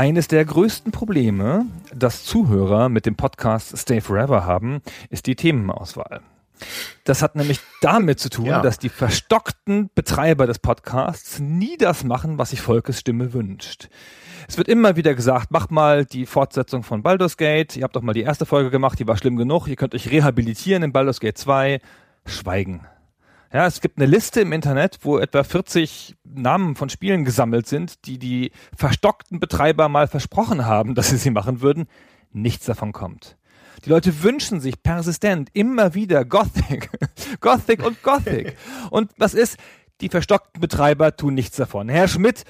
Eines der größten Probleme, das Zuhörer mit dem Podcast Stay Forever haben, ist die Themenauswahl. Das hat nämlich damit zu tun, Ja. dass die verstockten Betreiber des Podcasts nie das machen, was sich Volkes Stimme wünscht. Es wird immer wieder gesagt, macht mal die Fortsetzung von Baldur's Gate. Ihr habt doch mal die erste Folge gemacht, die war schlimm genug. Ihr könnt euch rehabilitieren in Baldur's Gate 2. Schweigen. Ja, es gibt eine Liste im Internet, wo etwa 40 Namen von Spielen gesammelt sind, die die verstockten Betreiber mal versprochen haben, dass sie sie machen würden. Nichts davon kommt. Die Leute wünschen sich persistent immer wieder Gothic, Gothic und Gothic. Und was ist? Die verstockten Betreiber tun nichts davon. Herr Schmidt,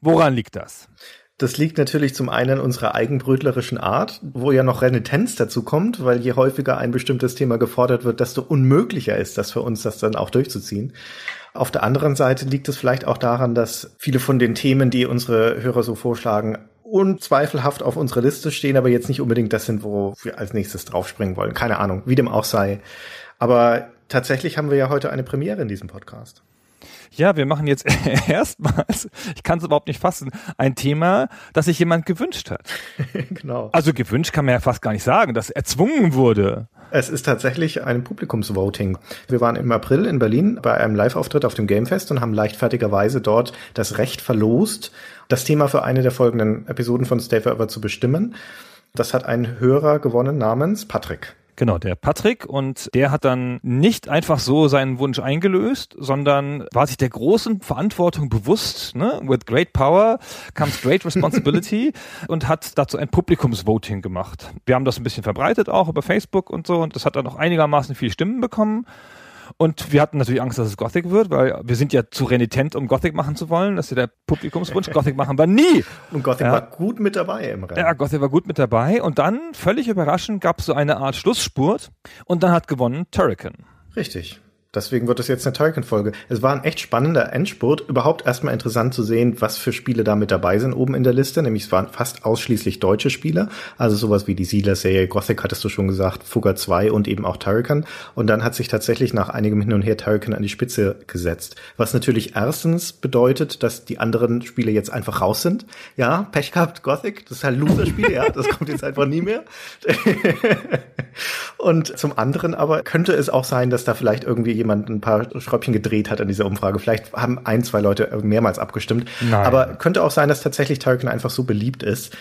woran liegt das? Das liegt natürlich zum einen unserer eigenbrötlerischen Art, wo ja noch Renitenz dazu kommt, weil je häufiger ein bestimmtes Thema gefordert wird, desto unmöglicher ist das für uns, das dann auch durchzuziehen. Auf der anderen Seite liegt es vielleicht auch daran, dass viele von den Themen, die unsere Hörer so vorschlagen, unzweifelhaft auf unserer Liste stehen, aber jetzt nicht unbedingt das sind, wo wir als nächstes draufspringen wollen. Keine Ahnung, wie dem auch sei. Aber tatsächlich haben wir ja heute eine Premiere in diesem Podcast. Ja, wir machen jetzt erstmals, ich kann es überhaupt nicht fassen, ein Thema, das sich jemand gewünscht hat. genau. Also gewünscht kann man ja fast gar nicht sagen, das erzwungen wurde. Es ist tatsächlich ein Publikumsvoting. Wir waren im April in Berlin bei einem Live-Auftritt auf dem Gamefest und haben leichtfertigerweise dort das Recht verlost, das Thema für eine der folgenden Episoden von Stay Forever zu bestimmen. Das hat ein Hörer gewonnen namens Patrick. Genau, der Patrick und der hat dann nicht einfach so seinen Wunsch eingelöst, sondern war sich der großen Verantwortung bewusst, ne? With great power comes great responsibility und hat dazu ein Publikumsvoting gemacht. Wir haben das ein bisschen verbreitet auch über Facebook und so und das hat dann auch einigermaßen viel Stimmen bekommen. Und wir hatten natürlich Angst, dass es Gothic wird, weil wir sind ja zu renitent, um Gothic machen zu wollen. Das ist ja der Publikumswunsch. Gothic machen wir nie. Und Gothic Ja. war gut mit dabei im Rennen. Ja, Gothic war gut mit dabei. Und dann, völlig überraschend, gab es so eine Art Schlussspurt. Und dann hat gewonnen Turrican. Richtig. Deswegen wird es jetzt eine Tolkien-Folge. Es war ein echt spannender Endspurt. Überhaupt erstmal interessant zu sehen, was für Spiele da mit dabei sind oben in der Liste. Nämlich es waren fast ausschließlich deutsche Spiele. Also sowas wie die Siedler-Serie, Gothic hattest du schon gesagt, Fugger 2 und eben auch Turrican. Und dann hat sich tatsächlich nach einigem Hin und Her Turrican an die Spitze gesetzt. Was natürlich erstens bedeutet, dass die anderen Spiele jetzt einfach raus sind. Ja, Pech gehabt, Gothic. Das ist halt Loser-Spiel, ja. Das kommt jetzt einfach nie mehr. Und zum anderen aber könnte es auch sein, dass da vielleicht irgendwie jemand ein paar Schräubchen gedreht hat an dieser Umfrage. Vielleicht haben ein, zwei Leute mehrmals abgestimmt. Nein. Aber könnte auch sein, dass tatsächlich Tolkien einfach so beliebt ist,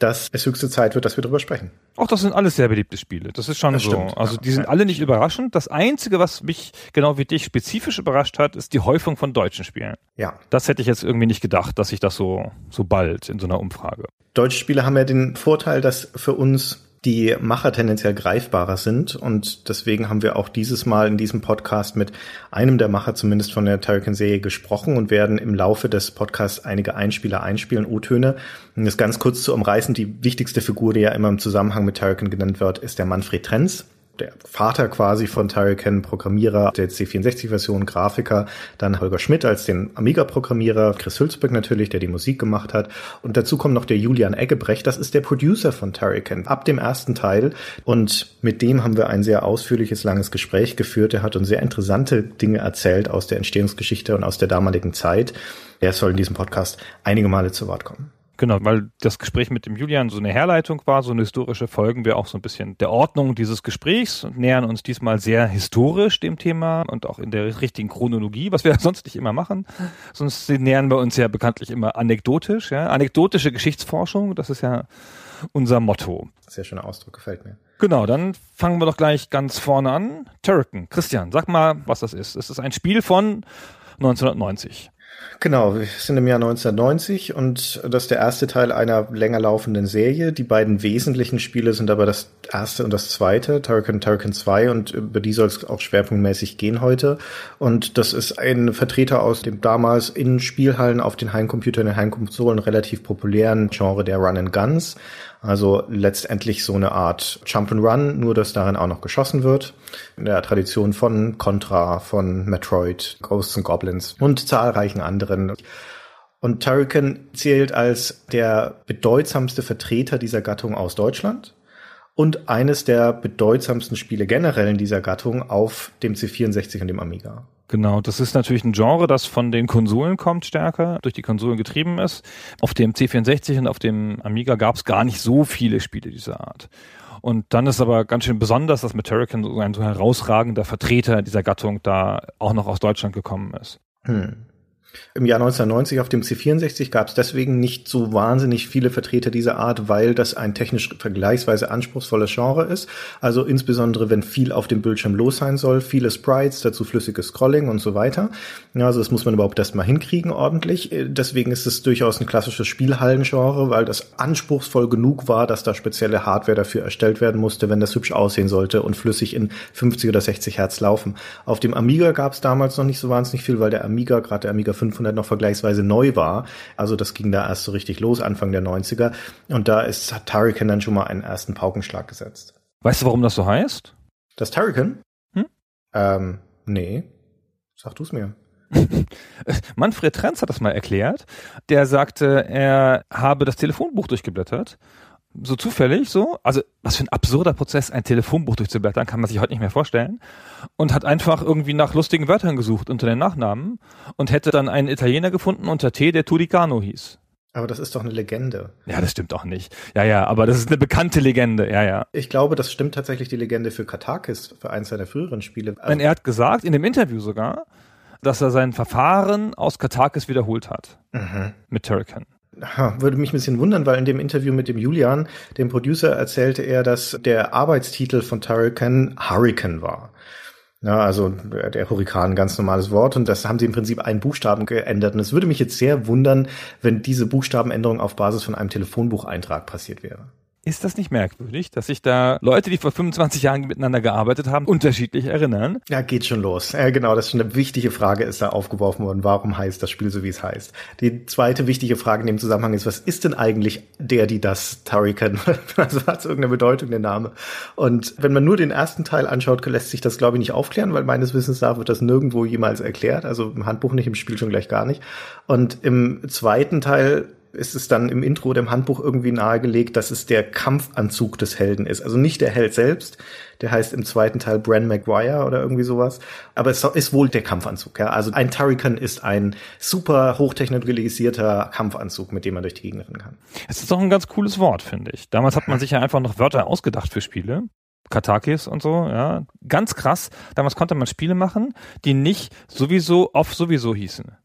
dass es höchste Zeit wird, dass wir darüber sprechen. Auch das sind alles sehr beliebte Spiele. Das ist schon Das so. stimmt, also die sind alle nicht überraschend. Das Einzige, was mich genau wie dich spezifisch überrascht hat, ist die Häufung von deutschen Spielen. Ja. Das hätte ich jetzt irgendwie nicht gedacht, dass sich das so, so bald in so einer Umfrage. Deutsche Spiele haben ja den Vorteil, dass für uns die Macher tendenziell greifbarer sind und deswegen haben wir auch dieses Mal in diesem Podcast mit einem der Macher zumindest von der Turrican-Serie gesprochen und werden im Laufe des Podcasts einige Einspieler einspielen, O-Töne. Um das ganz kurz zu umreißen, die wichtigste Figur, die ja immer im Zusammenhang mit Turrican genannt wird, ist der Manfred Trenz. Der Vater quasi von Turrican, Programmierer der C64-Version, Grafiker, dann Holger Schmidt als den Amiga-Programmierer, Chris Hülsbeck natürlich, der die Musik gemacht hat. Und dazu kommt noch der Julian Eggebrecht, das ist der Producer von Turrican, ab dem ersten Teil. Und mit dem haben wir ein sehr ausführliches, langes Gespräch geführt. Er hat uns sehr interessante Dinge erzählt aus der Entstehungsgeschichte und aus der damaligen Zeit. Er soll in diesem Podcast einige Male zu Wort kommen. Genau, weil das Gespräch mit dem Julian so eine Herleitung war, so eine historische, folgen wir auch so ein bisschen der Ordnung dieses Gesprächs und nähern uns diesmal sehr historisch dem Thema und auch in der richtigen Chronologie, was wir sonst nicht immer machen. Sonst nähern wir uns ja bekanntlich immer anekdotisch, ja. Anekdotische Geschichtsforschung, das ist ja unser Motto. Sehr schöner Ausdruck, gefällt mir. Genau, dann fangen wir doch gleich ganz vorne an. Turrican. Christian, sag mal, was das ist. Es ist ein Spiel von 1990. Genau, wir sind im Jahr 1990 und das ist der erste Teil einer länger laufenden Serie. Die beiden wesentlichen Spiele sind aber das erste und das zweite, Turrican Turrican 2 und über die soll es auch schwerpunktmäßig gehen heute. Und das ist ein Vertreter aus dem damals in Spielhallen auf den Heimcomputern, den Heimkonsolen relativ populären Genre der Run and Guns. Also letztendlich so eine Art Jump'n'Run, nur dass darin auch noch geschossen wird. In der Tradition von Contra, von Metroid, Ghosts and Goblins und zahlreichen anderen. Und Turrican zählt als der bedeutsamste Vertreter dieser Gattung aus Deutschland und eines der bedeutsamsten Spiele generell in dieser Gattung auf dem C64 und dem Amiga. Genau, das ist natürlich ein Genre, das von den Konsolen kommt stärker, durch die Konsolen getrieben ist. Auf dem C64 und auf dem Amiga gab es gar nicht so viele Spiele dieser Art. Und dann ist aber ganz schön besonders, dass mit Turrican so ein so herausragender Vertreter dieser Gattung da auch noch aus Deutschland gekommen ist. Hm. Im Jahr 1990 auf dem C64 gab es deswegen nicht so wahnsinnig viele Vertreter dieser Art, weil das ein technisch vergleichsweise anspruchsvolles Genre ist. Also insbesondere, wenn viel auf dem Bildschirm los sein soll, viele Sprites, dazu flüssiges Scrolling und so weiter. Ja, also das muss man überhaupt erstmal hinkriegen ordentlich. Deswegen ist es durchaus ein klassisches Spielhallengenre, weil das anspruchsvoll genug war, dass da spezielle Hardware dafür erstellt werden musste, wenn das hübsch aussehen sollte und flüssig in 50 oder 60 Hertz laufen. Auf dem Amiga gab es damals noch nicht so wahnsinnig viel, weil der Amiga, gerade der Amiga 500 noch vergleichsweise neu war. Also das ging da erst so richtig los, Anfang der 90er. Und da ist, hat Turrican dann schon mal einen ersten Paukenschlag gesetzt. Weißt du, warum das so heißt? Das Turrican? Hm? Ähm, nee. Sag du's mir. Manfred Trenz hat das mal erklärt. Der sagte, er habe das Telefonbuch durchgeblättert so zufällig so, also was für ein absurder Prozess, ein Telefonbuch durchzublättern, kann man sich heute nicht mehr vorstellen. Und hat einfach irgendwie nach lustigen Wörtern gesucht unter den Nachnamen und hätte dann einen Italiener gefunden unter T, der Turicano hieß. Aber das ist doch eine Legende. Ja, das stimmt auch nicht. Ja, ja, aber das ist eine bekannte Legende, ja, ja. Ich glaube, das stimmt tatsächlich die Legende für Katakis, für eins seiner früheren Spiele. Also er hat gesagt, in dem Interview sogar, dass er sein Verfahren aus Katakis wiederholt hat. Mhm. Mit Turrican würde mich ein bisschen wundern, weil in dem Interview mit dem Julian, dem Producer, erzählte er, dass der Arbeitstitel von Turrican Hurricane war. Ja, also der Hurrikan, ganz normales Wort. Und das haben sie im Prinzip einen Buchstaben geändert. Und es würde mich jetzt sehr wundern, wenn diese Buchstabenänderung auf Basis von einem Telefonbucheintrag passiert wäre. Ist das nicht merkwürdig, dass sich da Leute, die vor 25 Jahren miteinander gearbeitet haben, unterschiedlich erinnern? Ja, geht schon los. Ja, genau, das ist schon eine wichtige Frage, ist da aufgeworfen worden. Warum heißt das Spiel so, wie es heißt? Die zweite wichtige Frage in dem Zusammenhang ist, was ist denn eigentlich der, die das Tarikan? also hat es irgendeine Bedeutung, der Name? Und wenn man nur den ersten Teil anschaut, lässt sich das, glaube ich, nicht aufklären, weil meines Wissens nach wird das nirgendwo jemals erklärt. Also im Handbuch nicht, im Spiel schon gleich gar nicht. Und im zweiten Teil ist es dann im Intro dem Handbuch irgendwie nahegelegt, dass es der Kampfanzug des Helden ist. Also nicht der Held selbst, der heißt im zweiten Teil Bran Maguire oder irgendwie sowas. Aber es ist wohl der Kampfanzug. Ja? Also ein Turrican ist ein super hochtechnologisierter Kampfanzug, mit dem man durch die Gegend rennen kann. Es ist doch ein ganz cooles Wort, finde ich. Damals hat man sich ja einfach noch Wörter ausgedacht für Spiele. Katakis und so, ja. Ganz krass. Damals konnte man Spiele machen, die nicht sowieso off sowieso hießen.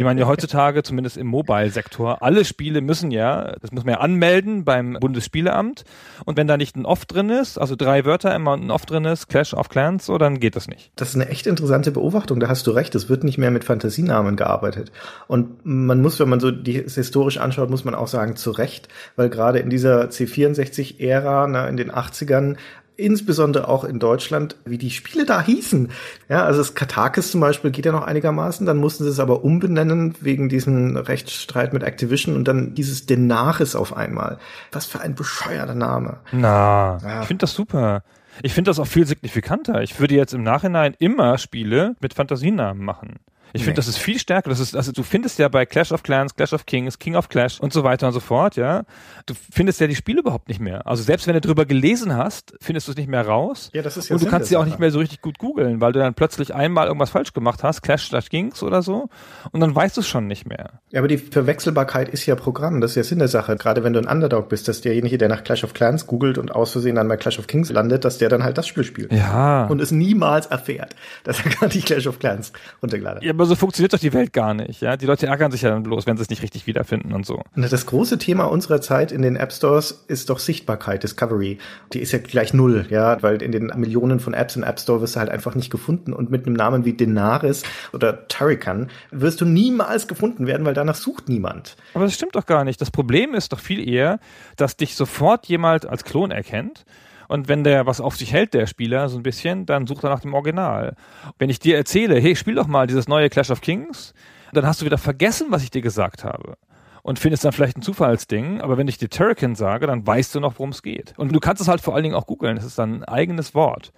Wie man ja heutzutage, zumindest im Mobile-Sektor, alle Spiele müssen ja, das muss man ja anmelden beim Bundesspieleamt. Und wenn da nicht ein Off drin ist, also drei Wörter immer ein Off drin ist, Clash of Clans, so, dann geht das nicht. Das ist eine echt interessante Beobachtung, da hast du recht. Es wird nicht mehr mit Fantasienamen gearbeitet. Und man muss, wenn man so die historisch anschaut, muss man auch sagen, zu Recht, weil gerade in dieser C64-Ära, in den 80ern, insbesondere auch in Deutschland, wie die Spiele da hießen. Ja, also das Katakis zum Beispiel geht ja noch einigermaßen, dann mussten sie es aber umbenennen wegen diesem Rechtsstreit mit Activision und dann dieses Denaris auf einmal. Was für ein bescheuerter Name. Na, ja. ich finde das super. Ich finde das auch viel signifikanter. Ich würde jetzt im Nachhinein immer Spiele mit Fantasienamen machen. Ich nee. finde, das ist viel stärker. Das ist, also du findest ja bei Clash of Clans, Clash of Kings, King of Clash und so weiter und so fort, ja. Du findest ja die Spiele überhaupt nicht mehr. Also selbst wenn du drüber gelesen hast, findest du es nicht mehr raus. Ja, das ist ja Und du kannst sie auch nicht mehr so richtig gut googeln, weil du dann plötzlich einmal irgendwas falsch gemacht hast, Clash slash Kings oder so, und dann weißt du es schon nicht mehr. Ja, aber die Verwechselbarkeit ist ja Programm. Das ist ja Sinn der Sache. Gerade wenn du ein Underdog bist, dass derjenige, der nach Clash of Clans googelt und aus Versehen dann bei Clash of Kings landet, dass der dann halt das Spiel spielt. Ja. Und es niemals erfährt, dass er gar nicht Clash of Clans runtergeladen hat. Ja, aber so funktioniert doch die Welt gar nicht. Ja, die Leute ärgern sich ja dann bloß, wenn sie es nicht richtig wiederfinden und so. Das große Thema unserer Zeit in den App Stores ist doch Sichtbarkeit, Discovery. Die ist ja gleich null, ja, weil in den Millionen von Apps im App Store wirst du halt einfach nicht gefunden und mit einem Namen wie Denaris oder Turrican wirst du niemals gefunden werden, weil danach sucht niemand. Aber das stimmt doch gar nicht. Das Problem ist doch viel eher, dass dich sofort jemand als Klon erkennt und wenn der was auf sich hält, der Spieler, so ein bisschen, dann sucht er nach dem Original. Wenn ich dir erzähle, hey, spiel doch mal dieses neue Clash of Kings, dann hast du wieder vergessen, was ich dir gesagt habe. und findest dann vielleicht ein Zufallsding, aber wenn ich dir Turrican sage, dann weißt du noch, worum es geht. Und du kannst es halt vor allen Dingen auch googeln, es ist dann ein eigenes Wort.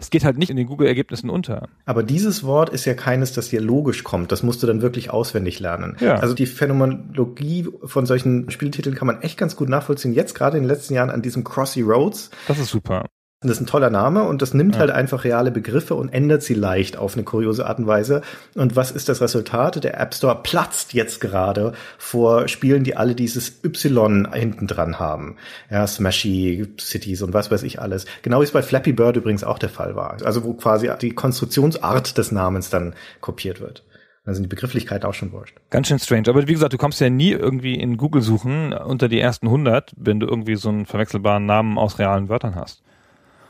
Es geht halt nicht in den Google-Ergebnissen unter. Aber dieses Wort ist ja keines, das dir logisch kommt. Das musst du dann wirklich auswendig lernen. Ja. Also die Phänomenologie von solchen Spieltiteln kann man echt ganz gut nachvollziehen. Jetzt gerade in den letzten Jahren an diesem Crossy Roads. Das ist super. Das ist ein toller Name und das nimmt ja. halt einfach reale Begriffe und ändert sie leicht auf eine kuriose Art und Weise. Und was ist das Resultat? Der App Store platzt jetzt gerade vor Spielen, die alle dieses Y hinten dran haben. Ja, Smashy Cities und was weiß ich alles. Genau wie es bei Flappy Bird übrigens auch der Fall war. Also wo quasi die Konstruktionsart des Namens dann kopiert wird. Dann sind die Begrifflichkeiten auch schon wurscht. Ganz schön strange. Aber wie gesagt, du kommst ja nie irgendwie in Google suchen unter die ersten 100, wenn du irgendwie so einen verwechselbaren Namen aus realen Wörtern hast.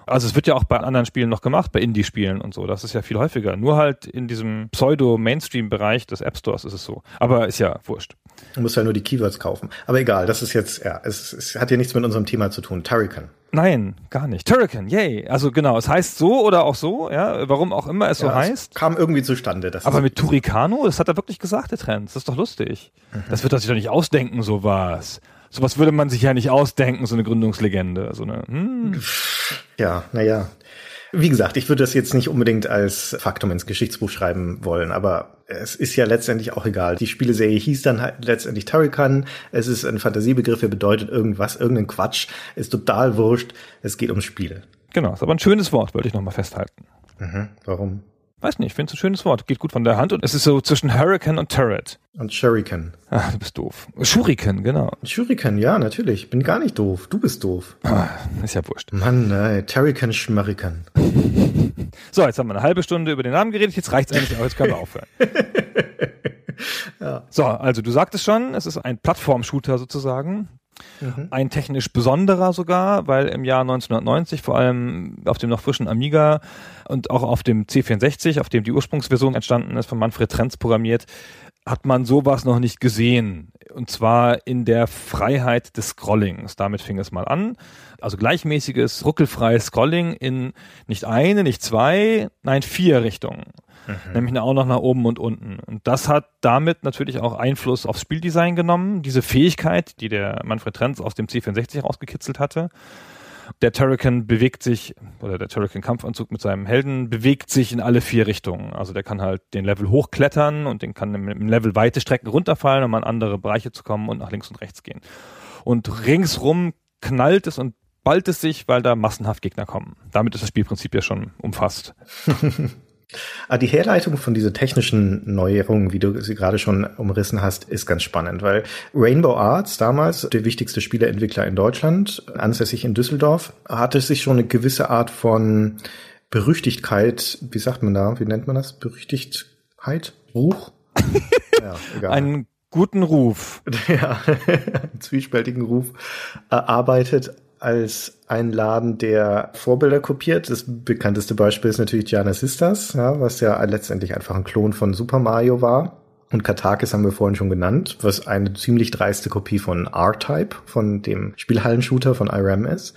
Also es wird ja auch bei anderen Spielen noch gemacht, bei Indie-Spielen und so. Das ist ja viel häufiger. Nur halt in diesem Pseudo-Mainstream-Bereich des App Stores ist es so. Aber ist ja wurscht. Du musst ja nur die Keywords kaufen. Aber egal, das ist jetzt, ja, es, es hat ja nichts mit unserem Thema zu tun. Turrican. Nein, gar nicht. Turrican, yay. Also genau, es heißt so oder auch so, ja, warum auch immer es ja, so heißt. kam irgendwie zustande. Das Aber mit Turricano, das hat er wirklich gesagt, der Trend. Das ist doch lustig. Mhm. Das wird er sich doch nicht ausdenken, sowas. Sowas würde man sich ja nicht ausdenken, so eine Gründungslegende. So eine, hm. Ja, naja. Wie gesagt, ich würde das jetzt nicht unbedingt als Faktum ins Geschichtsbuch schreiben wollen, aber es ist ja letztendlich auch egal. Die Spieleserie hieß dann halt letztendlich Turrican. Es ist ein Fantasiebegriff, der bedeutet irgendwas, irgendein Quatsch. Ist total wurscht. Es geht ums Spiele. Genau, ist aber ein schönes Wort, wollte ich nochmal festhalten. Mhm, warum? Weiß nicht, ich finde es ein schönes Wort. Geht gut von der Hand und es ist so zwischen Hurricane und Turret. Und Shuriken. Ah, du bist doof. Shuriken, genau. Shuriken, ja, natürlich. Bin gar nicht doof. Du bist doof. Ah, ist ja wurscht. Mann, ey. Turrican, Schmurrican. So, jetzt haben wir eine halbe Stunde über den Namen geredet. Jetzt reicht's eigentlich auch. Jetzt können wir aufhören. ja. So, also du sagtest schon, es ist ein Plattform-Shooter sozusagen. Mhm. Ein technisch besonderer sogar, weil im Jahr 1990 vor allem auf dem noch frischen Amiga und auch auf dem C64, auf dem die Ursprungsversion entstanden ist, von Manfred Trenz programmiert, hat man sowas noch nicht gesehen. Und zwar in der Freiheit des Scrollings. Damit fing es mal an. Also gleichmäßiges, ruckelfreies Scrolling in nicht eine, nicht zwei, nein, vier Richtungen. Mhm. Nämlich auch noch nach oben und unten. Und das hat damit natürlich auch Einfluss aufs Spieldesign genommen. Diese Fähigkeit, die der Manfred Trenz aus dem C64 rausgekitzelt hatte. Der Turrican bewegt sich, oder der Turrican-Kampfanzug mit seinem Helden bewegt sich in alle vier Richtungen. Also der kann halt den Level hochklettern und den kann im Level weite Strecken runterfallen, um an andere Bereiche zu kommen und nach links und rechts gehen. Und ringsrum knallt es und ballt es sich, weil da massenhaft Gegner kommen. Damit ist das Spielprinzip ja schon umfasst. Ah, die Herleitung von dieser technischen Neuerung, wie du sie gerade schon umrissen hast, ist ganz spannend, weil Rainbow Arts damals, der wichtigste Spieleentwickler in Deutschland, ansässig in Düsseldorf, hatte sich schon eine gewisse Art von Berüchtigkeit, wie sagt man da, wie nennt man das? Berüchtigkeit? Ruch? ja, egal. Einen guten Ruf. Ja, einen zwiespältigen Ruf erarbeitet als ein Laden, der Vorbilder kopiert. Das bekannteste Beispiel ist natürlich Gianna Sisters, ja, was ja letztendlich einfach ein Klon von Super Mario war. Und Katakis haben wir vorhin schon genannt, was eine ziemlich dreiste Kopie von R-Type, von dem Spielhallenshooter von IRAM ist.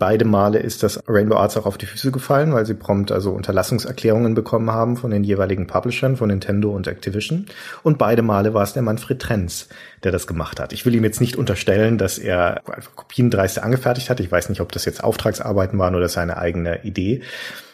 Beide Male ist das Rainbow Arts auch auf die Füße gefallen, weil sie prompt also Unterlassungserklärungen bekommen haben von den jeweiligen Publishern, von Nintendo und Activision. Und beide Male war es der Manfred Trenz, der das gemacht hat. Ich will ihm jetzt nicht unterstellen, dass er einfach Kopien dreiste angefertigt hat. Ich weiß nicht, ob das jetzt Auftragsarbeiten waren oder seine eigene Idee.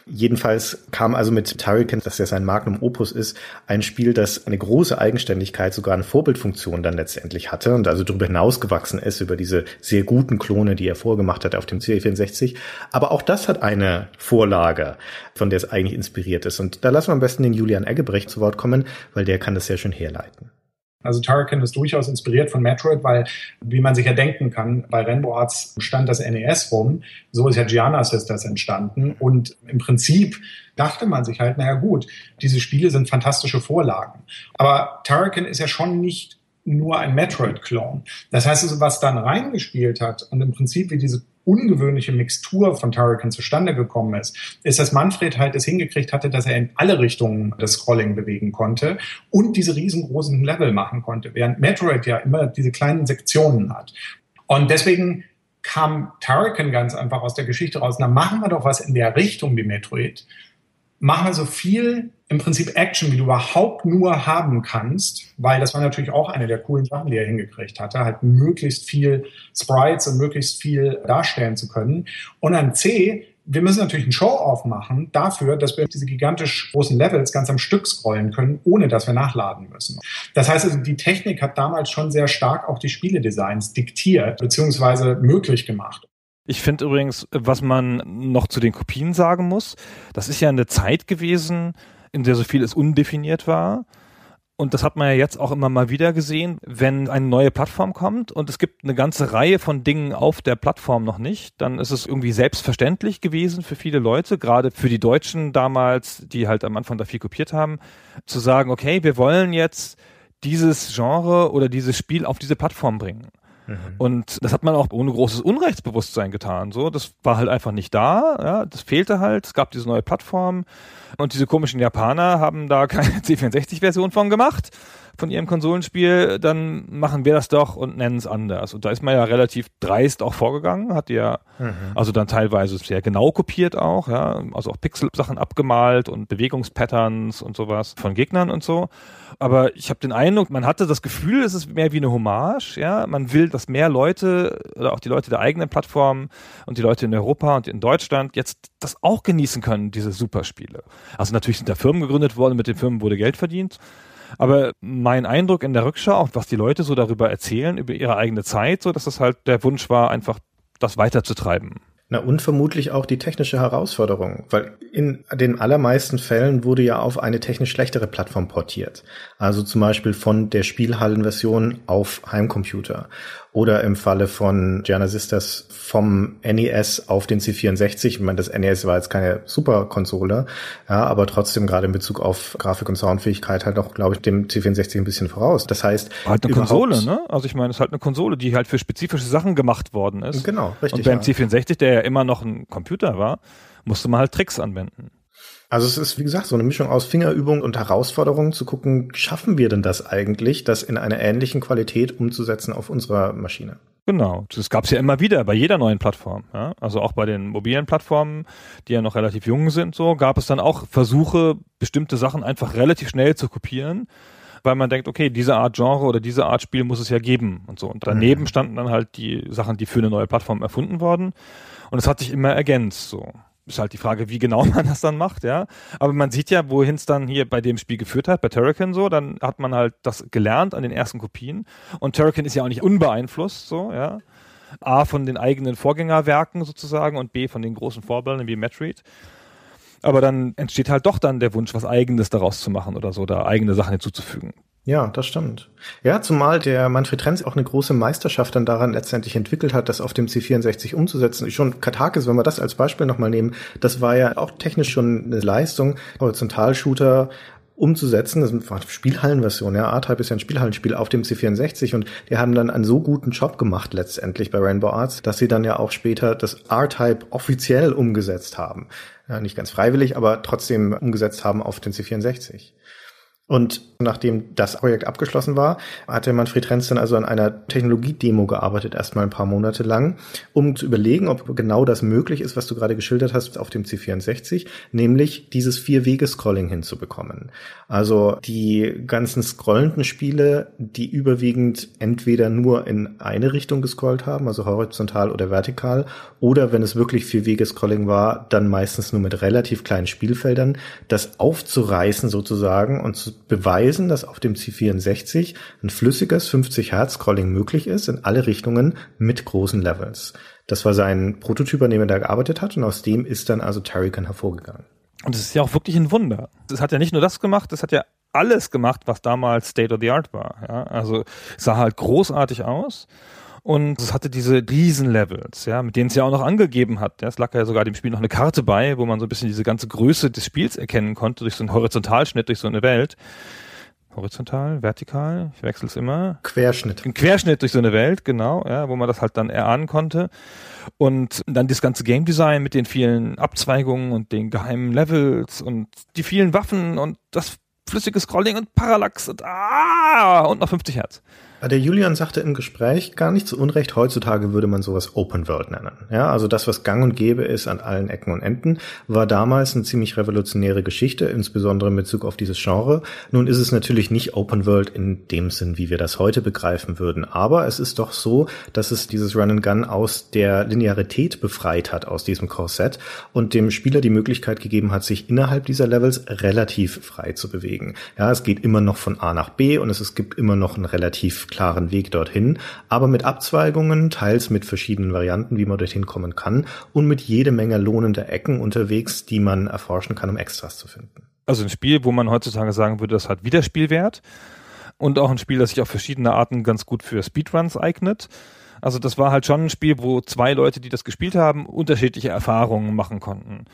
Jedenfalls kam also mit Turrican, dass ja sein Magnum Opus ist, ein Spiel, das eine große Eigenständigkeit, sogar eine Vorbildfunktion dann letztendlich hatte und also darüber hinausgewachsen ist, über diese sehr guten Klone, die er vorgemacht hat auf dem C64. Aber auch das hat eine Vorlage, von der es eigentlich inspiriert ist. Und da lassen wir am besten den Julian Eggebrecht zu Wort kommen, weil der kann das sehr schön herleiten. Also Turrican ist durchaus inspiriert von Metroid, weil, wie man sich ja denken kann, bei Rainbow Arts stand das NES rum, so ist ja Gianna Sisters entstanden und im Prinzip dachte man sich halt, naja gut, diese Spiele sind fantastische Vorlagen. Aber Turrican ist ja schon nicht nur ein Metroid-Clone. Das heißt was dann reingespielt hat und im Prinzip wie diese ungewöhnliche Mixtur von Turrican zustande gekommen ist, ist, dass Manfred halt es hingekriegt hatte, dass er in alle Richtungen das Scrolling bewegen konnte und diese riesengroßen Level machen konnte, während Metroid ja immer diese kleinen Sektionen hat. Und deswegen kam Turrican ganz einfach aus der Geschichte raus, na machen wir doch was in der Richtung wie Metroid mach mal so viel im Prinzip Action, wie du überhaupt nur haben kannst, weil das war natürlich auch eine der coolen Sachen, die er hingekriegt hatte, halt möglichst viel Sprites und möglichst viel darstellen zu können. Und dann C, wir müssen natürlich einen Show-off machen dafür, dass wir diese gigantisch großen Levels ganz am Stück scrollen können, ohne dass wir nachladen müssen. Das heißt also, die Technik hat damals schon sehr stark auch die Spieledesigns diktiert beziehungsweise möglich gemacht. Ich finde übrigens, was man noch zu den Kopien sagen muss, das ist ja eine Zeit gewesen, in der so vieles undefiniert war. Und das hat man ja jetzt auch immer mal wieder gesehen, wenn eine neue Plattform kommt und es gibt eine ganze Reihe von Dingen auf der Plattform noch nicht, dann ist es irgendwie selbstverständlich gewesen für viele Leute, gerade für die Deutschen damals, die halt am Anfang da viel kopiert haben, zu sagen, okay, wir wollen jetzt dieses Genre oder dieses Spiel auf diese Plattform bringen. Mhm. Und das hat man auch ohne großes Unrechtsbewusstsein getan. So, das war halt einfach nicht da. Ja, das fehlte halt. Es gab diese neue Plattform und diese komischen Japaner haben da keine C64-Version von gemacht von ihrem Konsolenspiel, dann machen wir das doch und nennen es anders. Und da ist man ja relativ dreist auch vorgegangen, hat ja mhm. also dann teilweise sehr genau kopiert auch, ja, also auch Pixel-Sachen abgemalt und Bewegungspatterns und sowas von Gegnern und so. Aber ich habe den Eindruck, man hatte das Gefühl, es ist mehr wie eine Hommage, ja. Man will, dass mehr Leute oder auch die Leute der eigenen Plattform und die Leute in Europa und in Deutschland jetzt das auch genießen können, diese Superspiele. Also natürlich sind da Firmen gegründet worden, mit den Firmen wurde Geld verdient. Aber mein Eindruck in der Rückschau, auch was die Leute so darüber erzählen, über ihre eigene Zeit, so dass das halt der Wunsch war, einfach das weiterzutreiben. Na, und vermutlich auch die technische Herausforderung, weil in den allermeisten Fällen wurde ja auf eine technisch schlechtere Plattform portiert. Also zum Beispiel von der Spielhallenversion auf Heimcomputer. Oder im Falle von Gianna Sisters vom NES auf den C64. Ich meine, das NES war jetzt keine Superkonsole, ja, aber trotzdem gerade in Bezug auf Grafik und Soundfähigkeit halt auch, glaube ich, dem C64 ein bisschen voraus. Das heißt, halt eine Konsole, ne? Also ich meine, es ist halt eine Konsole, die halt für spezifische Sachen gemacht worden ist. Genau, richtig. Und beim ja. C64, der ja immer noch ein Computer war, musste man halt Tricks anwenden. Also es ist, wie gesagt, so eine Mischung aus Fingerübung und Herausforderung zu gucken, schaffen wir denn das eigentlich, das in einer ähnlichen Qualität umzusetzen auf unserer Maschine? Genau, das gab es ja immer wieder bei jeder neuen Plattform. Ja? Also auch bei den mobilen Plattformen, die ja noch relativ jung sind, so gab es dann auch Versuche, bestimmte Sachen einfach relativ schnell zu kopieren, weil man denkt, okay, diese Art Genre oder diese Art Spiel muss es ja geben und so. Und daneben mhm. standen dann halt die Sachen, die für eine neue Plattform erfunden wurden. Und es hat sich immer ergänzt so ist halt die Frage, wie genau man das dann macht, ja. Aber man sieht ja, wohin es dann hier bei dem Spiel geführt hat, bei Turrican so, dann hat man halt das gelernt an den ersten Kopien. Und Turrican ist ja auch nicht unbeeinflusst, so, ja. A von den eigenen Vorgängerwerken sozusagen und B von den großen Vorbildern wie Metroid. Aber dann entsteht halt doch dann der Wunsch, was Eigenes daraus zu machen oder so, da eigene Sachen hinzuzufügen. Ja, das stimmt. Ja, zumal der Manfred Trenz auch eine große Meisterschaft dann daran letztendlich entwickelt hat, das auf dem C64 umzusetzen. Schon Katakis, wenn wir das als Beispiel nochmal nehmen, das war ja auch technisch schon eine Leistung, Horizontalshooter umzusetzen. Das war eine Spielhallenversion, ja. A-Type ist ja ein Spielhallenspiel auf dem C64 und die haben dann einen so guten Job gemacht letztendlich bei Rainbow Arts, dass sie dann ja auch später das R-Type offiziell umgesetzt haben. Ja, nicht ganz freiwillig, aber trotzdem umgesetzt haben auf den C64. Und nachdem das Projekt abgeschlossen war, hat der Manfred Renz dann also an einer Technologiedemo gearbeitet, erstmal ein paar Monate lang, um zu überlegen, ob genau das möglich ist, was du gerade geschildert hast auf dem C64, nämlich dieses Vier-Wege-Scrolling hinzubekommen. Also die ganzen scrollenden Spiele, die überwiegend entweder nur in eine Richtung gescrollt haben, also horizontal oder vertikal, oder wenn es wirklich Vier-Wege-Scrolling war, dann meistens nur mit relativ kleinen Spielfeldern, das aufzureißen sozusagen und zu beweisen, dass auf dem C64 ein flüssiges 50 Hertz Scrolling möglich ist in alle Richtungen mit großen Levels. Das war sein Prototyp, an dem er da gearbeitet hat und aus dem ist dann also Terrican hervorgegangen. Und es ist ja auch wirklich ein Wunder. Es hat ja nicht nur das gemacht, es hat ja alles gemacht, was damals State of the Art war. Ja? Also sah halt großartig aus und es hatte diese Riesenlevels, ja, mit denen es ja auch noch angegeben hat. Ja, es lag ja sogar dem Spiel noch eine Karte bei, wo man so ein bisschen diese ganze Größe des Spiels erkennen konnte durch so einen Horizontalschnitt durch so eine Welt. Horizontal, vertikal, ich wechsle es immer. Querschnitt. Ein Querschnitt durch so eine Welt, genau, ja, wo man das halt dann erahnen konnte. Und dann das ganze Game Design mit den vielen Abzweigungen und den geheimen Levels und die vielen Waffen und das flüssige Scrolling und Parallax und ah, und noch 50 Hertz. Der Julian sagte im Gespräch gar nicht zu Unrecht, heutzutage würde man sowas Open World nennen. Ja, also das, was gang und gäbe ist an allen Ecken und Enden, war damals eine ziemlich revolutionäre Geschichte, insbesondere in Bezug auf dieses Genre. Nun ist es natürlich nicht Open World in dem Sinn, wie wir das heute begreifen würden, aber es ist doch so, dass es dieses Run and Gun aus der Linearität befreit hat, aus diesem Korsett und dem Spieler die Möglichkeit gegeben hat, sich innerhalb dieser Levels relativ frei zu bewegen. Ja, es geht immer noch von A nach B und es, es gibt immer noch einen relativ klaren Weg dorthin, aber mit Abzweigungen, teils mit verschiedenen Varianten, wie man dorthin kommen kann und mit jede Menge lohnender Ecken unterwegs, die man erforschen kann, um Extras zu finden. Also ein Spiel, wo man heutzutage sagen würde, das hat Wiederspielwert und auch ein Spiel, das sich auf verschiedene Arten ganz gut für Speedruns eignet. Also das war halt schon ein Spiel, wo zwei Leute, die das gespielt haben, unterschiedliche Erfahrungen machen konnten.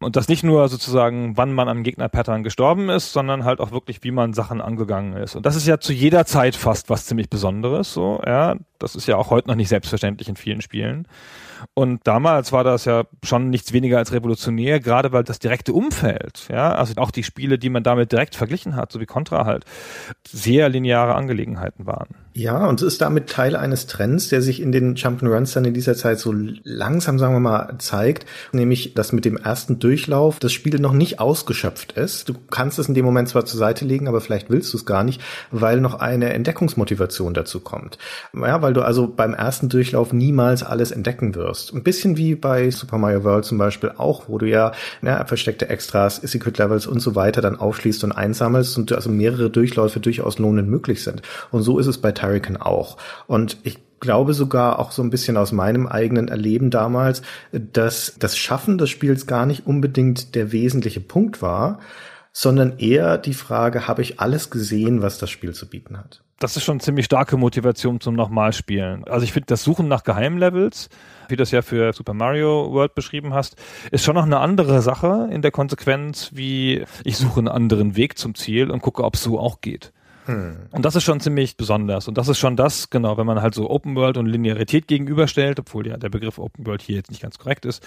Und das nicht nur sozusagen, wann man am Gegner-Pattern gestorben ist, sondern halt auch wirklich, wie man Sachen angegangen ist. Und das ist ja zu jeder Zeit fast was ziemlich Besonderes, so, ja. Das ist ja auch heute noch nicht selbstverständlich in vielen Spielen. Und damals war das ja schon nichts weniger als revolutionär, gerade weil das direkte Umfeld, ja, also auch die Spiele, die man damit direkt verglichen hat, so wie Contra halt, sehr lineare Angelegenheiten waren. Ja, und es ist damit Teil eines Trends, der sich in den Jump'n'Runs dann in dieser Zeit so langsam, sagen wir mal, zeigt, nämlich, dass mit dem ersten Durchlauf das Spiel noch nicht ausgeschöpft ist. Du kannst es in dem Moment zwar zur Seite legen, aber vielleicht willst du es gar nicht, weil noch eine Entdeckungsmotivation dazu kommt. Ja, weil du also beim ersten Durchlauf niemals alles entdecken wirst. Ein bisschen wie bei Super Mario World zum Beispiel auch, wo du ja, ja versteckte Extras, Secret Levels und so weiter dann aufschließt und einsammelst und also mehrere Durchläufe durchaus lohnend möglich sind. Und so ist es bei Hurricane auch. Und ich glaube sogar auch so ein bisschen aus meinem eigenen Erleben damals, dass das Schaffen des Spiels gar nicht unbedingt der wesentliche Punkt war, sondern eher die Frage, habe ich alles gesehen, was das Spiel zu bieten hat? Das ist schon ziemlich starke Motivation zum Nochmalspielen. Also ich finde, das Suchen nach Geheimlevels, wie du das ja für Super Mario World beschrieben hast, ist schon noch eine andere Sache in der Konsequenz, wie ich suche einen anderen Weg zum Ziel und gucke, ob es so auch geht. Hm. Und das ist schon ziemlich besonders. Und das ist schon das, genau, wenn man halt so Open World und Linearität gegenüberstellt, obwohl ja der Begriff Open World hier jetzt nicht ganz korrekt ist,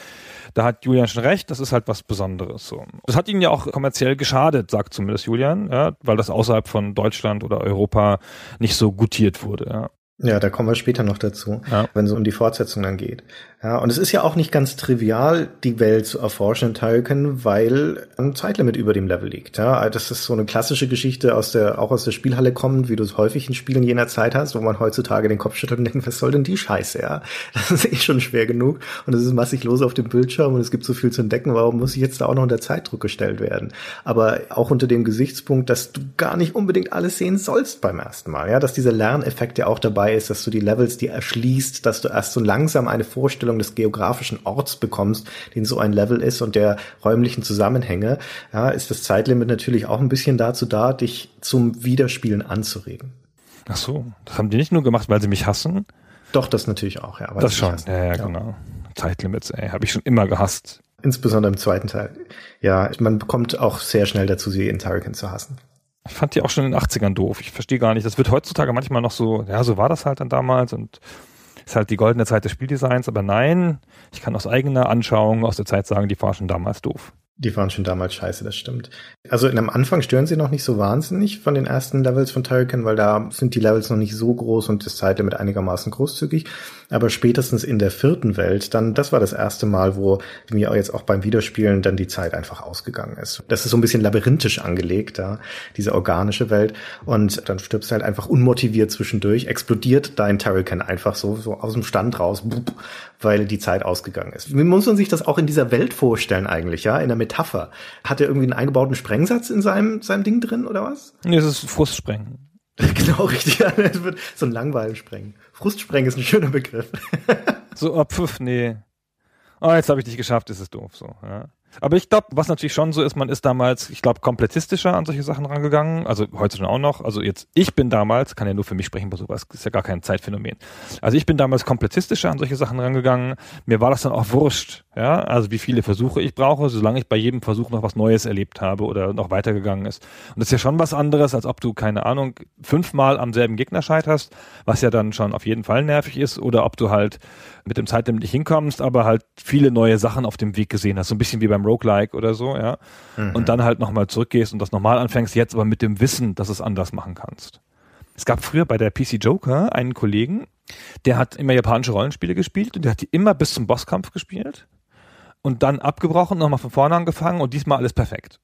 da hat Julian schon recht, das ist halt was Besonderes. So. Das hat ihnen ja auch kommerziell geschadet, sagt zumindest Julian, ja, weil das außerhalb von Deutschland oder Europa nicht so gutiert wurde. Ja. Ja, da kommen wir später noch dazu, ja. wenn es um die Fortsetzung dann geht. Ja, und es ist ja auch nicht ganz trivial, die Welt zu erforschen in Tolkien, weil ein Zeitlimit über dem Level liegt. Ja, das ist so eine klassische Geschichte aus der, auch aus der Spielhalle kommend, wie du es häufig in Spielen jener Zeit hast, wo man heutzutage den Kopf schüttelt und denkt, was soll denn die Scheiße, ja? Das ist eh schon schwer genug und es ist massig los auf dem Bildschirm und es gibt so viel zu entdecken, warum muss ich jetzt da auch noch unter Zeitdruck gestellt werden? Aber auch unter dem Gesichtspunkt, dass du gar nicht unbedingt alles sehen sollst beim ersten Mal, ja, dass dieser Lerneffekt ja auch dabei ist, dass du die Levels dir erschließt, dass du erst so langsam eine Vorstellung Vorstellung des geografischen Orts bekommst, den so ein Level ist und der räumlichen Zusammenhänge, ja, ist das Zeitlimit natürlich auch ein bisschen dazu da, dich zum Wiederspielen anzuregen. Ach so, das haben die nicht nur gemacht, weil sie mich hassen? Doch, das natürlich auch, ja. Das schon, ja, ja, genau. Zeitlimits, ey, habe ich schon immer gehasst. Insbesondere im zweiten Teil. Ja, man bekommt auch sehr schnell dazu, sie in Turrican zu hassen. Ich fand die auch schon in den 80ern doof. Ich verstehe gar nicht. Das wird heutzutage manchmal noch so, ja, so war das halt dann damals und ist halt die goldene Zeit des Spieldesigns, aber nein, ich kann aus eigener Anschauung aus der Zeit sagen, die war schon damals doof. Die waren schon damals scheiße, das stimmt. Also in am Anfang stören sie noch nicht so wahnsinnig von den ersten Levels von Turrican, weil da sind die Levels noch nicht so groß und das Zeitlimit einigermaßen großzügig. Aber spätestens in der vierten Welt, dann, das war das erste Mal, wo mir jetzt auch beim Wiederspielen dann die Zeit einfach ausgegangen ist. Das ist so ein bisschen labyrinthisch angelegt, da, diese organische Welt. Und dann stirbst du halt einfach unmotiviert zwischendurch, explodiert dein Turrican einfach so, so aus dem Stand raus, weil die Zeit ausgegangen ist. Wie muss man sich das auch in dieser Welt vorstellen eigentlich, ja? In der Metapher. Hat er irgendwie einen eingebauten Sprengsatz in seinem, seinem Ding drin oder was? Nee, es ist Frustsprengen. genau, richtig. Ja, es wird so ein Langweilsprengen. Frustsprengen ist ein schöner Begriff. so, oh, pfiff, nee. Oh, jetzt habe ich dich geschafft, ist es doof so. Ja. Aber ich glaube, was natürlich schon so ist, man ist damals, ich glaube, komplettistischer an solche Sachen rangegangen. Also heute schon auch noch. Also jetzt, ich bin damals, kann ja nur für mich sprechen bei sowas, ist ja gar kein Zeitphänomen. Also ich bin damals komplettistischer an solche Sachen rangegangen. Mir war das dann auch wurscht, ja. Also wie viele Versuche ich brauche, solange ich bei jedem Versuch noch was Neues erlebt habe oder noch weitergegangen ist. Und das ist ja schon was anderes, als ob du, keine Ahnung, fünfmal am selben Gegner scheiterst, was ja dann schon auf jeden Fall nervig ist, oder ob du halt mit dem Zeitlimit nicht hinkommst, aber halt viele neue Sachen auf dem Weg gesehen hast. So ein bisschen wie beim Roguelike oder so, ja. Mhm. Und dann halt nochmal zurückgehst und das nochmal anfängst, jetzt aber mit dem Wissen, dass es anders machen kannst. Es gab früher bei der PC Joker einen Kollegen, der hat immer japanische Rollenspiele gespielt und der hat die immer bis zum Bosskampf gespielt und dann abgebrochen, nochmal von vorne angefangen und diesmal alles perfekt.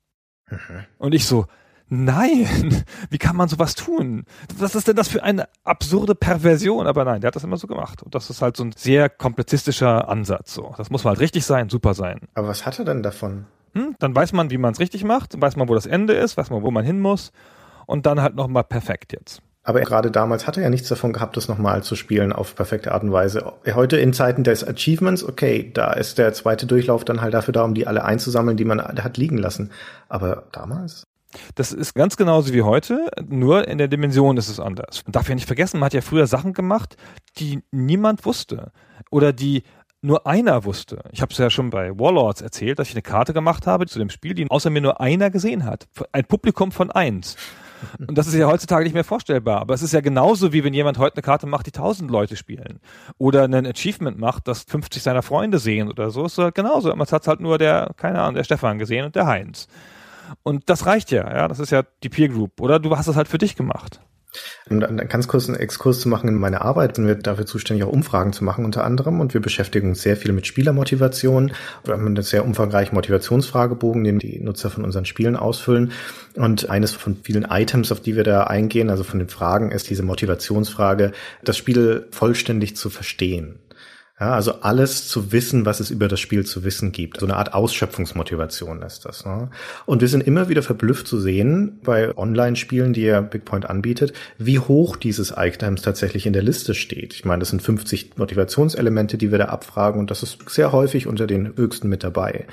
Mhm. Und ich so, nein, wie kann man sowas tun? Was ist denn das für eine absurde Perversion? Aber nein, der hat das immer so gemacht. Und das ist halt so ein sehr komplizistischer Ansatz. So, das muss mal halt richtig sein, super sein. Aber was hat er denn davon? Hm? Dann weiß man, wie man es richtig macht, weiß man, wo das Ende ist, weiß man, wo man hin muss und dann halt nochmal perfekt jetzt. Aber gerade damals hat er ja nichts davon gehabt, das nochmal zu spielen auf perfekte Art und Weise. Heute in Zeiten des Achievements, okay, da ist der zweite Durchlauf dann halt dafür da, um die alle einzusammeln, die man hat liegen lassen. Aber damals? Das ist ganz genauso wie heute, nur in der Dimension ist es anders. Man darf ja nicht vergessen, man hat ja früher Sachen gemacht, die niemand wusste. Oder die nur einer wusste. Ich habe es ja schon bei Warlords erzählt, dass ich eine Karte gemacht habe zu dem Spiel, die außer mir nur einer gesehen hat. Ein Publikum von eins. Und das ist ja heutzutage nicht mehr vorstellbar. Aber es ist ja genauso, wie wenn jemand heute eine Karte macht, die tausend Leute spielen. Oder ein Achievement macht, das 50 seiner Freunde sehen oder so. Ist halt genauso. Man hat halt nur der, keine Ahnung, der Stefan gesehen und der Heinz. Und das reicht ja, ja. Das ist ja die Peer Group. Oder du hast es halt für dich gemacht. Um einen ganz kurzen Exkurs zu machen in meine Arbeit, sind wir dafür zuständig, auch Umfragen zu machen unter anderem. Und wir beschäftigen uns sehr viel mit Spielermotivation. Wir haben einen sehr umfangreichen Motivationsfragebogen, den die Nutzer von unseren Spielen ausfüllen. Und eines von vielen Items, auf die wir da eingehen, also von den Fragen, ist diese Motivationsfrage, das Spiel vollständig zu verstehen. Ja, also alles zu wissen, was es über das Spiel zu wissen gibt. So eine Art Ausschöpfungsmotivation ist das. Ne? Und wir sind immer wieder verblüfft zu sehen bei Online-Spielen, die ja BigPoint anbietet, wie hoch dieses Items tatsächlich in der Liste steht. Ich meine, das sind 50 Motivationselemente, die wir da abfragen und das ist sehr häufig unter den höchsten mit dabei.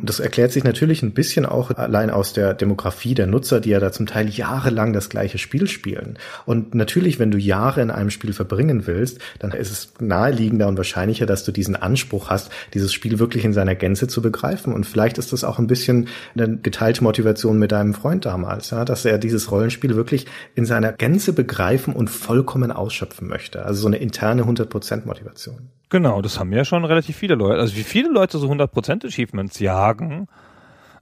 Das erklärt sich natürlich ein bisschen auch allein aus der Demografie der Nutzer, die ja da zum Teil jahrelang das gleiche Spiel spielen. Und natürlich, wenn du Jahre in einem Spiel verbringen willst, dann ist es naheliegender und wahrscheinlicher, dass du diesen Anspruch hast, dieses Spiel wirklich in seiner Gänze zu begreifen. Und vielleicht ist das auch ein bisschen eine geteilte Motivation mit deinem Freund damals, ja, dass er dieses Rollenspiel wirklich in seiner Gänze begreifen und vollkommen ausschöpfen möchte. Also so eine interne 100% Motivation. Genau, das haben ja schon relativ viele Leute. Also wie viele Leute so 100% Achievements jagen,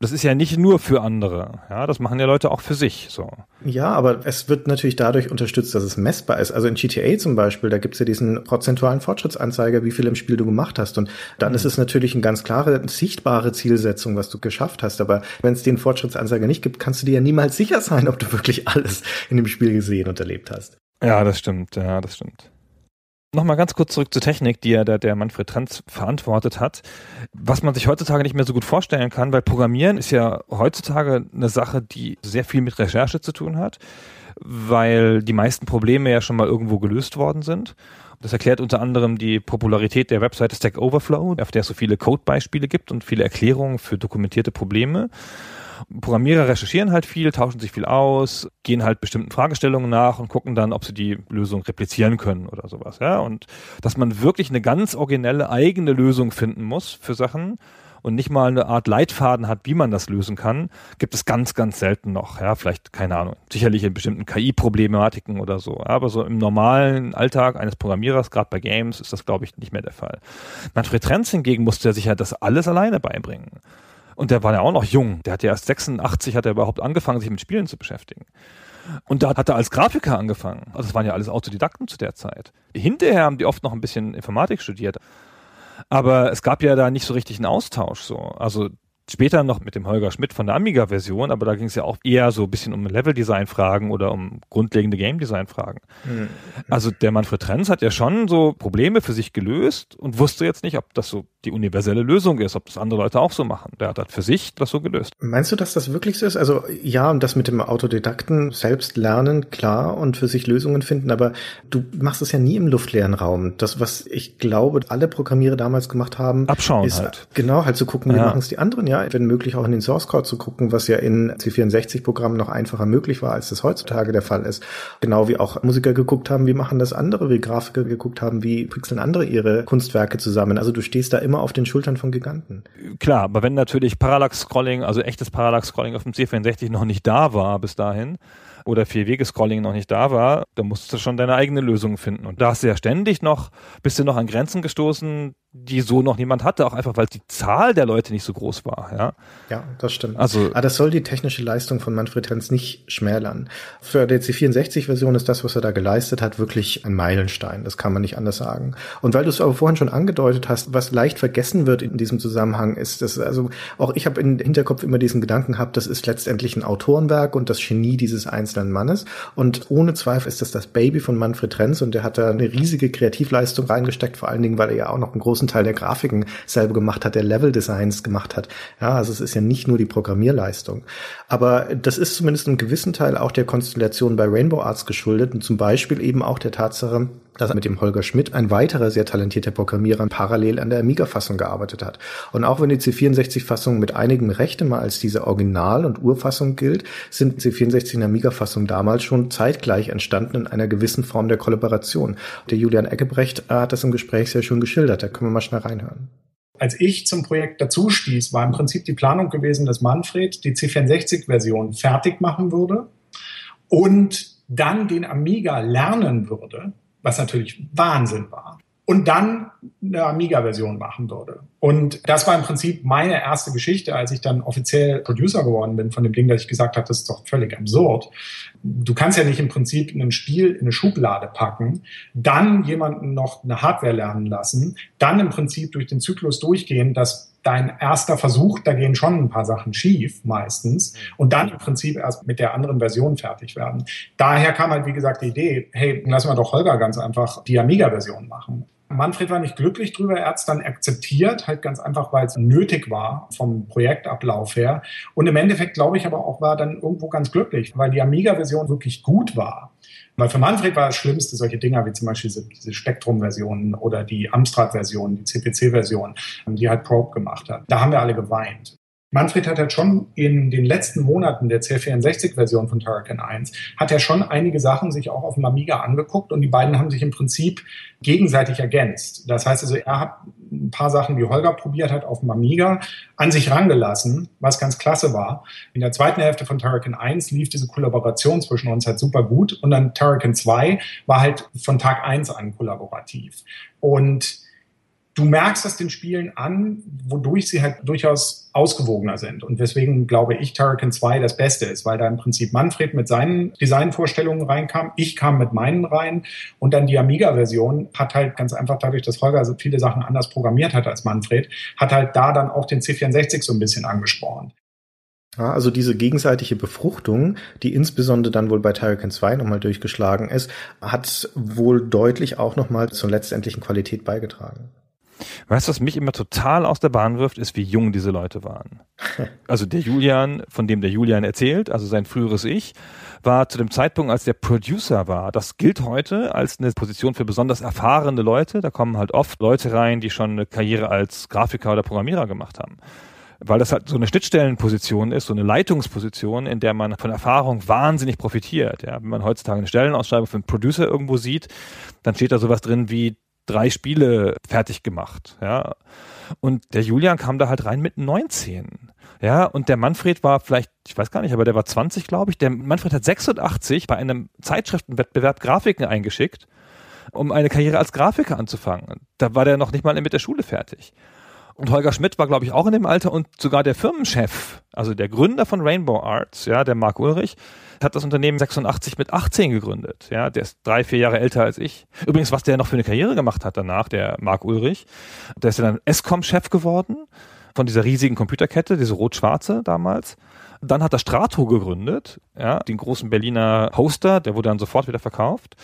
das ist ja nicht nur für andere. Ja, das machen ja Leute auch für sich. So. Ja, aber es wird natürlich dadurch unterstützt, dass es messbar ist. Also in GTA zum Beispiel, da gibt's ja diesen prozentualen Fortschrittsanzeiger, wie viel im Spiel du gemacht hast. Und dann mhm. ist es natürlich eine ganz klare, sichtbare Zielsetzung, was du geschafft hast. Aber wenn es den Fortschrittsanzeiger nicht gibt, kannst du dir ja niemals sicher sein, ob du wirklich alles in dem Spiel gesehen und erlebt hast. Ja, das stimmt. Ja, das stimmt. Nochmal ganz kurz zurück zur Technik, die ja der, der Manfred Trans verantwortet hat. Was man sich heutzutage nicht mehr so gut vorstellen kann, weil Programmieren ist ja heutzutage eine Sache, die sehr viel mit Recherche zu tun hat, weil die meisten Probleme ja schon mal irgendwo gelöst worden sind. Das erklärt unter anderem die Popularität der Webseite Stack Overflow, auf der es so viele Codebeispiele gibt und viele Erklärungen für dokumentierte Probleme. Programmierer recherchieren halt viel, tauschen sich viel aus, gehen halt bestimmten Fragestellungen nach und gucken dann, ob sie die Lösung replizieren können oder sowas. Ja? Und dass man wirklich eine ganz originelle eigene Lösung finden muss für Sachen und nicht mal eine Art Leitfaden hat, wie man das lösen kann, gibt es ganz, ganz selten noch. Ja, vielleicht, keine Ahnung, sicherlich in bestimmten KI-Problematiken oder so. Aber so im normalen Alltag eines Programmierers, gerade bei Games, ist das, glaube ich, nicht mehr der Fall. Manfred Trenz hingegen musste ja das alles alleine beibringen. Und der war ja auch noch jung. Der hat ja erst 86 hat er überhaupt angefangen, sich mit Spielen zu beschäftigen. Und da hat er als Grafiker angefangen. Also es waren ja alles Autodidakten zu der Zeit. Hinterher haben die oft noch ein bisschen Informatik studiert. Aber es gab ja da nicht so richtig einen Austausch so. Also Später noch mit dem Holger Schmidt von der Amiga-Version, aber da ging es ja auch eher so ein bisschen um Level-Design-Fragen oder um grundlegende Game-Design-Fragen. Mhm. Also der Manfred Trenz hat ja schon so Probleme für sich gelöst und wusste jetzt nicht, ob das so die universelle Lösung ist, ob das andere Leute auch so machen. Der hat halt für sich das so gelöst. Meinst du, dass das wirklich so ist? Also ja, und das mit dem Autodidakten selbst lernen, klar, und für sich Lösungen finden, aber du machst es ja nie im luftleeren Raum. Das, was ich glaube, alle Programmierer damals gemacht haben, Abschauen ist halt. genau halt zu gucken, wie ja. machen es die anderen, ja ja, wenn möglich auch in den Source Code zu gucken, was ja in C64-Programmen noch einfacher möglich war, als das heutzutage der Fall ist. Genau wie auch Musiker geguckt haben, wie machen das andere, wie Grafiker geguckt haben, wie pixeln andere ihre Kunstwerke zusammen. Also du stehst da immer auf den Schultern von Giganten. Klar, aber wenn natürlich Parallax-Scrolling, also echtes Parallax-Scrolling auf dem C64 noch nicht da war bis dahin, oder Vier-Wege-Scrolling noch nicht da war, dann musstest du schon deine eigene Lösung finden. Und da hast du ja ständig noch, bist du noch an Grenzen gestoßen, die so noch niemand hatte, auch einfach, weil die Zahl der Leute nicht so groß war. Ja, ja das stimmt. Also, Aber das soll die technische Leistung von Manfred Trenz nicht schmälern. Für die C64-Version ist das, was er da geleistet hat, wirklich ein Meilenstein. Das kann man nicht anders sagen. Und weil du es aber vorhin schon angedeutet hast, was leicht vergessen wird in diesem Zusammenhang, ist, dass also auch ich habe im Hinterkopf immer diesen Gedanken gehabt, das ist letztendlich ein Autorenwerk und das Genie dieses einzelnen Mannes. Und ohne Zweifel ist das das Baby von Manfred Trenz und der hat da eine riesige Kreativleistung reingesteckt, vor allen Dingen, weil er ja auch noch einen großen Teil der Grafiken selber gemacht hat, der Level-Designs gemacht hat. Ja, also es ist ja nicht nur die Programmierleistung. Aber das ist zumindest im gewissen Teil auch der Konstellation bei Rainbow Arts geschuldet und zum Beispiel eben auch der Tatsache, dass mit dem Holger Schmidt ein weiterer sehr talentierter Programmierer parallel an der Amiga-Fassung gearbeitet hat. Und auch wenn die C64-Fassung mit einigen Rechten mal als diese Original- und Urfassung gilt, sind C64 und Amiga-Fassung damals schon zeitgleich entstanden in einer gewissen Form der Kollaboration. Der Julian Eckebrecht hat das im Gespräch sehr schön geschildert. Da können wir mal schnell reinhören. Als ich zum Projekt dazu stieß, war im Prinzip die Planung gewesen, dass Manfred die C64-Version fertig machen würde und dann den Amiga lernen würde was natürlich Wahnsinn war. Und dann eine Amiga-Version machen würde. Und das war im Prinzip meine erste Geschichte, als ich dann offiziell Producer geworden bin von dem Ding, dass ich gesagt habe, das ist doch völlig absurd. Du kannst ja nicht im Prinzip ein Spiel in eine Schublade packen, dann jemanden noch eine Hardware lernen lassen, dann im Prinzip durch den Zyklus durchgehen, dass dein erster Versuch, da gehen schon ein paar Sachen schief meistens und dann im Prinzip erst mit der anderen Version fertig werden. Daher kam halt, wie gesagt, die Idee, hey, lassen wir doch Holger ganz einfach die Amiga-Version machen. Manfred war nicht glücklich drüber, er hat es dann akzeptiert, halt ganz einfach, weil es nötig war vom Projektablauf her. Und im Endeffekt, glaube ich, aber auch war dann irgendwo ganz glücklich, weil die Amiga-Version wirklich gut war. Weil für Manfred war das Schlimmste solche Dinger wie zum Beispiel diese, diese Spektrum-Versionen oder die Amstrad-Version, die CPC-Version, die halt Probe gemacht hat. Da haben wir alle geweint. Manfred hat halt schon in den letzten Monaten der C64-Version von Turrican 1, hat er schon einige Sachen sich auch auf dem Amiga angeguckt und die beiden haben sich im Prinzip gegenseitig ergänzt. Das heißt also, er hat ein paar Sachen, die Holger probiert hat, auf dem Amiga an sich rangelassen, was ganz klasse war. In der zweiten Hälfte von Turrican 1 lief diese Kollaboration zwischen uns halt super gut und dann Turrican 2 war halt von Tag 1 an kollaborativ. Und du merkst das den Spielen an, wodurch sie halt durchaus ausgewogener sind. Und weswegen glaube ich, Turrican 2 das Beste ist, weil da im Prinzip Manfred mit seinen Designvorstellungen reinkam, ich kam mit meinen rein und dann die Amiga-Version hat halt ganz einfach dadurch, dass Holger so viele Sachen anders programmiert hat als Manfred, hat halt da dann auch den C64 so ein bisschen angesprochen. Ja, also diese gegenseitige Befruchtung, die insbesondere dann wohl bei Turrican 2 nochmal durchgeschlagen ist, hat wohl deutlich auch nochmal zur letztendlichen Qualität beigetragen. Weißt du, was mich immer total aus der Bahn wirft, ist, wie jung diese Leute waren. Also der Julian, von dem der Julian erzählt, also sein früheres Ich, war zu dem Zeitpunkt, als der Producer war. Das gilt heute als eine Position für besonders erfahrene Leute. Da kommen halt oft Leute rein, die schon eine Karriere als Grafiker oder Programmierer gemacht haben weil das halt so eine Schnittstellenposition ist, so eine Leitungsposition, in der man von Erfahrung wahnsinnig profitiert. Ja, wenn man heutzutage eine Stellenausschreibung für einen Producer irgendwo sieht, dann steht da sowas drin wie drei Spiele fertig gemacht, ja. Und der Julian kam da halt rein mit 19. Ja, und der Manfred war vielleicht, ich weiß gar nicht, aber der war 20, glaube ich. Der Manfred hat 86 bei einem Zeitschriftenwettbewerb Grafiken eingeschickt, um eine Karriere als Grafiker anzufangen. Da war der noch nicht mal mit der Schule fertig. Und Holger Schmidt war, glaube ich, auch in dem Alter und sogar der Firmenchef, also der Gründer von Rainbow Arts, ja, der Marc Ulrich, hat das Unternehmen 86 mit 18 gegründet. Ja, der ist drei, vier Jahre älter als ich. Übrigens, was der noch für eine Karriere gemacht hat danach, der Marc Ulrich, der ist dann Escom-Chef geworden von dieser riesigen Computerkette, diese rot-schwarze damals. Dann hat er Strato gegründet, ja, den großen Berliner Hoster, der wurde dann sofort wieder verkauft.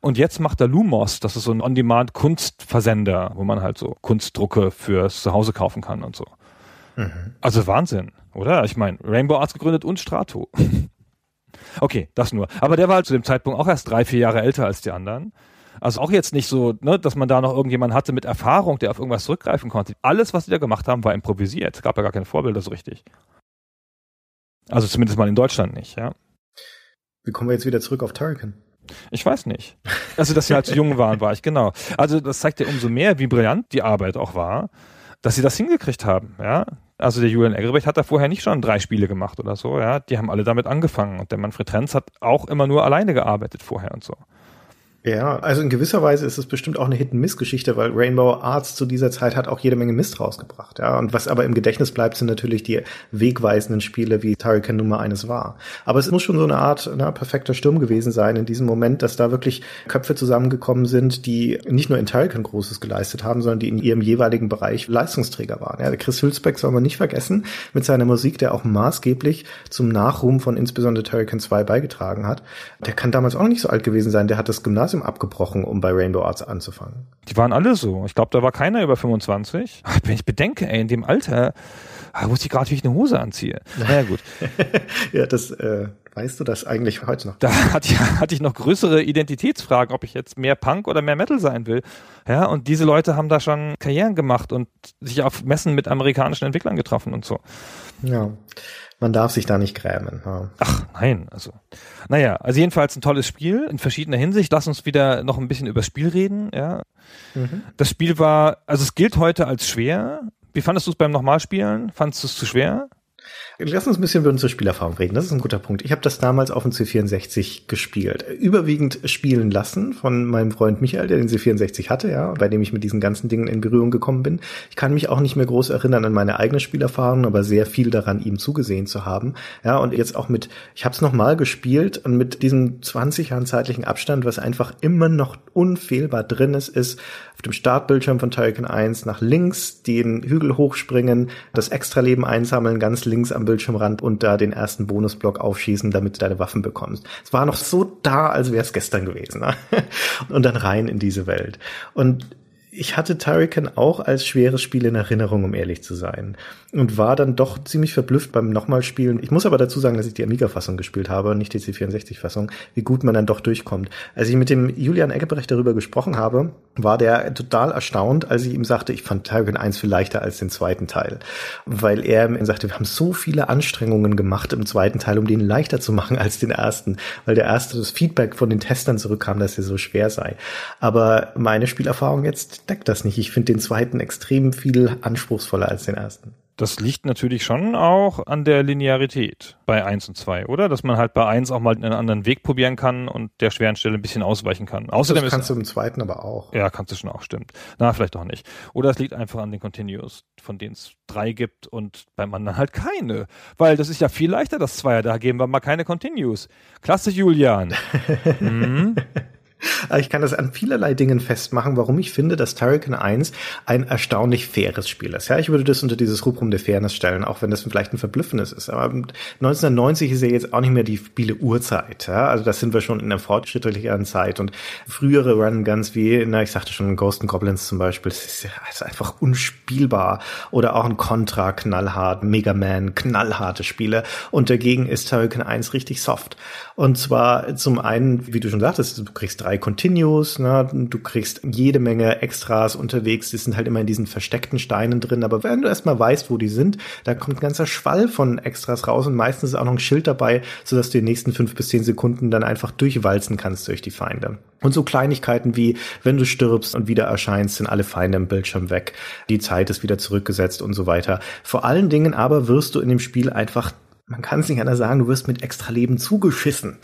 Und jetzt macht er Lumos, das ist so ein On-Demand-Kunstversender, wo man halt so Kunstdrucke fürs Zuhause kaufen kann und so. Mhm. Also Wahnsinn, oder? Ich meine, Rainbow Arts gegründet und Strato. Okay, das nur. Aber der war halt zu dem Zeitpunkt auch erst drei, vier Jahre älter als die anderen. Also auch jetzt nicht so, ne, dass man da noch irgendjemanden hatte mit Erfahrung, der auf irgendwas zurückgreifen konnte. Alles, was die da gemacht haben, war improvisiert. Es gab ja gar keine Vorbilder so richtig. Also zumindest mal in Deutschland nicht, ja. Wie kommen wir jetzt wieder zurück auf Turrican? Ich weiß nicht. Also, dass sie halt zu jung waren, war ich, genau. Also, das zeigt ja umso mehr, wie brillant die Arbeit auch war, dass sie das hingekriegt haben, ja. Also der Julian Eggebrecht hat da vorher nicht schon drei Spiele gemacht oder so, ja. Die haben alle damit angefangen. Und der Manfred Trenz hat auch immer nur alleine gearbeitet vorher und so. Ja, also in gewisser Weise ist es bestimmt auch eine Hit-and-Miss-Geschichte, weil Rainbow Arts zu dieser Zeit hat auch jede Menge Mist rausgebracht. Ja, und was aber im Gedächtnis bleibt, sind natürlich die wegweisenden Spiele, wie Turrican Nummer eines war. Aber es muss schon so eine Art na, perfekter Sturm gewesen sein in diesem Moment, dass da wirklich Köpfe zusammengekommen sind, die nicht nur in Turrican Großes geleistet haben, sondern die in ihrem jeweiligen Bereich Leistungsträger waren. Ja, Chris Hülsbeck soll man nicht vergessen mit seiner Musik, der auch maßgeblich zum Nachruhm von insbesondere Turrican 2 beigetragen hat. Der kann damals auch nicht so alt gewesen sein. Der hat das Gymnasium Gymnasium abgebrochen, um bei Rainbow Arts anzufangen. Die waren alle so. Ich glaube, da war keiner über 25. Ach, wenn ich bedenke, ey, in dem Alter ah, wusste ich gerade, wie ich eine Hose anziehe. Naja, gut. ja, das äh, weißt du das eigentlich heute noch. Da hatte ich, hatte ich noch größere Identitätsfragen, ob ich jetzt mehr Punk oder mehr Metal sein will. Ja, und diese Leute haben da schon Karrieren gemacht und sich auf Messen mit amerikanischen Entwicklern getroffen und so. Ja man darf sich da nicht grämen. Ja. Ach nein, also. Naja, also jedenfalls ein tolles Spiel in verschiedener Hinsicht. Lass uns wieder noch ein bisschen über das Spiel reden. Ja. Mhm. Das Spiel war, also es gilt heute als schwer. Wie fandest du es beim Nochmalspielen? Fandest du es zu schwer? Lass uns ein bisschen über unsere Spielerfahrung reden. Das ist ein guter Punkt. Ich habe das damals auf dem C64 gespielt. Überwiegend spielen lassen von meinem Freund Michael, der den C64 hatte, ja, bei dem ich mit diesen ganzen Dingen in Berührung gekommen bin. Ich kann mich auch nicht mehr groß erinnern an meine eigene Spielerfahrung, aber sehr viel daran, ihm zugesehen zu haben. Ja, und jetzt auch mit, ich habe es nochmal gespielt und mit diesem 20 Jahren zeitlichen Abstand, was einfach immer noch unfehlbar drin ist, ist auf dem Startbildschirm von Turrican 1 nach links den Hügel hochspringen, das Extraleben einsammeln, ganz links am Bildschirmrand und da den ersten Bonusblock aufschießen, damit du deine Waffen bekommst. Es war noch so da, als wäre es gestern gewesen. Ne? Und dann rein in diese Welt. Und ich hatte Turrican auch als schweres Spiel in Erinnerung, um ehrlich zu sein. Und war dann doch ziemlich verblüfft beim nochmal spielen. Ich muss aber dazu sagen, dass ich die Amiga-Fassung gespielt habe, nicht die C64-Fassung, wie gut man dann doch durchkommt. Als ich mit dem Julian Eggebrecht darüber gesprochen habe, war der total erstaunt, als ich ihm sagte, ich fand Turrican 1 viel leichter als den zweiten Teil. Weil er sagte, wir haben so viele Anstrengungen gemacht im zweiten Teil, um den leichter zu machen als den ersten. Weil der erste, das Feedback von den Testern zurückkam, dass er so schwer sei. Aber meine Spielerfahrung jetzt deckt das nicht. Ich finde den zweiten extrem viel anspruchsvoller als den ersten. Das liegt natürlich schon auch an der Linearität bei 1 und 2, oder? Dass man halt bei 1 auch mal einen anderen Weg probieren kann und der schweren Stelle ein bisschen ausweichen kann. Außerdem das kannst ist, du im zweiten aber auch. Ja, kannst du schon auch, stimmt. Na, vielleicht auch nicht. Oder es liegt einfach an den Continues, von denen es drei gibt und beim anderen halt keine. Weil das ist ja viel leichter, das Zweier. Da geben wir mal keine Continues. Klasse, Julian. mhm. Ich kann das an vielerlei Dingen festmachen, warum ich finde, dass Turrican 1 ein erstaunlich faires Spiel ist. Ja, ich würde das unter dieses Rubrum der Fairness stellen, auch wenn das vielleicht ein verblüffendes ist. Aber 1990 ist ja jetzt auch nicht mehr die Spiele-Uhrzeit. Ja? Also das sind wir schon in einer fortschrittlicheren Zeit und frühere Run-Guns wie, na, ich sagte schon, Ghost and Goblins zum Beispiel, das ist, ja, ist einfach unspielbar. Oder auch ein Contra, knallhart, Mega Man, knallharte Spiele. Und dagegen ist Turrican 1 richtig soft. Und zwar zum einen, wie du schon sagtest, du kriegst drei Continues, ne? du kriegst jede Menge Extras unterwegs, die sind halt immer in diesen versteckten Steinen drin, aber wenn du erstmal weißt, wo die sind, da kommt ein ganzer Schwall von Extras raus und meistens ist auch noch ein Schild dabei, sodass du die nächsten fünf bis zehn Sekunden dann einfach durchwalzen kannst durch die Feinde. Und so Kleinigkeiten wie, wenn du stirbst und wieder erscheinst, sind alle Feinde im Bildschirm weg, die Zeit ist wieder zurückgesetzt und so weiter. Vor allen Dingen aber wirst du in dem Spiel einfach man kann es nicht anders sagen, du wirst mit extra Leben zugeschissen.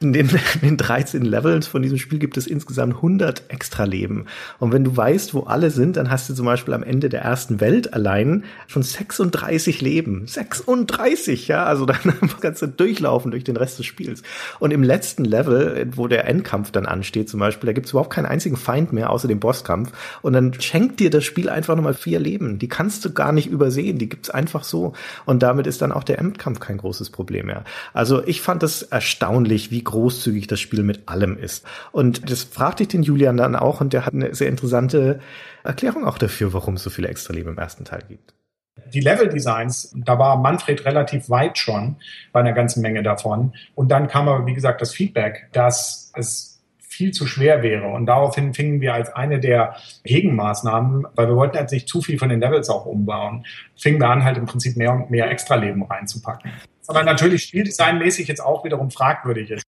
In den, in den 13 Levels von diesem Spiel gibt es insgesamt 100 extra Leben. Und wenn du weißt, wo alle sind, dann hast du zum Beispiel am Ende der ersten Welt allein schon 36 Leben. 36, ja, also dann kannst du durchlaufen durch den Rest des Spiels. Und im letzten Level, wo der Endkampf dann ansteht zum Beispiel, da gibt es überhaupt keinen einzigen Feind mehr, außer dem Bosskampf. Und dann schenkt dir das Spiel einfach nochmal vier Leben. Die kannst du gar nicht übersehen, die gibt's einfach so. Und damit ist dann auch der Endkampf kein großes Problem mehr. Also ich fand es erstaunlich, wie großzügig das Spiel mit allem ist. Und das fragte ich den Julian dann auch und der hat eine sehr interessante Erklärung auch dafür, warum es so viele Extra-Leben im ersten Teil gibt die Level-Designs, da war Manfred relativ weit schon bei einer ganzen Menge davon. Und dann kam aber, wie gesagt, das Feedback, dass es viel zu schwer wäre. Und daraufhin fingen wir als eine der Gegenmaßnahmen, weil wir wollten jetzt nicht zu viel von den Levels auch umbauen, fingen wir an, halt im Prinzip mehr und mehr Extraleben reinzupacken. Aber natürlich spieldesignmäßig jetzt auch wiederum fragwürdig ist.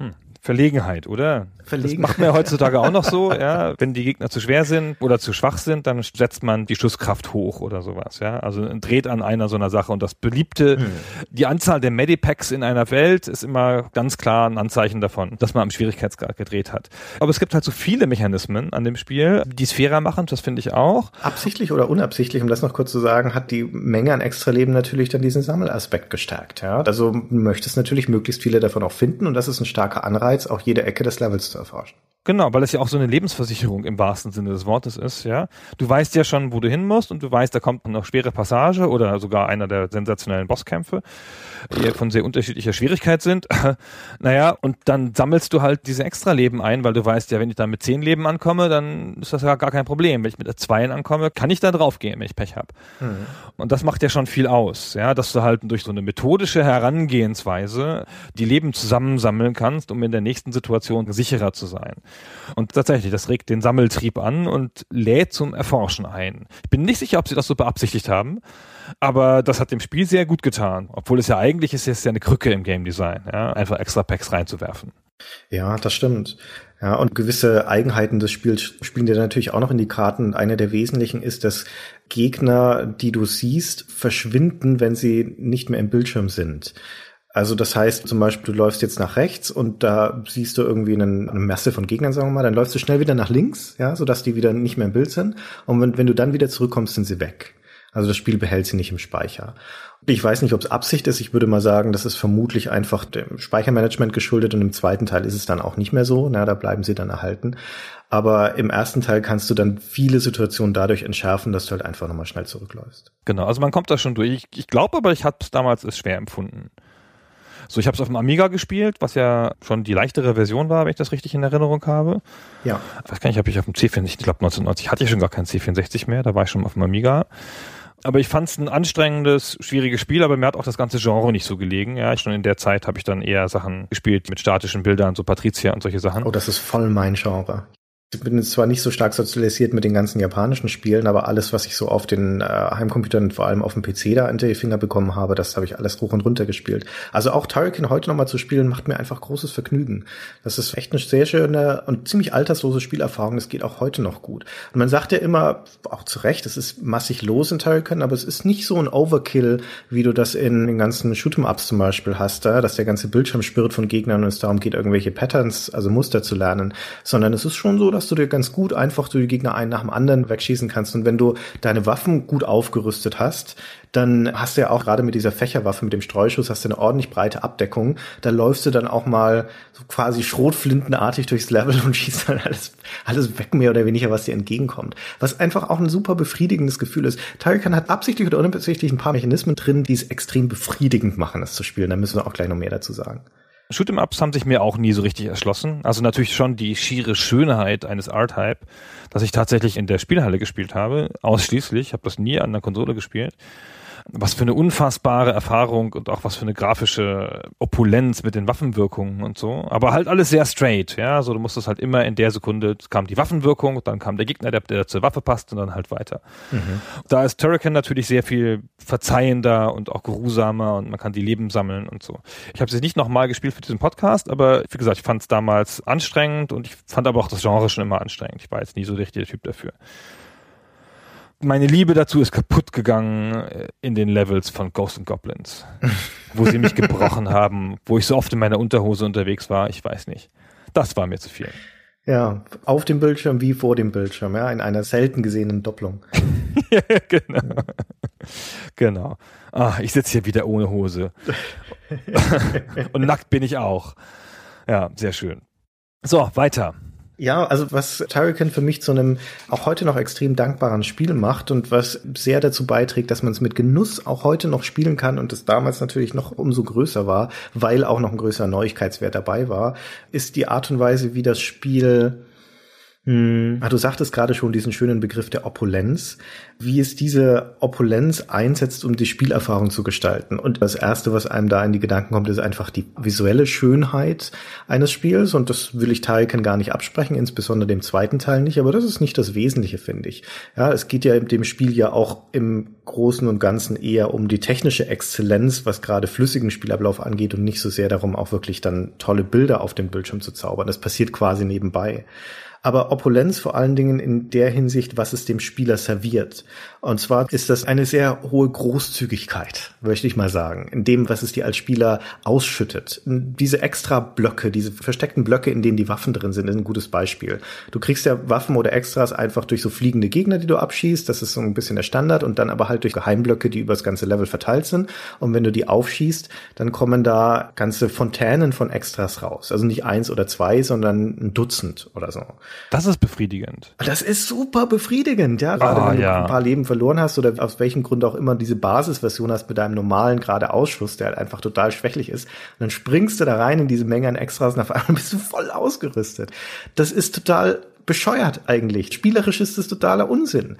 Hm. Verlegenheit, oder? Verlegenheit. Das macht man ja heutzutage auch noch so, ja. Wenn die Gegner zu schwer sind oder zu schwach sind, dann setzt man die Schusskraft hoch oder sowas, ja. Also dreht an einer so einer Sache. Und das beliebte, hm. die Anzahl der Medipacks in einer Welt ist immer ganz klar ein Anzeichen davon, dass man am Schwierigkeitsgrad gedreht hat. Aber es gibt halt so viele Mechanismen an dem Spiel, die es fairer machen, das finde ich auch. Absichtlich oder unabsichtlich, um das noch kurz zu sagen, hat die Menge an Extraleben natürlich dann diesen Sammelaspekt gestärkt, ja. Also möchtest natürlich möglichst viele davon auch finden und das ist ein starker Anreiz, auch jede Ecke des Levels zu erforschen. Genau, weil es ja auch so eine Lebensversicherung im wahrsten Sinne des Wortes ist, ja. Du weißt ja schon, wo du hin musst und du weißt, da kommt noch schwere Passage oder sogar einer der sensationellen Bosskämpfe, die von sehr unterschiedlicher Schwierigkeit sind. naja, und dann sammelst du halt diese Extra-Leben ein, weil du weißt ja, wenn ich da mit zehn Leben ankomme, dann ist das ja gar kein Problem. Wenn ich mit zweien ankomme, kann ich da drauf gehen, wenn ich Pech habe. Mhm. Und das macht ja schon viel aus, ja, dass du halt durch so eine methodische Herangehensweise die Leben zusammensammeln kannst, um in der nächsten Situation sicherer zu sein. Und tatsächlich, das regt den Sammeltrieb an und lädt zum Erforschen ein. Ich bin nicht sicher, ob sie das so beabsichtigt haben, aber das hat dem Spiel sehr gut getan. Obwohl es ja eigentlich ist, ist ja eine Krücke im Game Design, ja, einfach extra Packs reinzuwerfen. Ja, das stimmt. Ja, und gewisse Eigenheiten des Spiels spielen dir natürlich auch noch in die Karten. Eine der wesentlichen ist, dass Gegner, die du siehst, verschwinden, wenn sie nicht mehr im Bildschirm sind. Also das heißt zum Beispiel, du läufst jetzt nach rechts und da siehst du irgendwie einen, eine Masse von Gegnern, sagen wir mal, dann läufst du schnell wieder nach links, ja, sodass die wieder nicht mehr im Bild sind. Und wenn, wenn du dann wieder zurückkommst, sind sie weg. Also das Spiel behält sie nicht im Speicher. Ich weiß nicht, ob es Absicht ist. Ich würde mal sagen, das ist vermutlich einfach dem Speichermanagement geschuldet und im zweiten Teil ist es dann auch nicht mehr so. Na, da bleiben sie dann erhalten. Aber im ersten Teil kannst du dann viele Situationen dadurch entschärfen, dass du halt einfach nochmal schnell zurückläufst. Genau, also man kommt da schon durch. Ich, ich glaube aber, ich habe es damals als schwer empfunden. So, ich habe es auf dem Amiga gespielt, was ja schon die leichtere Version war, wenn ich das richtig in Erinnerung habe. Ja. Ich weiß gar nicht, ob ich auf dem C64, ich glaube 1990 hatte ich schon gar kein C64 mehr, da war ich schon auf dem Amiga. Aber ich fand es ein anstrengendes, schwieriges Spiel, aber mir hat auch das ganze Genre nicht so gelegen. Ja, schon in der Zeit habe ich dann eher Sachen gespielt mit statischen Bildern, so Patricia und solche Sachen. Oh, das ist voll mein Genre. Ich bin zwar nicht so stark sozialisiert mit den ganzen japanischen Spielen, aber alles, was ich so auf den äh, Heimcomputern, vor allem auf dem PC da in die Finger bekommen habe, das habe ich alles hoch und runter gespielt. Also auch Turrican heute nochmal zu spielen, macht mir einfach großes Vergnügen. Das ist echt eine sehr schöne und ziemlich alterslose Spielerfahrung. Das geht auch heute noch gut. Und man sagt ja immer, auch zu Recht, es ist massig los in Turrican, aber es ist nicht so ein Overkill, wie du das in den ganzen Shoot'em-Ups zum Beispiel hast, da, dass der ganze Bildschirm spürt von Gegnern und es darum geht, irgendwelche Patterns, also Muster zu lernen, sondern es ist schon so, dass du dir ganz gut einfach so die Gegner einen nach dem anderen wegschießen kannst. Und wenn du deine Waffen gut aufgerüstet hast, dann hast du ja auch gerade mit dieser Fächerwaffe, mit dem Streuschuss, hast du eine ordentlich breite Abdeckung. Da läufst du dann auch mal so quasi schrotflintenartig durchs Level und schießt dann alles, alles weg, mehr oder weniger, was dir entgegenkommt. Was einfach auch ein super befriedigendes Gefühl ist. Tarikan hat absichtlich oder unabsichtlich ein paar Mechanismen drin, die es extrem befriedigend machen, das zu spielen. Da müssen wir auch gleich noch mehr dazu sagen. Shoot'em-Ups haben sich mir auch nie so richtig erschlossen. Also natürlich schon die schiere Schönheit eines Art-Hype, das ich tatsächlich in der Spielhalle gespielt habe, ausschließlich. Ich habe das nie an der Konsole gespielt was für eine unfassbare Erfahrung und auch was für eine grafische Opulenz mit den Waffenwirkungen und so. Aber halt alles sehr straight, ja. So, du musstest halt immer in der Sekunde kam die Waffenwirkung, dann kam der Gegner, der, der zur Waffe passt und dann halt weiter. Mhm. Da ist Turrican natürlich sehr viel verzeihender und auch geruhsamer und man kann die Leben sammeln und so. Ich habe sie nicht nochmal gespielt für diesen Podcast, aber wie gesagt, ich fand es damals anstrengend und ich fand aber auch das Genre schon immer anstrengend. Ich war jetzt nie so der richtige Typ dafür meine Liebe dazu ist kaputt gegangen äh, in den Levels von Ghosts and Goblins, wo sie mich gebrochen haben, wo ich so oft in meiner Unterhose unterwegs war, ich weiß nicht. Das war mir zu viel. Ja, auf dem Bildschirm wie vor dem Bildschirm, ja, in einer selten gesehenen Doppelung. ja, genau. Genau. Ah, ich sitze hier wieder ohne Hose. Und nackt bin ich auch. Ja, sehr schön. So, weiter. Ja, also was Turrican für mich zu einem auch heute noch extrem dankbaren Spiel macht und was sehr dazu beiträgt, dass man es mit Genuss auch heute noch spielen kann und es damals natürlich noch umso größer war, weil auch noch ein größerer Neuigkeitswert dabei war, ist die Art und Weise, wie das Spiel hm. Ah, du sagtest gerade schon diesen schönen Begriff der Opulenz, wie es diese Opulenz einsetzt, um die Spielerfahrung zu gestalten. Und das erste, was einem da in die Gedanken kommt, ist einfach die visuelle Schönheit eines Spiels. Und das will ich Tariken gar nicht absprechen, insbesondere dem zweiten Teil nicht. Aber das ist nicht das Wesentliche, finde ich. Ja, es geht ja in dem Spiel ja auch im Großen und Ganzen eher um die technische Exzellenz, was gerade flüssigen Spielablauf angeht und nicht so sehr darum, auch wirklich dann tolle Bilder auf dem Bildschirm zu zaubern. Das passiert quasi nebenbei aber Opulenz vor allen Dingen in der Hinsicht, was es dem Spieler serviert. Und zwar ist das eine sehr hohe Großzügigkeit, möchte ich mal sagen, in dem, was es dir als Spieler ausschüttet. Diese extra Blöcke, diese versteckten Blöcke, in denen die Waffen drin sind, ist ein gutes Beispiel. Du kriegst ja Waffen oder Extras einfach durch so fliegende Gegner, die du abschießt. Das ist so ein bisschen der Standard und dann aber halt durch Geheimblöcke, die über das ganze Level verteilt sind. Und wenn du die aufschießt, dann kommen da ganze Fontänen von Extras raus. Also nicht eins oder zwei, sondern ein Dutzend oder so. Das ist befriedigend. Das ist super befriedigend, ja. Gerade Ah, wenn du ja. ein paar Leben verloren hast oder aus welchem Grund auch immer diese Basisversion hast mit deinem normalen gerade Ausschuss, der halt einfach total schwächlich ist. Und dann springst du da rein in diese Menge an Extras und auf einmal bist du voll ausgerüstet. Das ist total bescheuert eigentlich. Spielerisch ist das totaler Unsinn.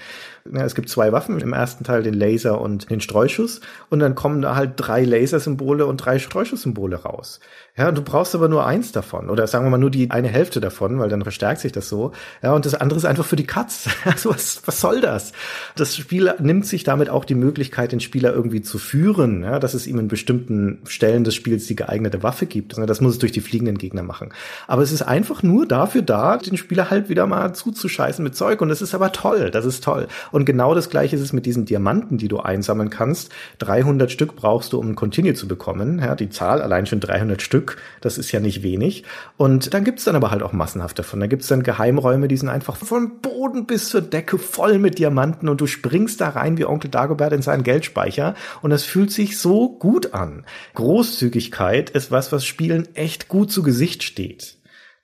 Ja, es gibt zwei Waffen, im ersten Teil den Laser und den Streuschuss und dann kommen da halt drei Lasersymbole und drei Streuschusssymbole raus. Ja, und du brauchst aber nur eins davon oder sagen wir mal nur die eine Hälfte davon, weil dann verstärkt sich das so. Ja, und das andere ist einfach für die Katz. Also was, was soll das? Das Spiel nimmt sich damit auch die Möglichkeit, den Spieler irgendwie zu führen, ja, dass es ihm in bestimmten Stellen des Spiels die geeignete Waffe gibt. Das muss es durch die fliegenden Gegner machen. Aber es ist einfach nur dafür da, den Spieler halt wieder mal zuzuscheißen mit Zeug. Und das ist aber toll. Das ist toll. Und genau das gleiche ist es mit diesen Diamanten, die du einsammeln kannst. 300 Stück brauchst du, um ein Continue zu bekommen. Ja, die Zahl allein schon 300 Stück, das ist ja nicht wenig. Und dann gibt's dann aber halt auch massenhaft davon. Da gibt's dann Geheimräume, die sind einfach von Boden bis zur Decke voll mit Diamanten und du springst da rein wie Onkel Dagobert in seinen Geldspeicher und das fühlt sich so gut an. Großzügigkeit ist was, was Spielen echt gut zu Gesicht steht.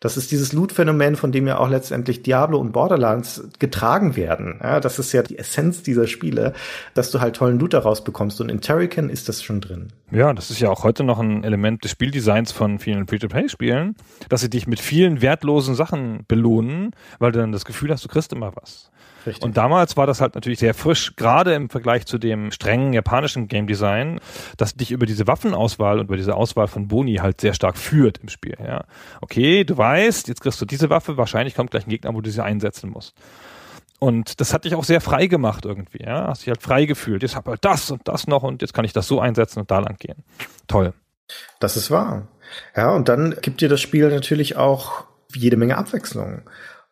Das ist dieses Loot-Phänomen, von dem ja auch letztendlich Diablo und Borderlands getragen werden. Ja, das ist ja die Essenz dieser Spiele, dass du halt tollen Loot daraus bekommst. Und in Terrican ist das schon drin. Ja, das ist ja auch heute noch ein Element des Spieldesigns von vielen Free-to-Play-Spielen, dass sie dich mit vielen wertlosen Sachen belohnen, weil du dann das Gefühl hast, du kriegst immer was. Richtig. Und damals war das halt natürlich sehr frisch, gerade im Vergleich zu dem strengen japanischen Game Design, das dich über diese Waffenauswahl und über diese Auswahl von Boni halt sehr stark führt im Spiel. Ja, okay, du weißt, jetzt kriegst du diese Waffe, wahrscheinlich kommt gleich ein Gegner, wo du sie einsetzen musst. Und das hat dich auch sehr frei gemacht irgendwie, ja. Hast dich halt frei gefühlt. Jetzt hab halt das und das noch und jetzt kann ich das so einsetzen und da lang gehen. Toll. Das ist wahr. Ja, und dann gibt dir das Spiel natürlich auch jede Menge Abwechslung.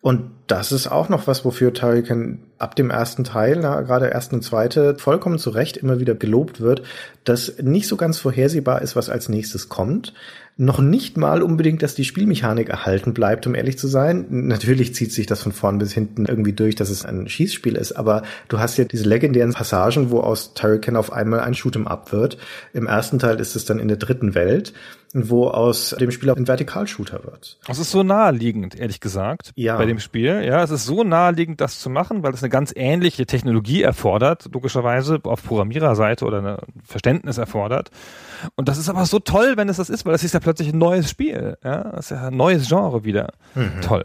Und das ist auch noch was, wofür Tarikan ab dem ersten Teil, na, gerade ersten und zweite, vollkommen zu Recht immer wieder gelobt wird, dass nicht so ganz vorhersehbar ist, was als nächstes kommt. Noch nicht mal unbedingt, dass die Spielmechanik erhalten bleibt, um ehrlich zu sein. Natürlich zieht sich das von vorn bis hinten irgendwie durch, dass es ein Schießspiel ist, aber du hast ja diese legendären Passagen, wo aus Tarikan auf einmal ein Shoot'em Up wird. Im ersten Teil ist es dann in der dritten Welt, wo aus dem Spieler ein Vertikalshooter wird. Das ist so naheliegend, ehrlich gesagt, Ja. bei dem Spiel. Ja, es ist so naheliegend, das zu machen, weil es eine ganz ähnliche Technologie erfordert, logischerweise auf Programmiererseite oder ein Verständnis erfordert. Und das ist aber so toll, wenn es das ist, weil das ist ja plötzlich ein neues Spiel. Ja, das ist ja ein neues Genre wieder. Toll.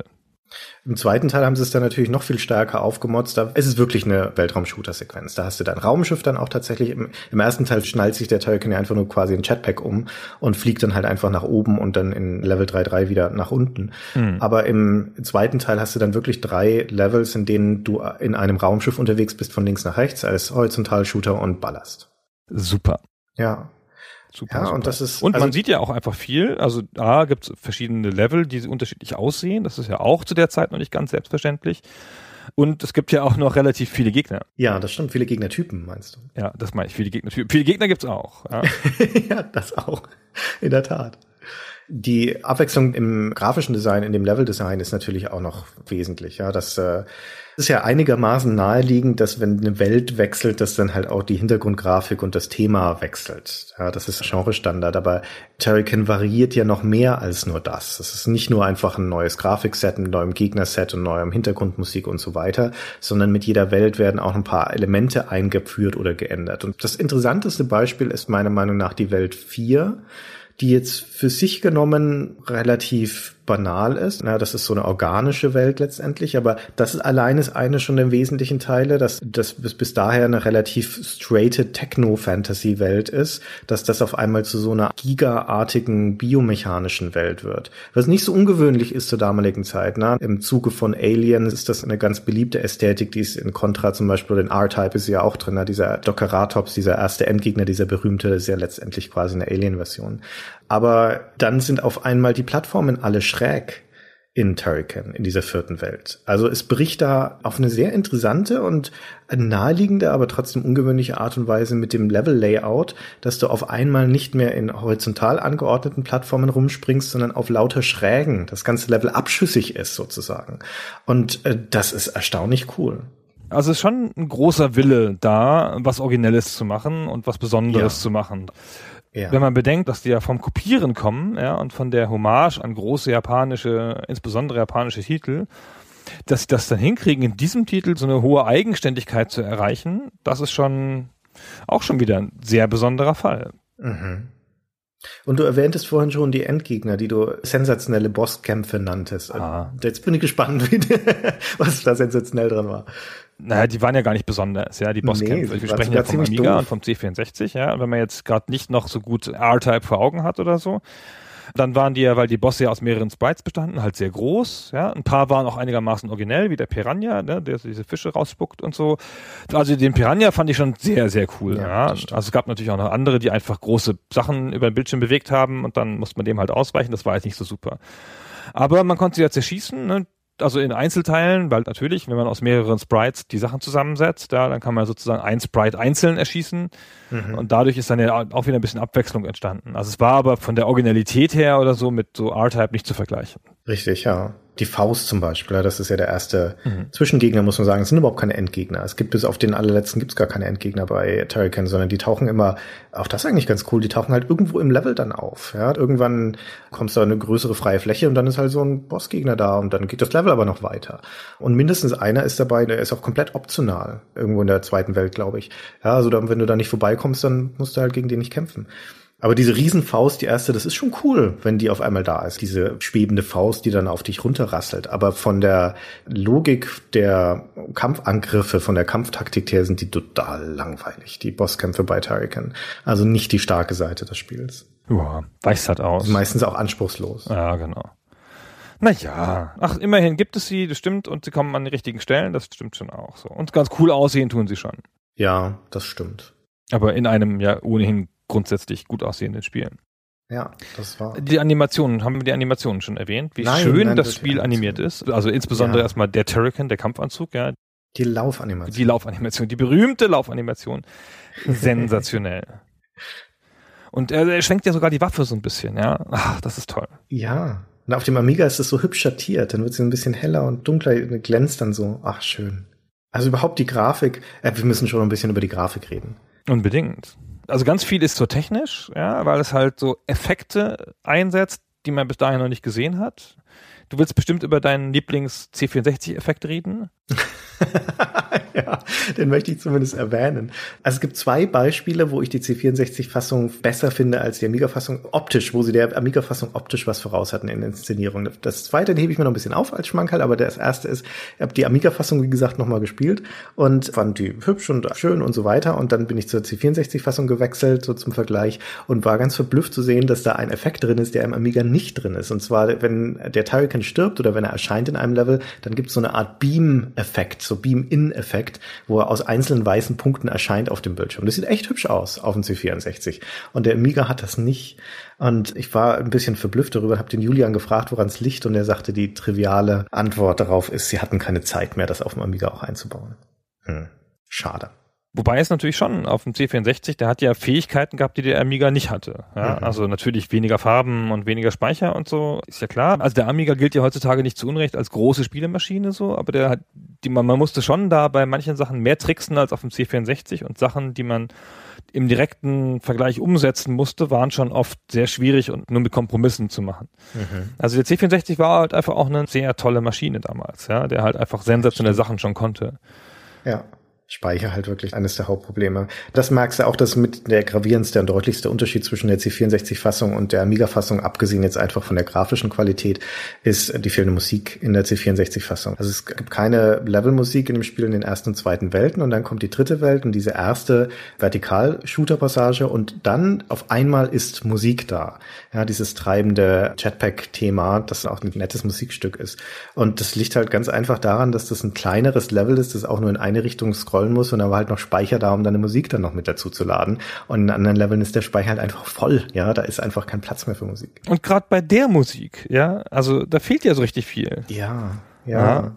Im zweiten Teil haben sie es dann natürlich noch viel stärker aufgemotzt. Da ist es wirklich eine Weltraum-Shooter-Sequenz. Da hast du dein Raumschiff dann auch tatsächlich. Im, im ersten Teil schnallt sich der Tolkien ja einfach nur quasi ein Jetpack um und fliegt dann halt einfach nach oben und dann in Level 3.3 wieder nach unten. Aber im zweiten Teil hast du dann wirklich drei Levels, in denen du in einem Raumschiff unterwegs bist, von links nach rechts, als Horizontal-Shooter und ballerst. Super. Ja. Super, Ja, super. und das ist- und also- man sieht ja auch einfach viel. Also da gibt es verschiedene Level, die unterschiedlich aussehen. Das ist ja auch zu der Zeit noch nicht ganz selbstverständlich. Und es gibt ja auch noch relativ viele Gegner. Ja, das stimmt. Viele Gegnertypen, meinst du? Ja, das meine ich. Viele Gegner. Viele Gegner gibt's auch. Ja. ja, das auch. In der Tat. Die Abwechslung im grafischen Design, in dem Leveldesign ist natürlich auch noch wesentlich. Ja, das äh, ist ja einigermaßen naheliegend, dass wenn eine Welt wechselt, dass dann halt auch die Hintergrundgrafik und das Thema wechselt. Ja, das ist Genre-Standard. Aber Terrican variiert ja noch mehr als nur das. Es ist nicht nur einfach ein neues Grafikset, ein neuem Gegnerset und neuem Hintergrundmusik und so weiter, sondern mit jeder Welt werden auch ein paar Elemente eingeführt oder geändert. Und das interessanteste Beispiel ist meiner Meinung nach die Welt 4 die jetzt für sich genommen relativ banal ist. Na, das ist so eine organische Welt letztendlich, aber das allein ist eine schon der wesentlichen Teile, dass das bis, daher eine relativ straighte Techno-Fantasy-Welt ist, dass das auf einmal zu so einer gigaartigen biomechanischen Welt wird. Was nicht so ungewöhnlich ist zur damaligen Zeit. Na? Im Zuge von Alien ist das eine ganz beliebte Ästhetik, die ist in Contra zum Beispiel, in R-Type ist ja auch drin, na? dieser Dockeratops, dieser erste Endgegner, dieser berühmte, ist ja letztendlich quasi eine Alien-Version. Aber dann sind auf einmal die Plattformen alle schräg in Turrican, in dieser vierten Welt. Also es bricht da auf eine sehr interessante und naheliegende, aber trotzdem ungewöhnliche Art und Weise mit dem Level-Layout, dass du auf einmal nicht mehr in horizontal angeordneten Plattformen rumspringst, sondern auf lauter Schrägen, das ganze Level abschüssig ist sozusagen. Und äh, das ist erstaunlich cool. Also es ist schon ein großer Wille da, was Originelles zu machen und was Besonderes ja. zu machen. Ja. Wenn man bedenkt, dass die ja vom Kopieren kommen, ja, und von der Hommage an große japanische, insbesondere japanische Titel, dass sie das dann hinkriegen, in diesem Titel so eine hohe Eigenständigkeit zu erreichen, das ist schon auch schon wieder ein sehr besonderer Fall. Mhm. Und du erwähntest vorhin schon die Endgegner, die du sensationelle Bosskämpfe nanntest. Ah. Jetzt bin ich gespannt, was da sensationell dran war. Naja, die waren ja gar nicht besonders, ja, die Bosskämpfe. Nee, Wir sprechen ja vom Amiga doof. und vom C64, ja. Und wenn man jetzt gerade nicht noch so gut R-Type vor Augen hat oder so, dann waren die ja, weil die Bosse ja aus mehreren Sprites bestanden, halt sehr groß. Ja, ein paar waren auch einigermaßen originell, wie der Piranha, ne, der diese Fische rausspuckt und so. Also den Piranha fand ich schon sehr, sehr cool. Ja, ja. Also es gab natürlich auch noch andere, die einfach große Sachen über den Bildschirm bewegt haben und dann musste man dem halt ausweichen. Das war jetzt nicht so super. Aber man konnte sie ja zerschießen. Ne? Also in Einzelteilen, weil natürlich, wenn man aus mehreren Sprites die Sachen zusammensetzt, ja, dann kann man sozusagen ein Sprite einzeln erschießen mhm. und dadurch ist dann ja auch wieder ein bisschen Abwechslung entstanden. Also es war aber von der Originalität her oder so mit so R-Type nicht zu vergleichen. Richtig, ja die Faust zum Beispiel, das ist ja der erste mhm. Zwischengegner, muss man sagen. Es sind überhaupt keine Endgegner. Es gibt bis auf den allerletzten gibt's gar keine Endgegner bei Turrican, sondern die tauchen immer, auch das ist eigentlich ganz cool, die tauchen halt irgendwo im Level dann auf. Ja? Irgendwann kommst du eine größere freie Fläche und dann ist halt so ein Bossgegner da und dann geht das Level aber noch weiter. Und mindestens einer ist dabei, der ist auch komplett optional, irgendwo in der zweiten Welt, glaube ich. Ja, also dann, wenn du da nicht vorbeikommst, dann musst du halt gegen den nicht kämpfen. Aber diese Riesenfaust, die erste, das ist schon cool, wenn die auf einmal da ist. Diese schwebende Faust, die dann auf dich runterrasselt. Aber von der Logik der Kampfangriffe, von der Kampftaktik her sind die total langweilig, die Bosskämpfe bei Tarikan. Also nicht die starke Seite des Spiels. Ja, weicht halt aus. Meistens auch anspruchslos. Ja, genau. Naja, ach, immerhin gibt es sie, das stimmt, und sie kommen an die richtigen Stellen, das stimmt schon auch so. Und ganz cool aussehen tun sie schon. Ja, das stimmt. Aber in einem ja ohnehin grundsätzlich gut aussehenden Spielen. Ja, das war. Die Animationen, haben wir die Animationen schon erwähnt? Wie nein, schön nein, das Spiel animiert ist. Also insbesondere ja. erstmal der Turrican, der Kampfanzug, ja. Die Laufanimation. Die Laufanimation, die berühmte Laufanimation. Sensationell. Und er, er schwenkt ja sogar die Waffe so ein bisschen, ja. Ach, das ist toll. Ja. Und auf dem Amiga ist es so hübsch schattiert. Dann wird sie ein bisschen heller und dunkler, glänzt dann so. Ach, schön. Also überhaupt die Grafik. Äh, wir müssen schon ein bisschen über die Grafik reden. Unbedingt also ganz viel ist so technisch, ja, weil es halt so Effekte einsetzt, die man bis dahin noch nicht gesehen hat. Du willst bestimmt über deinen Lieblings-C64-Effekt reden. ja, den möchte ich zumindest erwähnen. Also es gibt zwei Beispiele, wo ich die C64-Fassung besser finde als die Amiga-Fassung optisch, wo sie der Amiga-Fassung optisch was voraus hatten in der Inszenierung. Das zweite hebe ich mir noch ein bisschen auf als Schmankerl, aber das erste ist, ich habe die Amiga-Fassung, wie gesagt, nochmal gespielt und fand die hübsch und schön und so weiter. Und dann bin ich zur C64-Fassung gewechselt, so zum Vergleich, und war ganz verblüfft zu sehen, dass da ein Effekt drin ist, der im Amiga nicht drin ist. Und zwar, wenn der Turrican stirbt oder wenn er erscheint in einem Level, dann gibt es so eine Art Beam-Effekt, so Beam-In-Effekt, wo er aus einzelnen weißen Punkten erscheint auf dem Bildschirm. Das sieht echt hübsch aus auf dem C64. Und der Amiga hat das nicht. Und ich war ein bisschen verblüfft darüber, habe den Julian gefragt, woran es liegt, und er sagte, die triviale Antwort darauf ist, sie hatten keine Zeit mehr, das auf dem Amiga auch einzubauen. Hm. Schade. Wobei es natürlich schon auf dem C64, der hat ja Fähigkeiten gehabt, die der Amiga nicht hatte. Ja, mhm. Also natürlich weniger Farben und weniger Speicher und so, ist ja klar. Also der Amiga gilt ja heutzutage nicht zu Unrecht als große Spielemaschine so, aber der hat, die, man, man musste schon da bei manchen Sachen mehr tricksen als auf dem C64 und Sachen, die man im direkten Vergleich umsetzen musste, waren schon oft sehr schwierig und nur mit Kompromissen zu machen. Mhm. Also der C64 war halt einfach auch eine sehr tolle Maschine damals, ja, der halt einfach sensationelle Sachen schon konnte. Ja. Speicher halt wirklich eines der Hauptprobleme. Das merkst du auch, dass mit der gravierendste und deutlichste Unterschied zwischen der C64-Fassung und der Amiga-Fassung, abgesehen jetzt einfach von der grafischen Qualität, ist die fehlende Musik in der C64-Fassung. Also es gibt keine Levelmusik in dem Spiel in den ersten und zweiten Welten und dann kommt die dritte Welt und diese erste Vertikal-Shooter-Passage und dann auf einmal ist Musik da. Ja, dieses treibende Jetpack-Thema, das auch ein nettes Musikstück ist. Und das liegt halt ganz einfach daran, dass das ein kleineres Level ist, das auch nur in eine Richtung scrollt scrollen muss und da war halt noch Speicher da, um deine Musik dann noch mit dazu zu laden. Und in anderen Leveln ist der Speicher halt einfach voll, ja, da ist einfach kein Platz mehr für Musik. Und gerade bei der Musik, ja, also da fehlt ja so richtig viel. Ja, ja. ja.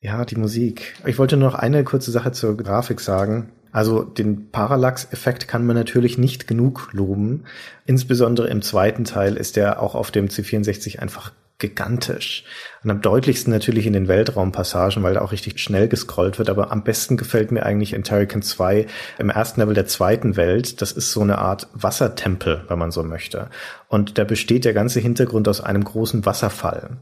Ja, die Musik. Ich wollte nur noch eine kurze Sache zur Grafik sagen. Also den Parallax-Effekt kann man natürlich nicht genug loben. Insbesondere im zweiten Teil ist der auch auf dem C64 einfach gigantisch. Und am deutlichsten natürlich in den Weltraumpassagen, weil da auch richtig schnell gescrollt wird. Aber am besten gefällt mir eigentlich in Terrican 2 im ersten Level der zweiten Welt. Das ist so eine Art Wassertempel, wenn man so möchte. Und da besteht der ganze Hintergrund aus einem großen Wasserfall.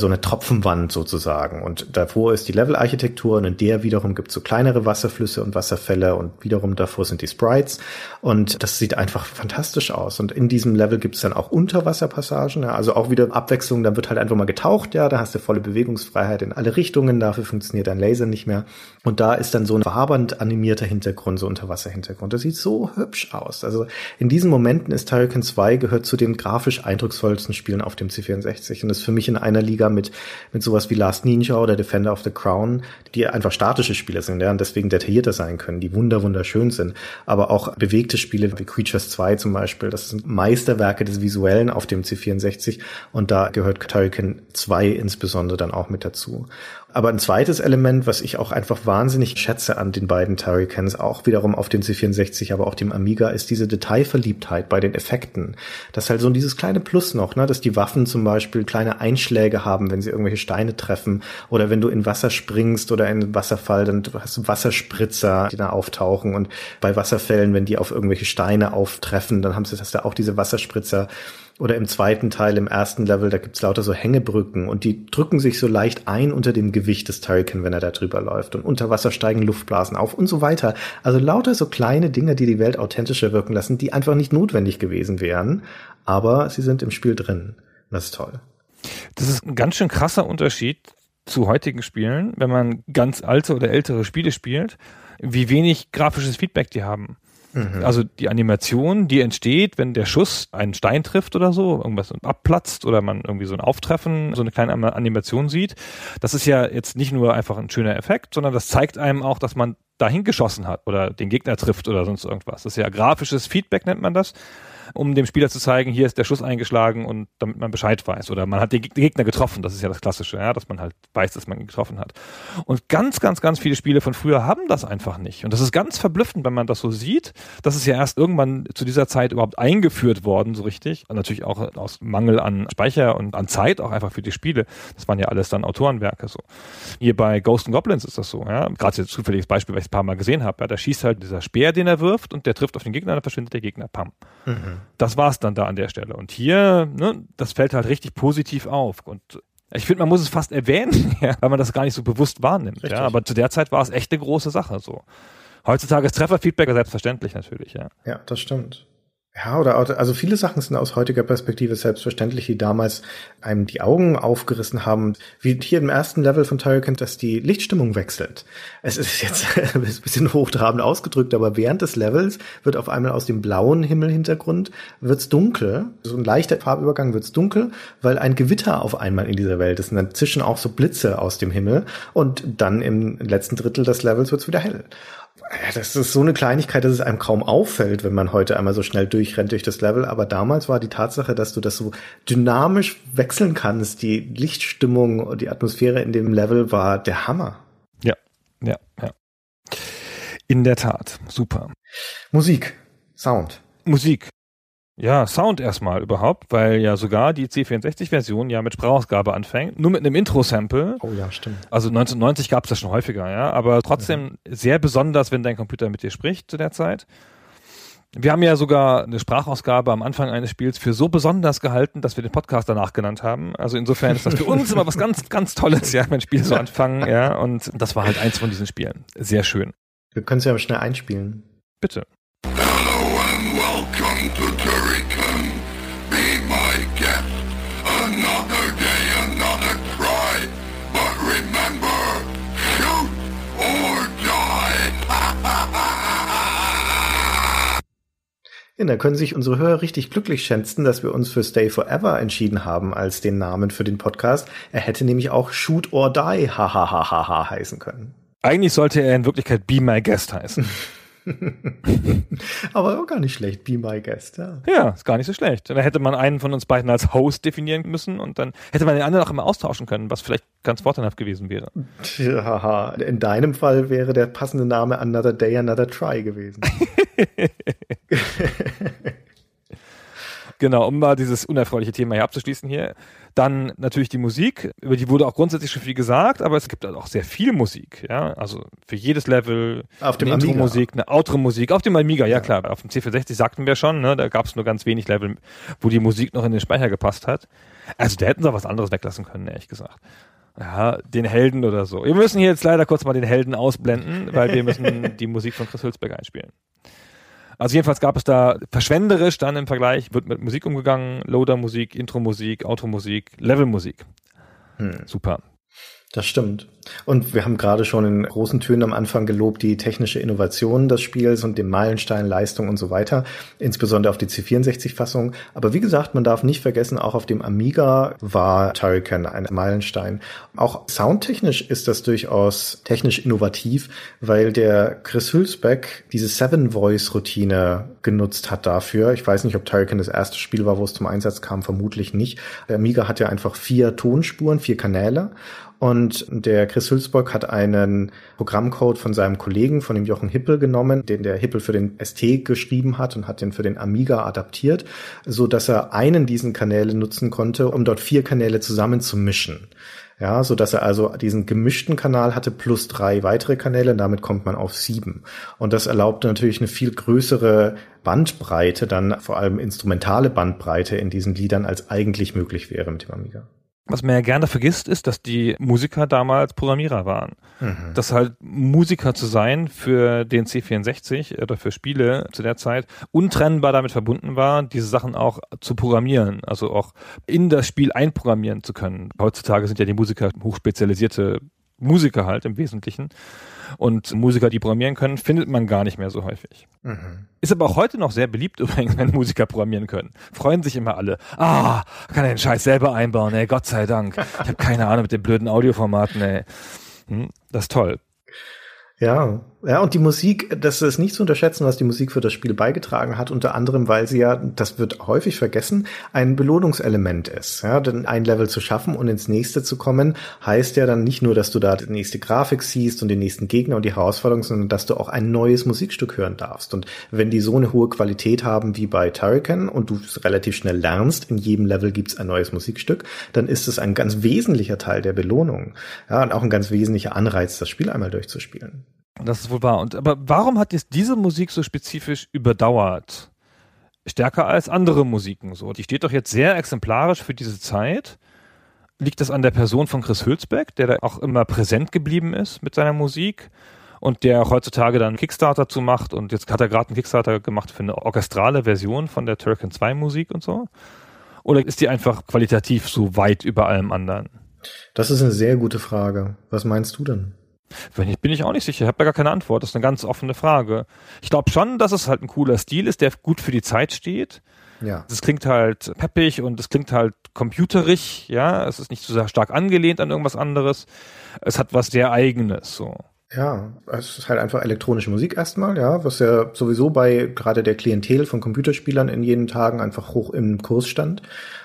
So eine Tropfenwand sozusagen. Und davor ist die Levelarchitektur und in der wiederum gibt es so kleinere Wasserflüsse und Wasserfälle und wiederum davor sind die Sprites. Und das sieht einfach fantastisch aus. Und in diesem Level gibt es dann auch Unterwasserpassagen, ja, also auch wieder Abwechslung, dann wird halt einfach mal getaucht, ja, da hast du volle Bewegungsfreiheit in alle Richtungen, dafür funktioniert dein Laser nicht mehr. Und da ist dann so ein wabernd animierter Hintergrund, so Unterwasserhintergrund. Das sieht so hübsch aus. Also in diesen Momenten ist Turrican 2 gehört zu den grafisch eindrucksvollsten Spielen auf dem C64 und ist für mich in einer Liga mit, mit sowas wie Last Ninja oder Defender of the Crown, die einfach statische Spiele sind, ja, und deswegen detaillierter sein können, die wunder, wunderschön sind. Aber auch bewegte Spiele wie Creatures 2 zum Beispiel, das sind Meisterwerke des Visuellen auf dem C64 und da gehört Turrican 2 insbesondere dann auch mit dazu. Aber ein zweites Element, was ich auch einfach wahnsinnig schätze an den beiden Turricans, auch wiederum auf dem C64, aber auch dem Amiga, ist diese Detailverliebtheit bei den Effekten. Das halt so dieses kleine Plus noch, ne, dass die Waffen zum Beispiel kleine Einschläge haben, wenn sie irgendwelche Steine treffen oder wenn du in Wasser springst oder in Wasserfall, dann hast du Wasserspritzer, die da auftauchen und bei Wasserfällen, wenn die auf irgendwelche Steine auftreffen, dann haben sie das da auch diese Wasserspritzer oder im zweiten Teil, im ersten Level, da gibt's lauter so Hängebrücken und die drücken sich so leicht ein unter dem Gewicht des Turrican, wenn er da drüber läuft. Und unter Wasser steigen Luftblasen auf und so weiter. Also lauter so kleine Dinge, die die Welt authentischer wirken lassen, die einfach nicht notwendig gewesen wären, aber sie sind im Spiel drin. Das ist toll. Das ist ein ganz schön krasser Unterschied zu heutigen Spielen, wenn man ganz alte oder ältere Spiele spielt, wie wenig grafisches Feedback die haben. Mhm. Also die Animation, die entsteht, wenn der Schuss einen Stein trifft oder so, irgendwas abplatzt oder man irgendwie so ein Auftreffen, so eine kleine Animation sieht. Das ist ja jetzt nicht nur einfach ein schöner Effekt, sondern das zeigt einem auch, dass man dahin geschossen hat oder den Gegner trifft oder sonst irgendwas. Das ist ja grafisches Feedback nennt man das um dem Spieler zu zeigen, hier ist der Schuss eingeschlagen und damit man Bescheid weiß. Oder man hat den Gegner getroffen, das ist ja das Klassische, ja, dass man halt weiß, dass man ihn getroffen hat. Und ganz, ganz, ganz viele Spiele von früher haben das einfach nicht. Und das ist ganz verblüffend, wenn man das so sieht. Das ist ja erst irgendwann zu dieser Zeit überhaupt eingeführt worden, so richtig. Und natürlich auch aus Mangel an Speicher und an Zeit auch einfach für die Spiele. Das waren ja alles dann Autorenwerke so. Hier bei Ghost and Goblins ist das so, ja. Gerade jetzt zufälliges Beispiel, weil ich es ein paar Mal gesehen habe. Ja, da schießt halt dieser Speer, den er wirft und der trifft auf den Gegner, dann verschwindet der Gegner. Pam. Mhm. Das war's dann da an der Stelle. Und hier, ne, das fällt halt richtig positiv auf. Und ich finde, man muss es fast erwähnen, ja, weil man das gar nicht so bewusst wahrnimmt. Ja, aber zu der Zeit war es echt eine große Sache. So. Heutzutage ist Trefferfeedback selbstverständlich natürlich. Ja, ja das stimmt. Ja, oder also viele Sachen sind aus heutiger Perspektive selbstverständlich, die damals einem die Augen aufgerissen haben. Wie hier im ersten Level von Turrican, dass die Lichtstimmung wechselt. Es ist jetzt ein bisschen hochtrabend ausgedrückt, aber während des Levels wird auf einmal aus dem blauen Himmelhintergrund wird's dunkel. So ein leichter Farbübergang wird's dunkel, weil ein Gewitter auf einmal in dieser Welt ist. Und dann zischen auch so Blitze aus dem Himmel. Und dann im letzten Drittel des Levels wird's wieder hell das ist so eine Kleinigkeit, dass es einem kaum auffällt, wenn man heute einmal so schnell durchrennt durch das Level. Aber damals war die Tatsache, dass du das so dynamisch wechseln kannst, die Lichtstimmung und die Atmosphäre in dem Level war der Hammer. Ja, ja, ja. In der Tat, super. Musik, Sound. Musik. Ja, Sound erstmal überhaupt, weil ja sogar die C64-Version ja mit Sprachausgabe anfängt, nur mit einem Intro-Sample. Oh ja, stimmt. Also 1990 gab es das schon häufiger, ja, aber trotzdem ja. sehr besonders, wenn dein Computer mit dir spricht zu der Zeit. Wir haben ja sogar eine Sprachausgabe am Anfang eines Spiels für so besonders gehalten, dass wir den Podcast danach genannt haben. Also insofern ist das für uns immer was ganz, ganz Tolles, ja, wenn Spiele so anfangen, ja. Und das war halt eins von diesen Spielen. Sehr schön. Wir können es ja schnell einspielen. Bitte. Ja, da können sich unsere Hörer richtig glücklich schätzen, dass wir uns für Stay Forever entschieden haben als den Namen für den Podcast. Er hätte nämlich auch Shoot or Die hahaha heißen können. Eigentlich sollte er in Wirklichkeit Be My Guest heißen. Aber auch gar nicht schlecht, Be My Guest, ja. Ja, ist gar nicht so schlecht. Da hätte man einen von uns beiden als Host definieren müssen und dann hätte man den anderen auch immer austauschen können, was vielleicht ganz vorteilhaft gewesen wäre. Haha, in deinem Fall wäre der passende Name Another Day, Another Try gewesen. Genau, um mal dieses unerfreuliche Thema hier abzuschließen hier. Dann natürlich die Musik, über die wurde auch grundsätzlich schon viel gesagt, aber es gibt halt auch sehr viel Musik, ja. Also für jedes Level Auf dem eine. Intro-Musik, eine Outro-Musik, auf dem Amiga, ja, klar. Auf dem C460 sagten wir schon, ne, da gab es nur ganz wenig Level, wo die Musik noch in den Speicher gepasst hat. Also da hätten sie auch was anderes weglassen können, ehrlich gesagt. Ja, den Helden oder so. Wir müssen hier jetzt leider kurz mal den Helden ausblenden, weil wir müssen die Musik von Chris Hülsberg einspielen. Also jedenfalls gab es da verschwenderisch dann im Vergleich, wird mit Musik umgegangen, Loader-Musik, Intro-Musik, Outro-Musik, Level-Musik. Super. Das stimmt. Und wir haben gerade schon in großen Tönen am Anfang gelobt die technische Innovation des Spiels und den Meilenstein, Leistung und so weiter, insbesondere auf die C64-Fassung. Aber wie gesagt, man darf nicht vergessen, auch auf dem Amiga war Turrican ein Meilenstein. Auch soundtechnisch ist das durchaus technisch innovativ, weil der Chris Hülsbeck diese Seven-Voice-Routine genutzt hat dafür. Ich weiß nicht, ob Turrican das erste Spiel war, wo es zum Einsatz kam, vermutlich nicht. Der Amiga hat ja einfach vier Tonspuren, vier Kanäle. Und der Chris Hülsberg hat einen Programmcode von seinem Kollegen, von dem Jochen Hippel genommen, den der Hippel für den ST geschrieben hat und hat den für den Amiga adaptiert, so dass er einen diesen Kanäle nutzen konnte, um dort vier Kanäle zusammenzumischen. Ja, so dass er also diesen gemischten Kanal hatte plus drei weitere Kanäle, damit kommt man auf sieben. Und das erlaubt natürlich eine viel größere Bandbreite, dann vor allem instrumentale Bandbreite in diesen Liedern, als eigentlich möglich wäre mit dem Amiga. Was man ja gerne vergisst, ist, dass die Musiker damals Programmierer waren. Mhm. Dass halt Musiker zu sein für den C64 oder für Spiele zu der Zeit untrennbar damit verbunden war, diese Sachen auch zu programmieren, also auch in das Spiel einprogrammieren zu können. Heutzutage sind ja die Musiker hochspezialisierte Musiker halt im Wesentlichen. Und Musiker, die programmieren können, findet man gar nicht mehr so häufig. Mhm. Ist aber auch heute noch sehr beliebt übrigens, wenn Musiker programmieren können. Freuen sich immer alle. Ah, kann er den Scheiß selber einbauen, ey, Gott sei Dank. Ich habe keine Ahnung mit den blöden Audioformaten, ey. Hm, das ist toll. Ja, ja, und die Musik, das ist nicht zu unterschätzen, was die Musik für das Spiel beigetragen hat, unter anderem, weil sie ja, das wird häufig vergessen, ein Belohnungselement ist. Ja, denn ein Level zu schaffen und ins nächste zu kommen, heißt ja dann nicht nur, dass du da die nächste Grafik siehst und den nächsten Gegner und die Herausforderung, sondern dass du auch ein neues Musikstück hören darfst. Und wenn die so eine hohe Qualität haben wie bei Turrican und du es relativ schnell lernst, in jedem Level gibt's ein neues Musikstück, dann ist es ein ganz wesentlicher Teil der Belohnung. Ja, und auch ein ganz wesentlicher Anreiz, das Spiel einmal durchzuspielen. Das ist wohl wahr. Und aber warum hat jetzt diese Musik so spezifisch überdauert? Stärker als andere Musiken so. Die steht doch jetzt sehr exemplarisch für diese Zeit. Liegt das an der Person von Chris Hülsbeck, der da auch immer präsent geblieben ist mit seiner Musik und der auch heutzutage dann Kickstarter zu macht und jetzt hat er gerade einen Kickstarter gemacht für eine orchestrale Version von der Turrican 2 Musik und so? Oder ist die einfach qualitativ so weit über allem anderen? Das ist eine sehr gute Frage. Was meinst du denn? Wenn ich, bin ich auch nicht sicher. Ich habe da gar keine Antwort. Das ist eine ganz offene Frage. Ich glaube schon, dass es halt ein cooler Stil ist, der gut für die Zeit steht. Ja. Es klingt halt peppig und es klingt halt computerig, ja. Es ist nicht so sehr stark angelehnt an irgendwas anderes. Es hat was sehr eigenes, so. Ja, es ist halt einfach elektronische Musik erstmal, ja, was ja sowieso bei gerade der Klientel von Computerspielern in jenen Tagen einfach hoch im Kurs stand.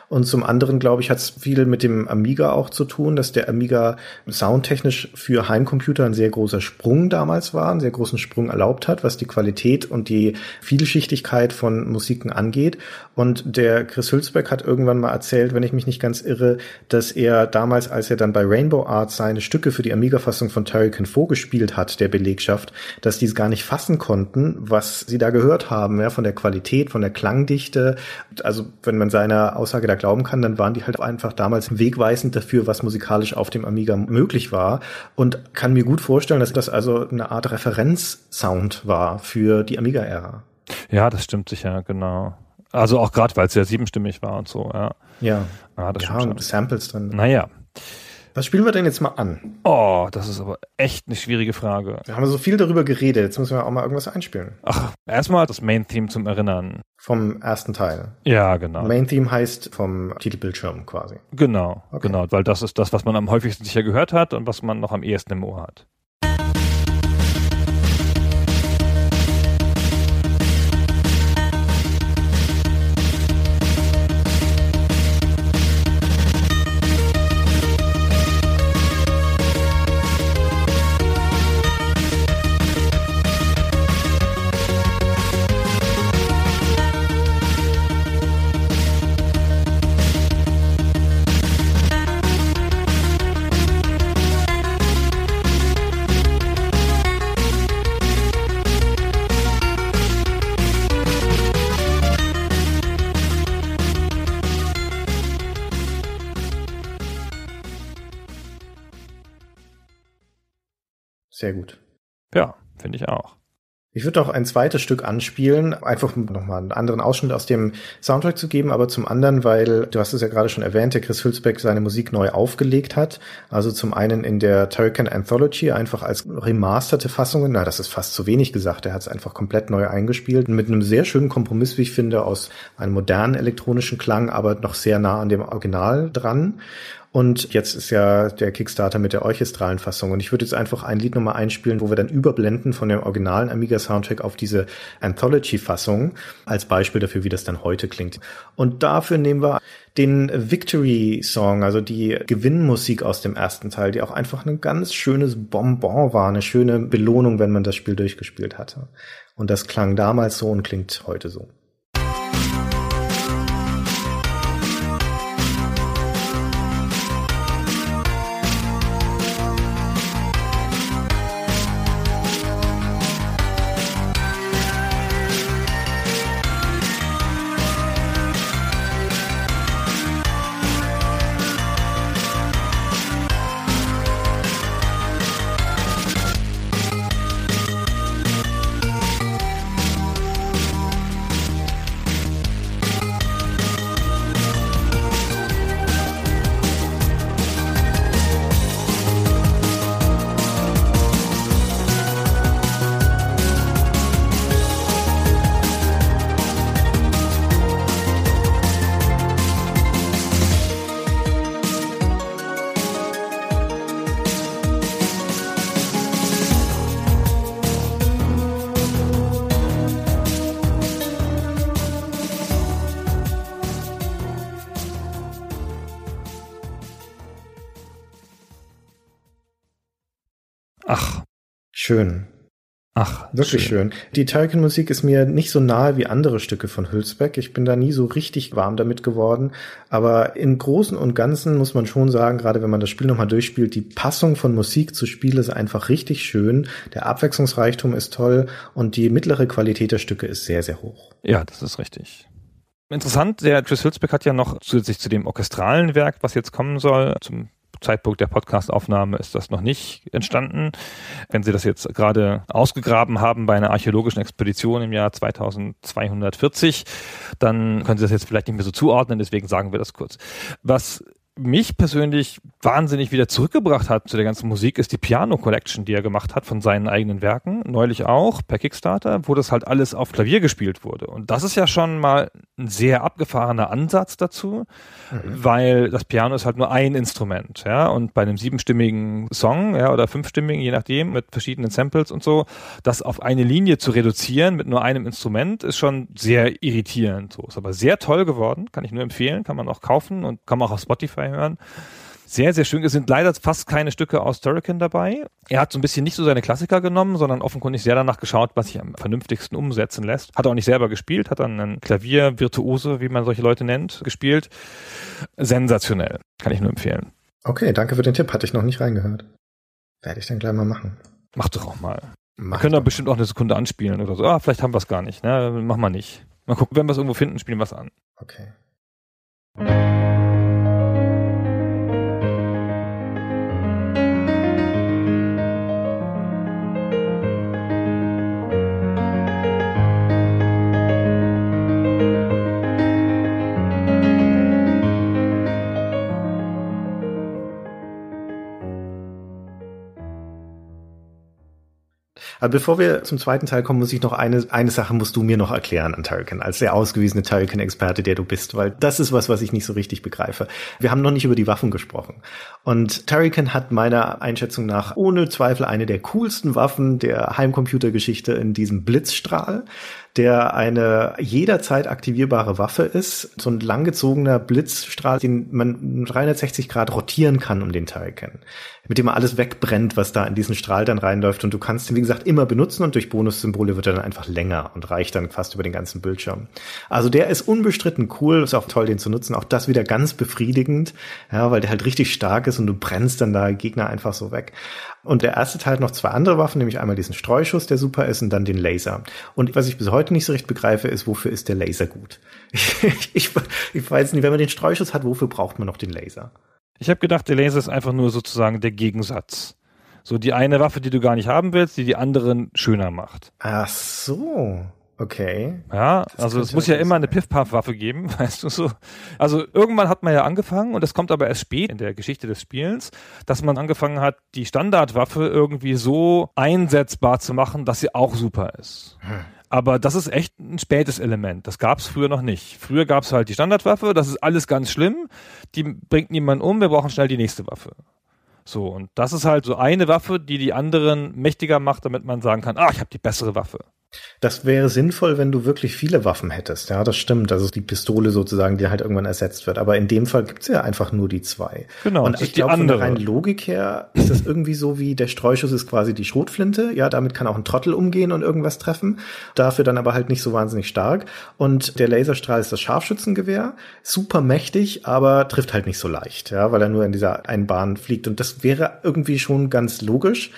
Und zum anderen, glaube ich, hat es viel mit dem Amiga auch zu tun, dass der Amiga soundtechnisch für Heimcomputer ein sehr großer Sprung damals war, einen sehr großen Sprung erlaubt hat, was die Qualität und die Vielschichtigkeit von Musiken angeht. Und der Chris Hülsbeck hat irgendwann mal erzählt, wenn ich mich nicht ganz irre, dass er damals, als er dann bei Rainbow Arts seine Stücke für die Amiga-Fassung von Turrican vorgespielt hat, der Belegschaft, dass die es gar nicht fassen konnten, was sie da gehört haben, ja, von der Qualität, von der Klangdichte. Also, wenn man seiner Aussage da glauben kann, dann waren die halt einfach damals wegweisend dafür, was musikalisch auf dem Amiga möglich war und kann mir gut vorstellen, dass das also eine Art Referenzsound war für die Amiga-Ära. Ja, das stimmt sicher, genau. Also auch gerade, weil es ja siebenstimmig war und so, ja. Ja, ja, das ja und Samples drin. Naja. Was spielen wir denn jetzt mal an? Oh, das ist aber echt eine schwierige Frage. Wir haben so viel darüber geredet, jetzt müssen wir auch mal irgendwas einspielen. Ach, erstmal das Main-Theme zum Erinnern. Vom ersten Teil. Ja, genau. Main-Theme heißt vom Titelbildschirm quasi. Genau, okay. genau, weil das ist das, was man am häufigsten sicher gehört hat und was man noch am ehesten im Ohr hat. Ich würde auch ein zweites Stück anspielen, einfach nochmal einen anderen Ausschnitt aus dem Soundtrack zu geben, aber zum anderen, weil, du hast es ja gerade schon erwähnt, der Chris Hülsbeck seine Musik neu aufgelegt hat. Also zum einen in der Turrican Anthology einfach als remasterte Fassungen, na, das ist fast zu wenig gesagt, er hat es einfach komplett neu eingespielt, mit einem sehr schönen Kompromiss, wie ich finde, aus einem modernen elektronischen Klang, aber noch sehr nah an dem Original dran. Und jetzt ist ja der Kickstarter mit der orchestralen Fassung. Und ich würde jetzt einfach ein Lied nochmal einspielen, wo wir dann überblenden von dem originalen Amiga Soundtrack auf diese Anthology-Fassung als Beispiel dafür, wie das dann heute klingt. Und dafür nehmen wir den Victory Song, also die Gewinnmusik aus dem ersten Teil, die auch einfach ein ganz schönes Bonbon war, eine schöne Belohnung, wenn man das Spiel durchgespielt hatte. Und das klang damals so und klingt heute so. Wirklich schön. schön. Die Turrican-Musik ist mir nicht so nahe wie andere Stücke von Hülsbeck. Ich bin da nie so richtig warm damit geworden. Aber im Großen und Ganzen muss man schon sagen, gerade wenn man das Spiel nochmal durchspielt, die Passung von Musik zu Spiel ist einfach richtig schön. Der Abwechslungsreichtum ist toll und die mittlere Qualität der Stücke ist sehr, sehr hoch. Ja, das ist richtig. Interessant, der Chris Hülsbeck hat ja noch zusätzlich zu dem orchestralen Werk, was jetzt kommen soll, zum Zeitpunkt der Podcastaufnahme ist das noch nicht entstanden. Wenn Sie das jetzt gerade ausgegraben haben bei einer archäologischen Expedition im Jahr 2240, dann können Sie das jetzt vielleicht nicht mehr so zuordnen, deswegen sagen wir das kurz. Was mich persönlich wahnsinnig wieder zurückgebracht hat zu der ganzen Musik, ist die Piano Collection, die er gemacht hat von seinen eigenen Werken, neulich auch per Kickstarter, wo das halt alles auf Klavier gespielt wurde. Und das ist ja schon mal ein sehr abgefahrener Ansatz dazu, mhm. weil das Piano ist halt nur ein Instrument, ja, und bei einem siebenstimmigen Song, ja, oder fünfstimmigen, je nachdem, mit verschiedenen Samples und so, das auf eine Linie zu reduzieren mit nur einem Instrument ist schon sehr irritierend, so. Ist aber sehr toll geworden, kann ich nur empfehlen, kann man auch kaufen und kann man auch auf Spotify hören sehr, sehr schön. Es sind leider fast keine Stücke aus Turrican dabei. Er hat so ein bisschen nicht so seine Klassiker genommen, sondern offenkundig sehr danach geschaut, was sich am vernünftigsten umsetzen lässt. Hat er auch nicht selber gespielt, hat dann einen Klaviervirtuose, wie man solche Leute nennt, gespielt. Sensationell. Kann ich nur empfehlen. Okay, danke für den Tipp. Hatte ich noch nicht reingehört. Werde ich dann gleich mal machen. Mach doch auch mal. Mach wir können doch bestimmt auch eine Sekunde anspielen oder so. Ah, vielleicht haben wir es gar nicht. Ne? Mach mal nicht. Mal gucken, wenn wir es irgendwo finden, spielen wir es an. Okay. Aber bevor wir zum zweiten Teil kommen, muss ich noch eine, eine Sache musst du mir noch erklären an Turrican, als der ausgewiesene Turrican-Experte, der du bist, weil das ist was, was ich nicht so richtig begreife. Wir haben noch nicht über die Waffen gesprochen. Und Turrican hat meiner Einschätzung nach ohne Zweifel eine der coolsten Waffen der Heimcomputergeschichte in diesem Blitzstrahl der eine jederzeit aktivierbare Waffe ist. So ein langgezogener Blitzstrahl, den man 360 Grad rotieren kann um den Teilken. Mit dem man alles wegbrennt, was da in diesen Strahl dann reinläuft. Und du kannst ihn, wie gesagt, immer benutzen und durch Bonussymbole wird er dann einfach länger und reicht dann fast über den ganzen Bildschirm. Also der ist unbestritten cool, ist auch toll, den zu nutzen. Auch das wieder ganz befriedigend, ja, weil der halt richtig stark ist und du brennst dann da Gegner einfach so weg. Und der erste Teil hat noch zwei andere Waffen, nämlich einmal diesen Streuschuss, der super ist, und dann den Laser. Und was ich bis heute nicht so recht begreife, ist, wofür ist der Laser gut? ich, ich weiß nicht, wenn man den Streuschuss hat, wofür braucht man noch den Laser? Ich habe gedacht, der Laser ist einfach nur sozusagen der Gegensatz. So die eine Waffe, die du gar nicht haben willst, die die anderen schöner macht. Ach so. Okay. Ja, das also es muss ja immer eine Piff-Paff-Waffe geben, weißt du so. Also irgendwann hat man ja angefangen, und das kommt aber erst spät in der Geschichte des Spielens, dass man angefangen hat, die Standardwaffe irgendwie so einsetzbar zu machen, dass sie auch super ist. Hm. Aber das ist echt ein spätes Element. Das gab es früher noch nicht. Früher gab es halt die Standardwaffe, das ist alles ganz schlimm, die bringt niemanden um, wir brauchen schnell die nächste Waffe. So, und das ist halt so eine Waffe, die die anderen mächtiger macht, damit man sagen kann, ah, ich habe die bessere Waffe. Das wäre sinnvoll, wenn du wirklich viele Waffen hättest. Ja, das stimmt. Also die Pistole sozusagen, die halt irgendwann ersetzt wird. Aber in dem Fall gibt's ja einfach nur die zwei. Genau. Und ich glaube, von der reinen Logik her ist das irgendwie so wie der Streuschuss ist quasi die Schrotflinte. Ja, damit kann auch ein Trottel umgehen und irgendwas treffen. Dafür dann aber halt nicht so wahnsinnig stark. Und der Laserstrahl ist das Scharfschützengewehr. Super mächtig, aber trifft halt nicht so leicht. Ja, weil er nur in dieser einen Bahn fliegt. Und das wäre irgendwie schon ganz logisch.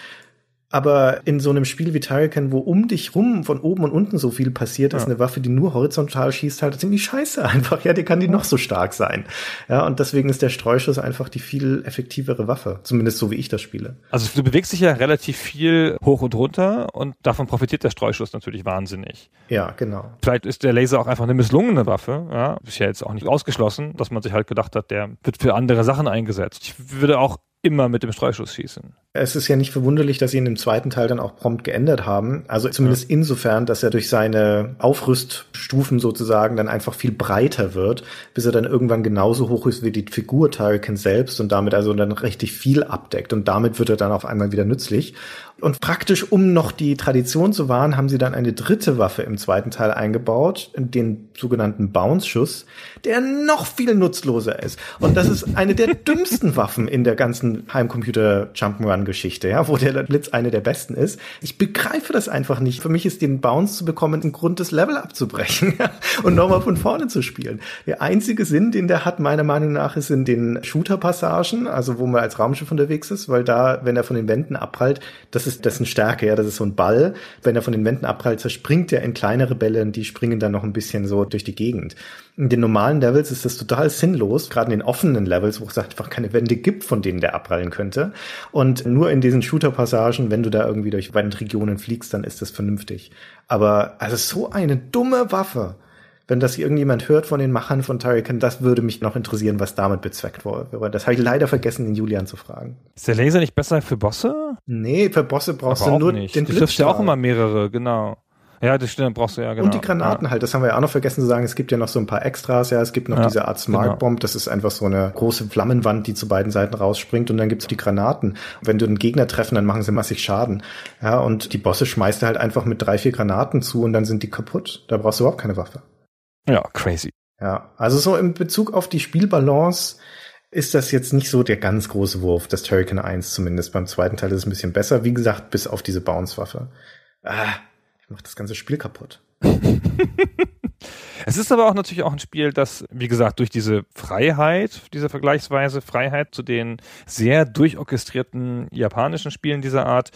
Aber in so einem Spiel wie Turrican, wo um dich rum von oben und unten so viel passiert, ja. ist eine Waffe, die nur horizontal schießt, halt ziemlich scheiße einfach. Ja, die kann die noch so stark sein. Ja, und deswegen ist der Streuschuss einfach die viel effektivere Waffe. Zumindest so wie ich das spiele. Also du bewegst dich ja relativ viel hoch und runter und davon profitiert der Streuschuss natürlich wahnsinnig. Ja, genau. Vielleicht ist der Laser auch einfach eine misslungene Waffe. Ja, ist ja jetzt auch nicht ausgeschlossen, dass man sich halt gedacht hat, der wird für andere Sachen eingesetzt. Ich würde auch immer mit dem Streuschuss schießen. Es ist ja nicht verwunderlich, dass sie ihn im zweiten Teil dann auch prompt geändert haben. Also zumindest ja. insofern, dass er durch seine Aufrüststufen sozusagen dann einfach viel breiter wird, bis er dann irgendwann genauso hoch ist wie die Figur Tarkin selbst und damit also dann richtig viel abdeckt. Und damit wird er dann auf einmal wieder nützlich. Und praktisch, um noch die Tradition zu wahren, haben sie dann eine dritte Waffe im zweiten Teil eingebaut, den sogenannten Bounce-Schuss, der noch viel nutzloser ist. Und das ist eine der dümmsten Waffen in der ganzen Heimcomputer Jump'n'Run-Geschichte, ja, wo der Blitz eine der besten ist. Ich begreife das einfach nicht. Für mich ist den Bounce zu bekommen ein Grund, das Level abzubrechen ja, und nochmal von vorne zu spielen. Der einzige Sinn, den der hat, meiner Meinung nach, ist in den Shooter-Passagen, also wo man als Raumschiff unterwegs ist, weil da, wenn er von den Wänden abprallt, das ist dessen Stärke, ja, das ist so ein Ball. Wenn er von den Wänden abprallt, zerspringt er in kleinere Bälle und die springen dann noch ein bisschen so durch die Gegend. In den normalen Levels ist das total sinnlos, gerade in den offenen Levels, wo es einfach keine Wände gibt, von denen der abprallen könnte. Und nur in diesen Shooter-Passagen, wenn du da irgendwie durch Wandregionen fliegst, dann ist das vernünftig. Aber also so eine dumme Waffe wenn das irgendjemand hört von den Machern von Turrican, das würde mich noch interessieren, was damit bezweckt wurde. Aber das habe ich leider vergessen, den Julian zu fragen. Ist der Laser nicht besser für Bosse? Nee, für Bosse brauchst Aber du nur nicht. den Du triffst ja auch immer mehrere, genau. Ja, das stimmt, brauchst du ja, genau. Und die Granaten ja. halt, das haben wir ja auch noch vergessen zu sagen. Es gibt ja noch so ein paar Extras, ja. Es gibt noch Ja, diese Art Smart Bomb, das ist einfach so eine große Flammenwand, die zu beiden Seiten rausspringt und dann gibt's die Granaten. Wenn du einen Gegner treffen, dann machen sie massig Schaden. Ja, und die Bosse schmeißt er halt einfach mit drei, vier Granaten zu und dann sind die kaputt. Da brauchst du überhaupt keine Waffe. Ja, crazy. Ja, also so in Bezug auf die Spielbalance ist das jetzt nicht so der ganz große Wurf, das Turrican 1 zumindest. Beim zweiten Teil ist es ein bisschen besser. Wie gesagt, bis auf diese Bounce-Waffe. Ah, ich mach das ganze Spiel kaputt. Es ist aber auch natürlich auch ein Spiel, das, wie gesagt, durch diese Freiheit, diese vergleichsweise Freiheit zu den sehr durchorchestrierten japanischen Spielen dieser Art,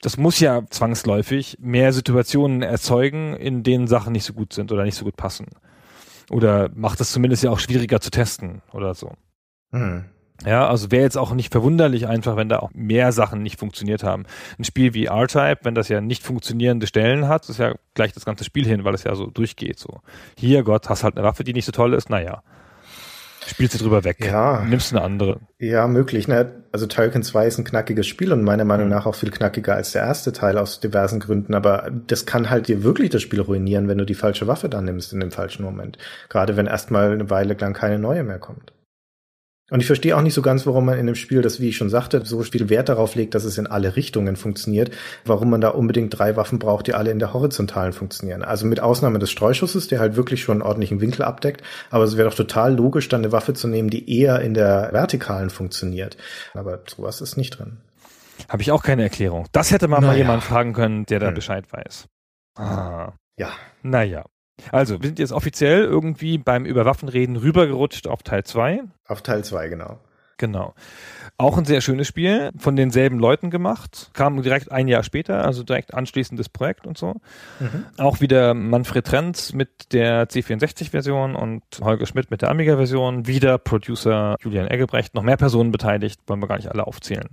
das muss ja zwangsläufig mehr Situationen erzeugen, in denen Sachen nicht so gut sind oder nicht so gut passen. Oder macht es zumindest ja auch schwieriger zu testen oder so. Hm. Ja, also wäre jetzt auch nicht verwunderlich einfach, wenn da auch mehr Sachen nicht funktioniert haben. Ein Spiel wie R-Type, wenn das ja nicht funktionierende Stellen hat, ist ja gleich das ganze Spiel hin, weil es ja so durchgeht. So, hier Gott, hast halt eine Waffe, die nicht so toll ist, naja. Spielst du drüber weg. Ja. Nimmst eine andere. Ja, möglich. Ne? Also Turrican 2 ist ein knackiges Spiel und meiner Meinung nach auch viel knackiger als der erste Teil aus diversen Gründen. Aber das kann halt dir wirklich das Spiel ruinieren, wenn du die falsche Waffe da nimmst in dem falschen Moment. Gerade wenn erstmal eine Weile lang keine neue mehr kommt. Und ich verstehe auch nicht so ganz, warum man in dem Spiel, das wie ich schon sagte, so viel Wert darauf legt, dass es in alle Richtungen funktioniert, warum man da unbedingt drei Waffen braucht, die alle in der horizontalen funktionieren. Also mit Ausnahme des Streuschusses, der halt wirklich schon einen ordentlichen Winkel abdeckt, aber es wäre doch total logisch, dann eine Waffe zu nehmen, die eher in der vertikalen funktioniert. Aber sowas ist nicht drin. Habe ich auch keine Erklärung. Das hätte man mal Naja. jemand fragen können, der da Hm. Bescheid weiß. Ah. Ja. Naja. Also, wir sind jetzt offiziell irgendwie beim über Waffenreden rübergerutscht auf Teil 2. Auf Teil 2, genau. Genau. Auch ein sehr schönes Spiel, von denselben Leuten gemacht, kam direkt ein Jahr später, also direkt anschließendes Projekt und so. Mhm. Auch wieder Manfred Trenz mit der C64-Version und Holger Schmidt mit der Amiga-Version, wieder Producer Julian Eggebrecht, noch mehr Personen beteiligt, wollen wir gar nicht alle aufzählen.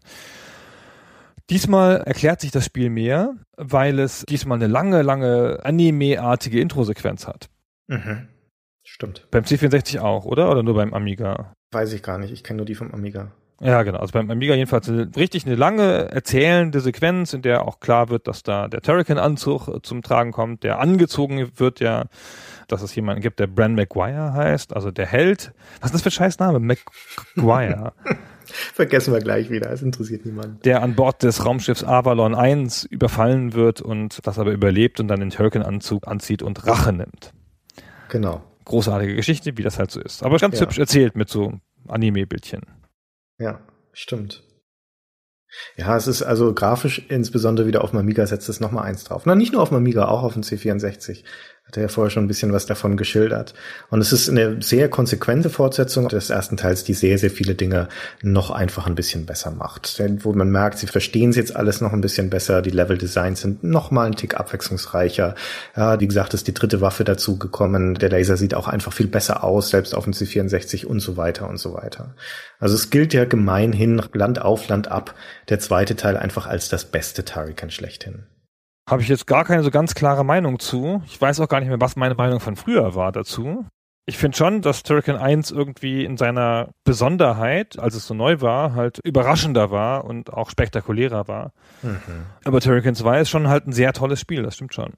Diesmal erklärt sich das Spiel mehr, weil es diesmal eine lange, lange Anime-artige Intro-Sequenz hat. Mhm. Stimmt. Beim C64 auch, oder? Oder nur beim Amiga? Weiß ich gar nicht. Ich kenne nur die vom Amiga. Ja, genau. Also beim Amiga jedenfalls eine, richtig eine lange erzählende Sequenz, in der auch klar wird, dass da der Turrican-Anzug äh, zum Tragen kommt, der angezogen wird ja, dass es jemanden gibt, der Bran McGuire heißt, also der Held. Was ist das für ein Scheißname? McGuire. Vergessen wir gleich wieder. Es interessiert niemanden. der an Bord des Raumschiffs Avalon 1 überfallen wird und das aber überlebt und dann den Turrican-Anzug anzieht und Rache nimmt. Genau. Großartige Geschichte, wie das halt so ist. Aber ganz Ja. hübsch erzählt mit so Anime-Bildchen. Ja, stimmt. Ja, es ist also grafisch insbesondere wieder auf dem Amiga setzt es nochmal eins drauf. Na, nicht nur auf dem Amiga, auch auf dem C64. Hat er ja vorher schon ein bisschen was davon geschildert. Und es ist eine sehr konsequente Fortsetzung des ersten Teils, die sehr, sehr viele Dinge noch einfach ein bisschen besser macht. Denn Wo man merkt, sie verstehen es jetzt alles noch ein bisschen besser. Die Level-Designs sind noch mal ein Tick abwechslungsreicher. Ja, wie gesagt, ist die dritte Waffe dazu gekommen. Der Laser sieht auch einfach viel besser aus, selbst auf dem C64 und so weiter und so weiter. Also es gilt ja gemeinhin Land auf, Land ab, der zweite Teil einfach als das beste Turrican schlechthin. Habe ich jetzt gar keine so ganz klare Meinung zu. Ich weiß auch gar nicht mehr, was meine Meinung von früher war dazu. Ich finde schon, dass Turrican 1 irgendwie in seiner Besonderheit, als es so neu war, halt überraschender war und auch spektakulärer war. Aber Turrican 2 ist schon halt ein sehr tolles Spiel, das stimmt schon.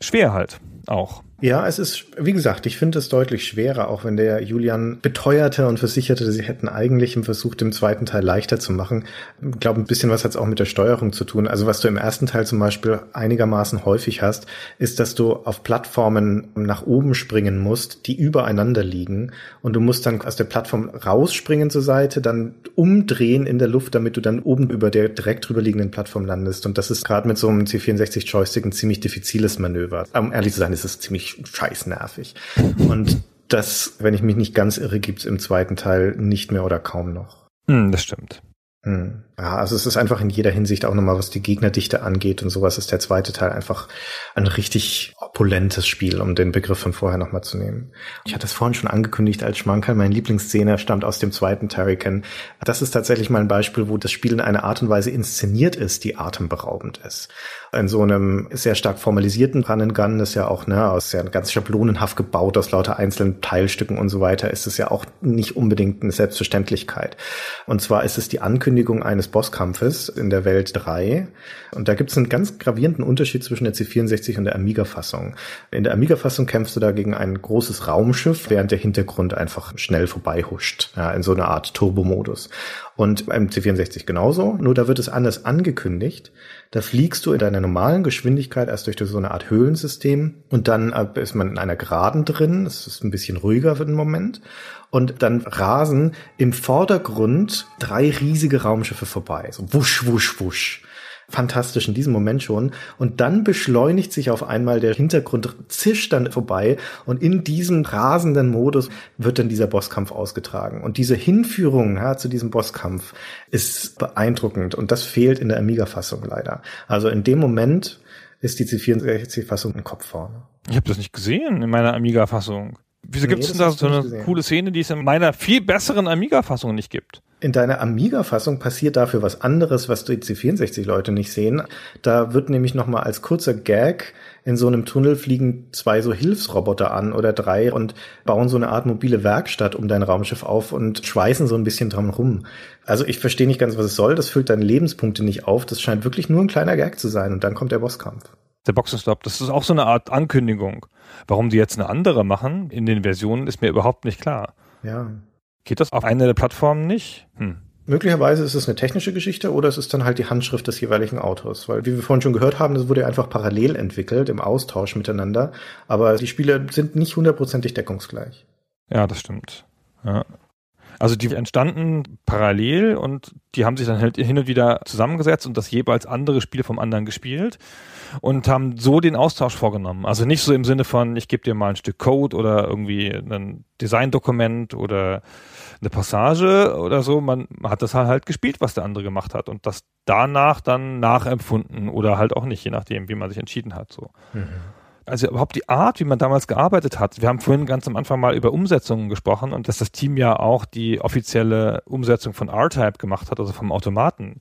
Schwer halt auch. Ja, es ist, wie gesagt, ich finde es deutlich schwerer, auch wenn der Julian beteuerte und versicherte, sie hätten eigentlich im zweiten Teil leichter zu machen. Ich glaube, ein bisschen was hat es auch mit der Steuerung zu tun. Also was du im ersten Teil zum Beispiel einigermaßen häufig hast, ist, dass du auf Plattformen nach oben springen musst, die übereinander liegen und du musst dann aus der Plattform rausspringen zur Seite, dann umdrehen in der Luft, damit du dann oben über der direkt drüber liegenden Plattform landest. Und das ist gerade mit so einem C64 Joystick ein ziemlich diffiziles Manöver. Um ehrlich zu sein, ist es ziemlich scheiß nervig. Und das, wenn ich mich nicht ganz irre, gibt's im zweiten Teil nicht mehr oder kaum noch. Hm, das stimmt. Hm. Ja, also es ist einfach in jeder Hinsicht auch nochmal, was die Gegnerdichte angeht und sowas, ist der zweite Teil einfach ein richtig opulentes Spiel, um den Begriff von vorher nochmal zu nehmen. Ich hatte es vorhin schon angekündigt als Schmankerl, meine Lieblingsszene stammt aus dem zweiten Turrican. Das ist tatsächlich mal ein Beispiel, wo das Spiel in einer Art und Weise inszeniert ist, die atemberaubend ist. In so einem sehr stark formalisierten Run and Gun, das ja auch, ne, aus ja ganz schablonenhaft gebaut, aus lauter einzelnen Teilstücken und so weiter, ist es ja auch nicht unbedingt eine Selbstverständlichkeit. Und zwar ist es die Ankündigung, Ankündigung eines Bosskampfes in der Welt 3. Und da gibt es einen ganz gravierenden Unterschied zwischen der C64 und der Amiga-Fassung. In der Amiga-Fassung kämpfst du da gegen ein großes Raumschiff, während der Hintergrund einfach schnell vorbeihuscht, ja, in so einer Art Turbo-Modus. Und beim C64 genauso, nur da wird es anders angekündigt. Da fliegst du in deiner normalen Geschwindigkeit erst durch so eine Art Höhlensystem und dann ist man in einer Geraden drin. Es ist ein bisschen ruhiger für den Moment. Und dann rasen im Vordergrund drei riesige Raumschiffe vorbei. So wusch, wusch, wusch fantastisch in diesem Moment schon. Und dann beschleunigt sich auf einmal der Hintergrund, zischt dann vorbei und in diesem rasenden Modus wird dann dieser Bosskampf ausgetragen. Und diese Hinführung ja, zu diesem Bosskampf ist beeindruckend und das fehlt in der Amiga-Fassung leider. Also in dem Moment ist die C64-Fassung ein Kopf vorne. Ich habe das nicht gesehen in meiner Amiga-Fassung. Wieso nee, gibt es denn da so eine gesehen. coole Szene, die es in meiner viel besseren Amiga-Fassung nicht gibt? In deiner Amiga-Fassung passiert dafür was anderes, was die C64-Leute nicht sehen. Da wird nämlich nochmal als kurzer Gag in so einem Tunnel fliegen zwei so Hilfsroboter an oder drei und bauen so eine Art mobile Werkstatt um dein Raumschiff auf und schweißen so ein bisschen dran rum. Also ich verstehe nicht ganz, was es soll. Das füllt deine Lebenspunkte nicht auf. Das scheint wirklich nur ein kleiner Gag zu sein und dann kommt der Bosskampf. Der Boxenstopp, das ist auch so eine Art Ankündigung. Warum die jetzt eine andere machen in den Versionen, ist mir überhaupt nicht klar. Ja. Geht das auf einer der Plattformen nicht? Hm. Möglicherweise ist es eine technische Geschichte oder es ist dann halt die Handschrift des jeweiligen Autors. Weil, wie wir vorhin schon gehört haben, das wurde einfach parallel entwickelt im Austausch miteinander. Aber die Spiele sind nicht hundertprozentig deckungsgleich. Ja, das stimmt. Ja. Also die entstanden parallel und die haben sich dann halt hin und wieder zusammengesetzt und das jeweils andere Spiel vom anderen gespielt und haben so den Austausch vorgenommen. Also nicht so im Sinne von, ich gebe dir mal ein Stück Code oder irgendwie ein Designdokument oder eine Passage oder so. Man hat das halt gespielt, was der andere gemacht hat und das danach dann nachempfunden oder halt auch nicht, je nachdem, wie man sich entschieden hat. So. Mhm also überhaupt die Art, wie man damals gearbeitet hat. Wir haben vorhin ganz am Anfang mal über Umsetzungen gesprochen und dass das Team ja auch die offizielle Umsetzung von R-Type gemacht hat, also vom Automaten.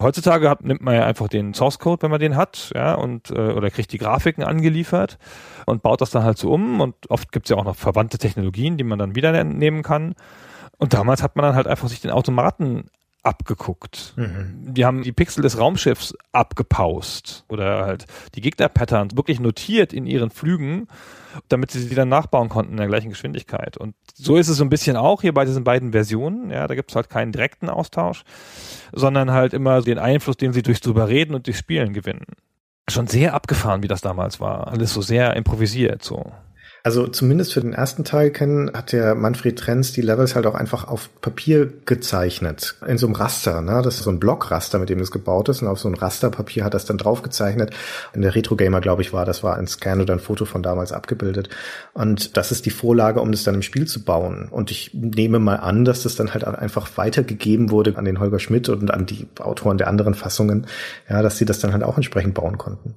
Heutzutage hat, nimmt man ja einfach den Source Code, wenn man den hat, ja, und äh, oder kriegt die Grafiken angeliefert und baut das dann halt so um. Und oft gibt es ja auch noch verwandte Technologien, die man dann wieder nehmen kann. Und damals hat man dann halt einfach sich den Automaten abgeguckt. Mhm. Die haben die Pixel des Raumschiffs abgepaust oder halt die Gegner-Patterns wirklich notiert in ihren Flügen, damit sie sie dann nachbauen konnten in der gleichen Geschwindigkeit. Und so ist es so ein bisschen auch hier bei diesen beiden Versionen. Ja, da gibt es halt keinen direkten Austausch, sondern halt immer den Einfluss, den sie durchs drüber reden und durchs Spielen gewinnen. Schon sehr abgefahren, wie das damals war. Alles so sehr improvisiert, so. Also zumindest für den ersten Teil kennen, hat der Manfred Trenz die Levels halt auch einfach auf Papier gezeichnet. In so einem Raster, ne? Das ist so ein Blockraster, mit dem das gebaut ist. Und auf so ein Rasterpapier hat das dann drauf gezeichnet. In der Retro Gamer, glaube ich, war, das war ein Scan oder ein Foto von damals abgebildet. Und das ist die Vorlage, um das dann im Spiel zu bauen. Und ich nehme mal an, dass das dann halt einfach weitergegeben wurde an den Holger Schmidt und an die Autoren der anderen Fassungen, ja, dass sie das dann halt auch entsprechend bauen konnten.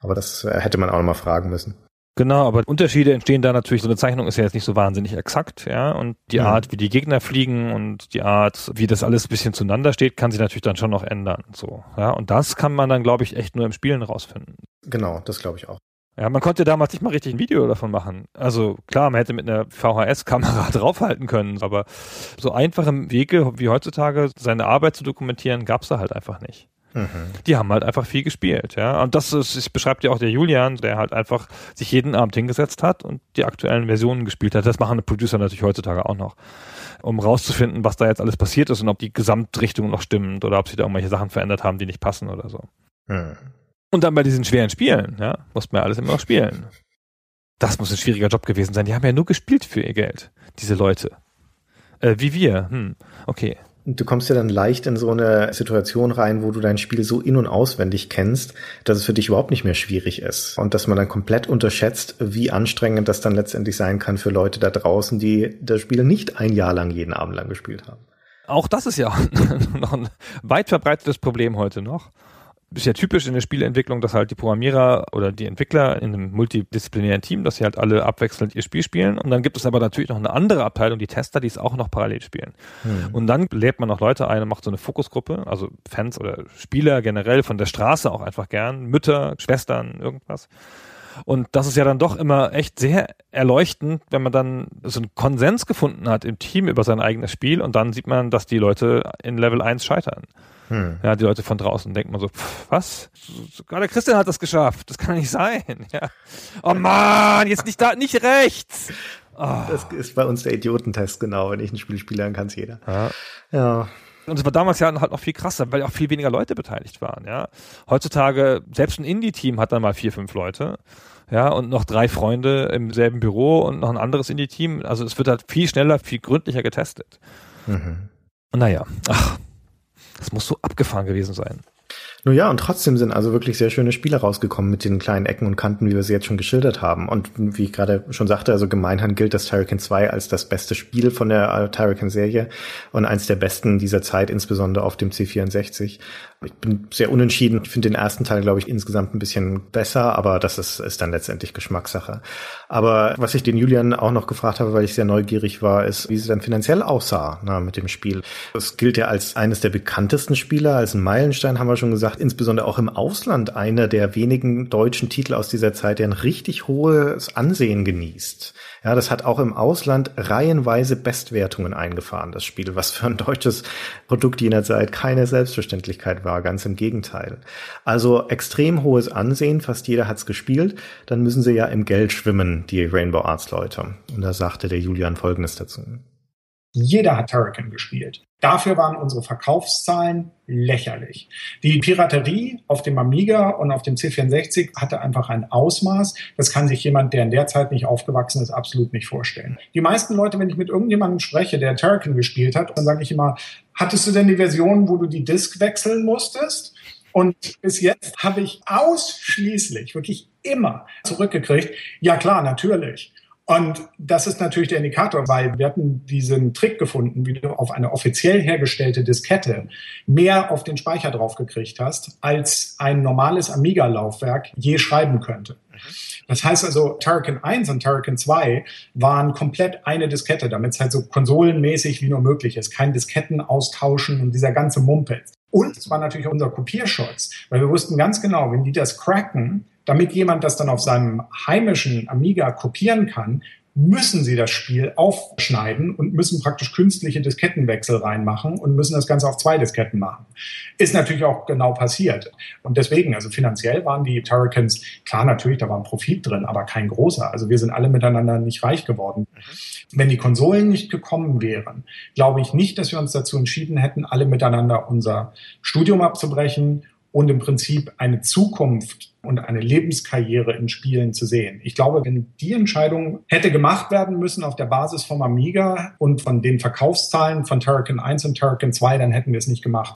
Aber das äh, hätte man auch noch mal fragen müssen. Genau, aber Unterschiede entstehen da natürlich. So eine Zeichnung ist ja jetzt nicht so wahnsinnig exakt, ja. Und die ja. Art, wie die Gegner fliegen und die Art, wie das alles ein bisschen zueinander steht, kann sich natürlich dann schon noch ändern. So, ja. Und das kann man dann, glaube ich, echt nur im Spielen rausfinden. Genau, das glaube ich auch. Ja, man konnte damals nicht mal richtig ein Video davon machen. Also klar, man hätte mit einer VHS-Kamera draufhalten können, aber so einfache Wege wie heutzutage seine Arbeit zu dokumentieren, gab es da halt einfach nicht. Mhm. Die haben halt einfach viel gespielt, ja. Und das ist, das beschreibt ja auch der Julian, der halt einfach sich jeden Abend hingesetzt hat und die aktuellen Versionen gespielt hat. Das machen die Producer natürlich heutzutage auch noch. Um rauszufinden, was da jetzt alles passiert ist und ob die Gesamtrichtung noch stimmt oder ob sie da irgendwelche Sachen verändert haben, die nicht passen oder so. Mhm. Und dann bei diesen schweren Spielen, ja, mussten wir alles immer noch spielen. Das muss ein schwieriger Job gewesen sein. Die haben ja nur gespielt für ihr Geld, diese Leute. Äh, wie wir. Hm, okay. Du kommst ja dann leicht in so eine Situation rein, wo du dein Spiel so in- und auswendig kennst, dass es für dich überhaupt nicht mehr schwierig ist. Und dass man dann komplett unterschätzt, wie anstrengend das dann letztendlich sein kann für Leute da draußen, die das Spiel nicht ein Jahr lang jeden Abend lang gespielt haben. Auch das ist ja noch ein weit verbreitetes Problem heute noch ist ja typisch in der Spieleentwicklung, dass halt die Programmierer oder die Entwickler in einem multidisziplinären Team, dass sie halt alle abwechselnd ihr Spiel spielen. Und dann gibt es aber natürlich noch eine andere Abteilung, die Tester, die es auch noch parallel spielen. Hm. Und dann lädt man noch Leute ein und macht so eine Fokusgruppe, also Fans oder Spieler generell von der Straße auch einfach gern, Mütter, Schwestern, irgendwas. Und das ist ja dann doch immer echt sehr erleuchtend, wenn man dann so einen Konsens gefunden hat im Team über sein eigenes Spiel und dann sieht man, dass die Leute in Level 1 scheitern. Hm. Ja, die Leute von draußen denken man so, pff, was? Sogar der Christian hat das geschafft. Das kann nicht sein. Ja. Oh man, jetzt nicht da, nicht rechts. Oh. Das ist bei uns der Idiotentest, genau. Wenn ich ein Spiel spiele, dann kann es jeder. Ja. ja. Und es war damals ja halt noch viel krasser, weil auch viel weniger Leute beteiligt waren, ja. Heutzutage, selbst ein Indie-Team hat dann mal vier, fünf Leute, ja, und noch drei Freunde im selben Büro und noch ein anderes Indie-Team. Also es wird halt viel schneller, viel gründlicher getestet. Mhm. Und naja, ach, das muss so abgefahren gewesen sein. Nun ja, und trotzdem sind also wirklich sehr schöne Spiele rausgekommen mit den kleinen Ecken und Kanten, wie wir sie jetzt schon geschildert haben. Und wie ich gerade schon sagte, also gemeinhin gilt das Turrican 2 als das beste Spiel von der äh, Turrican-Serie und eins der besten dieser Zeit, insbesondere auf dem C64. Ich bin sehr unentschieden. Ich finde den ersten Teil, glaube ich, insgesamt ein bisschen besser, aber das ist, ist dann letztendlich Geschmackssache. Aber was ich den Julian auch noch gefragt habe, weil ich sehr neugierig war, ist, wie es dann finanziell aussah na, mit dem Spiel. Es gilt ja als eines der bekanntesten Spieler, als ein Meilenstein, haben wir schon gesagt, insbesondere auch im Ausland einer der wenigen deutschen Titel aus dieser Zeit, der ein richtig hohes Ansehen genießt. Ja, das hat auch im Ausland reihenweise Bestwertungen eingefahren, das Spiel, was für ein deutsches Produkt jener Zeit keine Selbstverständlichkeit war, ganz im Gegenteil. Also extrem hohes Ansehen, fast jeder hat's gespielt, dann müssen sie ja im Geld schwimmen, die Rainbow Arts Leute. Und da sagte der Julian Folgendes dazu. Jeder hat Turrican gespielt. Dafür waren unsere Verkaufszahlen lächerlich. Die Piraterie auf dem Amiga und auf dem C64 hatte einfach ein Ausmaß, das kann sich jemand, der in der Zeit nicht aufgewachsen ist, absolut nicht vorstellen. Die meisten Leute, wenn ich mit irgendjemandem spreche, der Turrican gespielt hat, dann sage ich immer, hattest du denn die Version, wo du die Disk wechseln musstest? Und bis jetzt habe ich ausschließlich, wirklich immer zurückgekriegt, ja klar, natürlich. Und das ist natürlich der Indikator, weil wir hatten diesen Trick gefunden, wie du auf eine offiziell hergestellte Diskette mehr auf den Speicher draufgekriegt hast, als ein normales Amiga-Laufwerk je schreiben könnte. Das heißt also, Turrican 1 und Turrican 2 waren komplett eine Diskette, damit es halt so konsolenmäßig wie nur möglich ist. Kein Disketten austauschen und dieser ganze Mumpel. Und es war natürlich unser Kopierschutz, weil wir wussten ganz genau, wenn die das cracken, damit jemand das dann auf seinem heimischen Amiga kopieren kann, müssen sie das Spiel aufschneiden und müssen praktisch künstliche Diskettenwechsel reinmachen und müssen das Ganze auf zwei Disketten machen. Ist natürlich auch genau passiert. Und deswegen, also finanziell waren die Turricans, klar natürlich, da war ein Profit drin, aber kein großer. Also wir sind alle miteinander nicht reich geworden. Wenn die Konsolen nicht gekommen wären, glaube ich nicht, dass wir uns dazu entschieden hätten, alle miteinander unser Studium abzubrechen und im Prinzip eine Zukunft und eine Lebenskarriere in Spielen zu sehen. Ich glaube, wenn die Entscheidung hätte gemacht werden müssen auf der Basis vom Amiga und von den Verkaufszahlen von Turrican 1 und Turrican 2, dann hätten wir es nicht gemacht.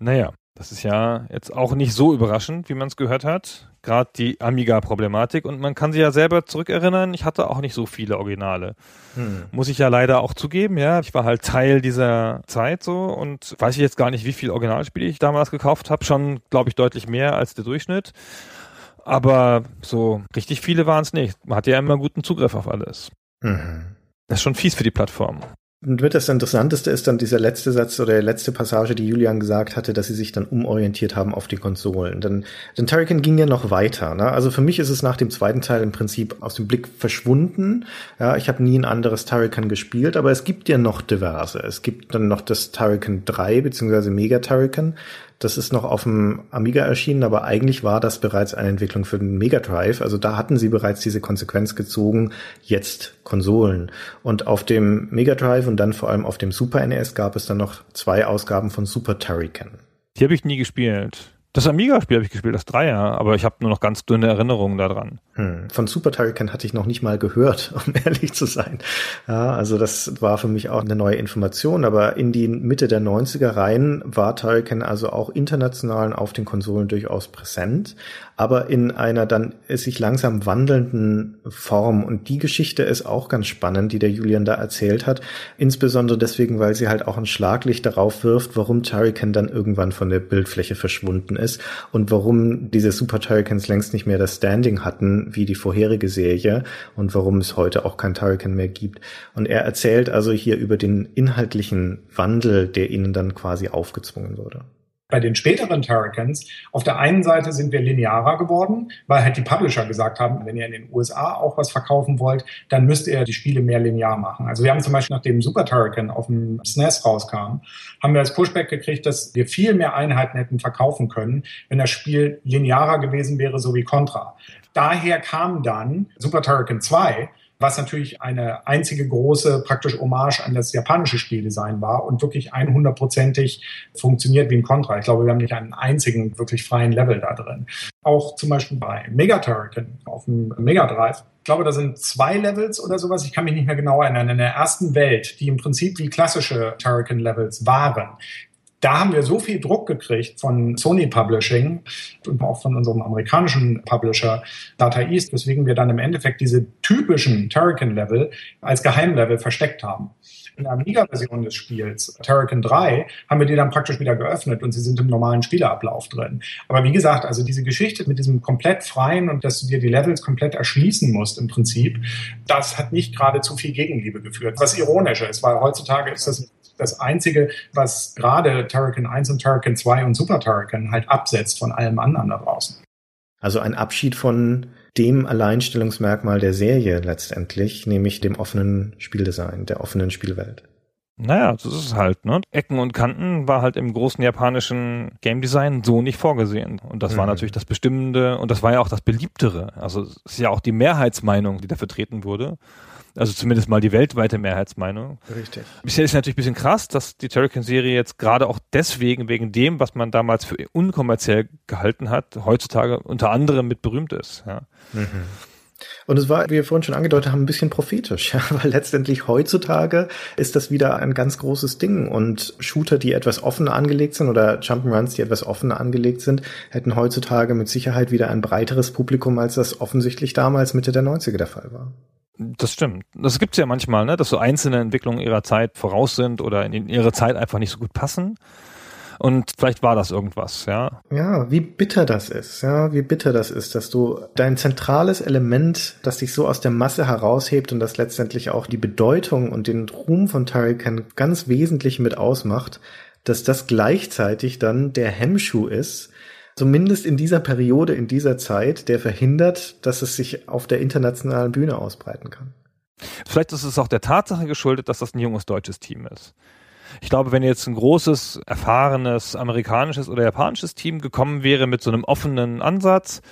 Naja, das ist ja jetzt auch nicht so überraschend, wie man es gehört hat. Gerade die Amiga-Problematik. Und man kann sich ja selber zurückerinnern, ich hatte auch nicht so viele Originale. Hm. Muss ich ja leider auch zugeben, ja. Ich war halt Teil dieser Zeit so und weiß ich jetzt gar nicht, wie viele Originalspiele ich damals gekauft habe. Schon, glaube ich, deutlich mehr als der Durchschnitt. Aber so richtig viele waren es nicht. Man hatte ja immer guten Zugriff auf alles. Mhm. Das ist schon fies für die Plattform. Und mit das Interessanteste ist dann dieser letzte Satz oder die letzte Passage, die Julian gesagt hatte, dass sie sich dann umorientiert haben auf die Konsolen. Denn, denn Turrican ging ja noch weiter. Ne? Also für mich ist es nach dem zweiten Teil im Prinzip aus dem Blick verschwunden. Ja, ich habe nie ein anderes Turrican gespielt, aber es gibt ja noch diverse. Es gibt dann noch das Turrican 3 beziehungsweise Mega Turrican. Das ist noch auf dem Amiga erschienen, aber eigentlich war das bereits eine Entwicklung für den Mega Drive. Also da hatten sie bereits diese Konsequenz gezogen, jetzt Konsolen. Und auf dem Mega Drive und dann vor allem auf dem Super NES gab es dann noch zwei Ausgaben von Super Turrican. Die habe ich nie gespielt. Das Amiga-Spiel habe ich gespielt, das Dreier, aber ich habe nur noch ganz dünne Erinnerungen daran. Hm. Von Super Turrican hatte ich noch nicht mal gehört, um ehrlich zu sein. Ja, also das war für mich auch eine neue Information, aber in die Mitte der 90er rein war Turrican also auch international auf den Konsolen durchaus präsent, aber in einer dann sich langsam wandelnden Form. Und die Geschichte ist auch ganz spannend, die der Julian da erzählt hat, insbesondere deswegen, weil sie halt auch ein Schlaglicht darauf wirft, warum Turrican dann irgendwann von der Bildfläche verschwunden ist und warum diese Super Turricans längst nicht mehr das Standing hatten wie die vorherige Serie und warum es heute auch kein Turrican mehr gibt. Und er erzählt also hier über den inhaltlichen Wandel, der ihnen dann quasi aufgezwungen wurde. Bei den späteren Turricans, auf der einen Seite sind wir linearer geworden, weil halt die Publisher gesagt haben, wenn ihr in den USA auch was verkaufen wollt, dann müsst ihr die Spiele mehr linear machen. Also wir haben zum Beispiel, nachdem Super Turrican auf dem SNES e rauskam, haben wir das Pushback gekriegt, dass wir viel mehr Einheiten hätten verkaufen können, wenn das Spiel linearer gewesen wäre, so wie Contra. Daher kam dann Super Turrican 2, was natürlich eine einzige große praktisch Hommage an das japanische Spieldesign war und wirklich 100%ig funktioniert wie ein Contra. Ich glaube, wir haben nicht einen einzigen wirklich freien Level da drin. Auch zum Beispiel bei Mega Turrican auf dem Mega Drive ich glaube, da sind zwei Levels oder sowas. Ich kann mich nicht mehr genau erinnern. In der ersten Welt, die im Prinzip wie klassische Turrican-Levels waren, da haben wir so viel Druck gekriegt von Sony Publishing und auch von unserem amerikanischen Publisher Data East, weswegen wir dann im Endeffekt diese typischen Turrican-Level als Geheimlevel versteckt haben. In der Amiga-Version des Spiels, Turrican 3, haben wir die dann praktisch wieder geöffnet und sie sind im normalen Spieleablauf drin. Aber wie gesagt, also diese Geschichte mit diesem komplett freien und dass du dir die Levels komplett erschließen musst im Prinzip, das hat nicht gerade zu viel Gegenliebe geführt. Was ironisch ist, weil heutzutage ist das das Einzige, was gerade Turrican 1 und Turrican 2 und Super Turrican halt absetzt von allem anderen da draußen. Also ein Abschied von dem Alleinstellungsmerkmal der Serie letztendlich, nämlich dem offenen Spieldesign, der offenen Spielwelt. Naja, das ist halt, ne? Ecken und Kanten war halt im großen japanischen Game Design so nicht vorgesehen. Und das mhm. war natürlich das Bestimmende und das war ja auch das Beliebtere. Also es ist ja auch die Mehrheitsmeinung, die da vertreten wurde. Also zumindest mal die weltweite Mehrheitsmeinung. Richtig. Bisher ist natürlich ein bisschen krass, dass die Turrican-Serie jetzt gerade auch deswegen, wegen dem, was man damals für unkommerziell gehalten hat, heutzutage unter anderem mit berühmt ist. Ja. Mhm. Und es war, wie wir vorhin schon angedeutet haben, ein bisschen prophetisch, ja, weil letztendlich heutzutage ist das wieder ein ganz großes Ding und Shooter, die etwas offener angelegt sind oder Jump'n'Runs, die etwas offener angelegt sind, hätten heutzutage mit Sicherheit wieder ein breiteres Publikum, als das offensichtlich damals Mitte der 90er der Fall war. Das stimmt. Das gibt's ja manchmal, ne, dass so einzelne Entwicklungen ihrer Zeit voraus sind oder in ihre Zeit einfach nicht so gut passen. Und vielleicht war das irgendwas, ja. Ja, wie bitter das ist, ja, wie bitter das ist, dass du dein zentrales Element, das dich so aus der Masse heraushebt und das letztendlich auch die Bedeutung und den Ruhm von Tarikan ganz wesentlich mit ausmacht, dass das gleichzeitig dann der Hemmschuh ist, zumindest in dieser Periode, in dieser Zeit, der verhindert, dass es sich auf der internationalen Bühne ausbreiten kann. Vielleicht ist es auch der Tatsache geschuldet, dass das ein junges deutsches Team ist. Ich glaube, wenn jetzt ein großes, erfahrenes amerikanisches oder japanisches Team gekommen wäre mit so einem offenen Ansatz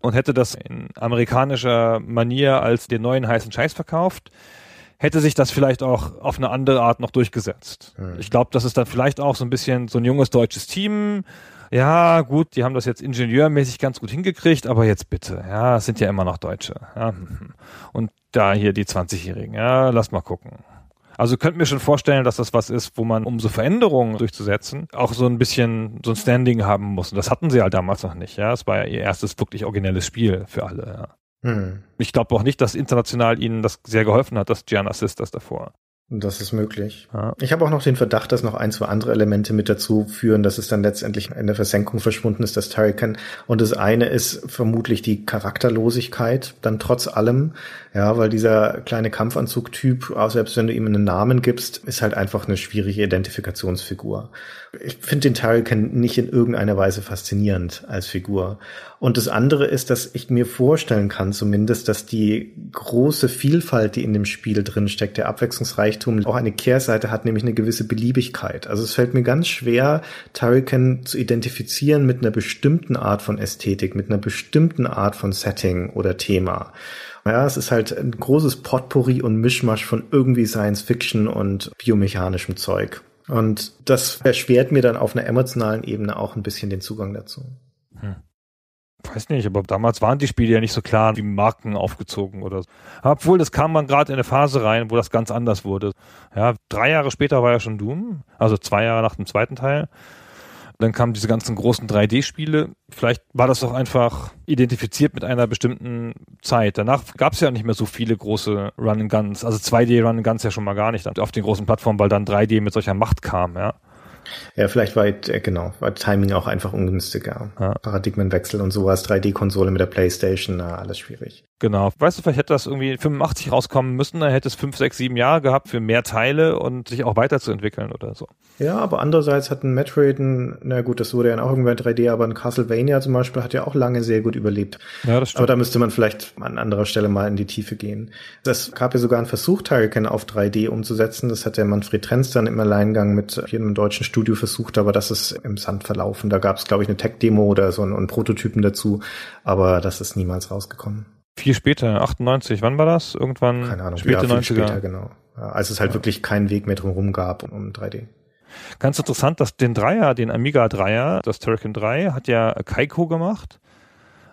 und hätte das in amerikanischer Manier als den neuen heißen Scheiß verkauft, hätte sich das vielleicht auch auf eine andere Art noch durchgesetzt. Hm. Ich glaube, das ist dann vielleicht auch so ein bisschen so ein junges deutsches Team ja, gut, die haben das jetzt ingenieurmäßig ganz gut hingekriegt, aber jetzt bitte, ja, es sind ja immer noch Deutsche. Ja. Und da hier die 20-Jährigen, ja, lass mal gucken. Also könnt mir schon vorstellen, dass das was ist, wo man, um so Veränderungen durchzusetzen, auch so ein bisschen so ein Standing haben muss. Und das hatten sie halt damals noch nicht. Ja, es war ja ihr erstes wirklich originelles Spiel für alle. Ja. Hm. Ich glaube auch nicht, dass international ihnen das sehr geholfen hat, das Gianna Sisters davor. Das ist möglich. Ja. Ich habe auch noch den Verdacht, dass noch ein, zwei andere Elemente mit dazu führen, dass es dann letztendlich in der Versenkung verschwunden ist, das Turrican. Und das eine ist vermutlich die Charakterlosigkeit, dann trotz allem, ja, weil dieser kleine Kampfanzugtyp, auch selbst wenn du ihm einen Namen gibst, ist halt einfach eine schwierige Identifikationsfigur. Ich finde den Turrican nicht in irgendeiner Weise faszinierend als Figur. Und das andere ist, dass ich mir vorstellen kann zumindest, dass die große Vielfalt, die in dem Spiel drin steckt, der Abwechslungsreichtum, auch eine Kehrseite hat, nämlich eine gewisse Beliebigkeit. Also es fällt mir ganz schwer, Turrican zu identifizieren mit einer bestimmten Art von Ästhetik, mit einer bestimmten Art von Setting oder Thema. Ja, es ist halt ein großes Potpourri und Mischmasch von irgendwie Science Fiction und biomechanischem Zeug. Und das erschwert mir dann auf einer emotionalen Ebene auch ein bisschen den Zugang dazu. Hm weiß nicht, aber damals waren die Spiele ja nicht so klar wie Marken aufgezogen oder so. Obwohl, das kam man gerade in eine Phase rein, wo das ganz anders wurde. Ja, drei Jahre später war ja schon Doom, also zwei Jahre nach dem zweiten Teil. Dann kamen diese ganzen großen 3D-Spiele. Vielleicht war das doch einfach identifiziert mit einer bestimmten Zeit. Danach gab es ja nicht mehr so viele große Run-and-Guns. Also 2D-Run-and-Guns ja schon mal gar nicht auf den großen Plattformen, weil dann 3D mit solcher Macht kam, ja. Ja, vielleicht war, äh, genau, war Timing auch einfach ungünstiger. Ja. Paradigmenwechsel und sowas, 3D-Konsole mit der Playstation, na, alles schwierig. Genau. Weißt du, vielleicht hätte das irgendwie 85 rauskommen müssen, dann hätte es 5, 6, 7 Jahre gehabt für mehr Teile und sich auch weiterzuentwickeln oder so. Ja, aber andererseits hat ein Metroid, ein, na gut, das wurde ja auch irgendwann 3D, aber ein Castlevania zum Beispiel hat ja auch lange sehr gut überlebt. Ja, das stimmt. Aber da müsste man vielleicht an anderer Stelle mal in die Tiefe gehen. Es gab ja sogar einen Versuch, Turrican auf 3D umzusetzen. Das hat der Manfred Trenz dann im Alleingang mit hier einem deutschen Studio versucht, aber das ist im Sand verlaufen. Da gab es, glaube ich, eine Tech-Demo oder so einen, einen Prototypen dazu, aber das ist niemals rausgekommen. Viel später, 98, wann war das? Irgendwann Keine Ahnung, späte ja, viel 90er. später, genau. Ja, als es halt wirklich keinen Weg mehr drumherum gab um 3D. Ganz interessant, dass den Dreier, den Amiga Dreier, das Turrican 3, hat ja Kaiko gemacht.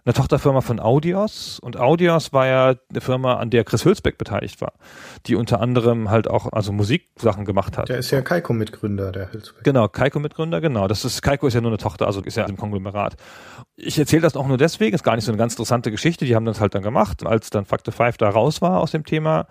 Eine Tochterfirma von Audios. Und Audios war ja eine Firma, an der Chris Hülsbeck beteiligt war. Die unter anderem halt auch, also Musiksachen gemacht hat. Der ist ja Kaiko-Mitgründer, der Hülsbeck. Genau, Kaiko-Mitgründer, genau. Das ist, Kaiko ist ja nur eine Tochter, also ist ja im Konglomerat. Ich erzähle das auch nur deswegen, ist gar nicht so eine ganz interessante Geschichte. Die haben das halt dann gemacht, als dann Factor 5 da raus war aus dem Thema.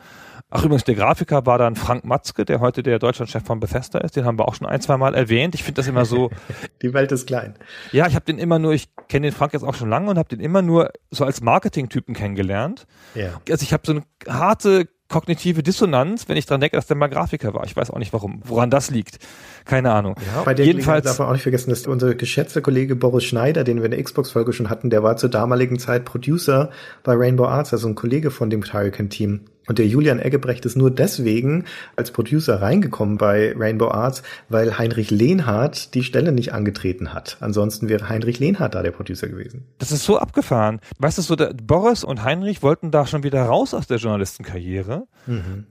Ach, übrigens, der Grafiker war dann Frank Matzke, der heute der Deutschlandchef von Bethesda ist. Den haben wir auch schon ein, zwei Mal erwähnt. Ich finde das immer so, Die Welt ist klein. ja, ich habe den immer nur, ich kenne den Frank jetzt auch schon lange und habe den immer nur so als Marketing-Typen kennengelernt. Ja. Also ich habe so eine harte kognitive Dissonanz, wenn ich dran denke, dass der mal Grafiker war. Ich weiß auch nicht warum, woran das liegt. Keine Ahnung. Ja, bei der Jedenfalls, darf man auch nicht vergessen, dass unser geschätzter Kollege Boris Schneider, den wir in der Xbox-Folge schon hatten, der war zur damaligen Zeit Producer bei Rainbow Arts, also ein Kollege von dem Turrican-Team. Und der Julian Eggebrecht ist nur deswegen als Producer reingekommen bei Rainbow Arts, weil Heinrich Lehnhardt die Stelle nicht angetreten hat. Ansonsten wäre Heinrich Lehnhardt da der Producer gewesen. das ist so abgefahren. Weißt du, so der, Boris und Heinrich wollten da schon wieder raus aus der Journalistenkarriere.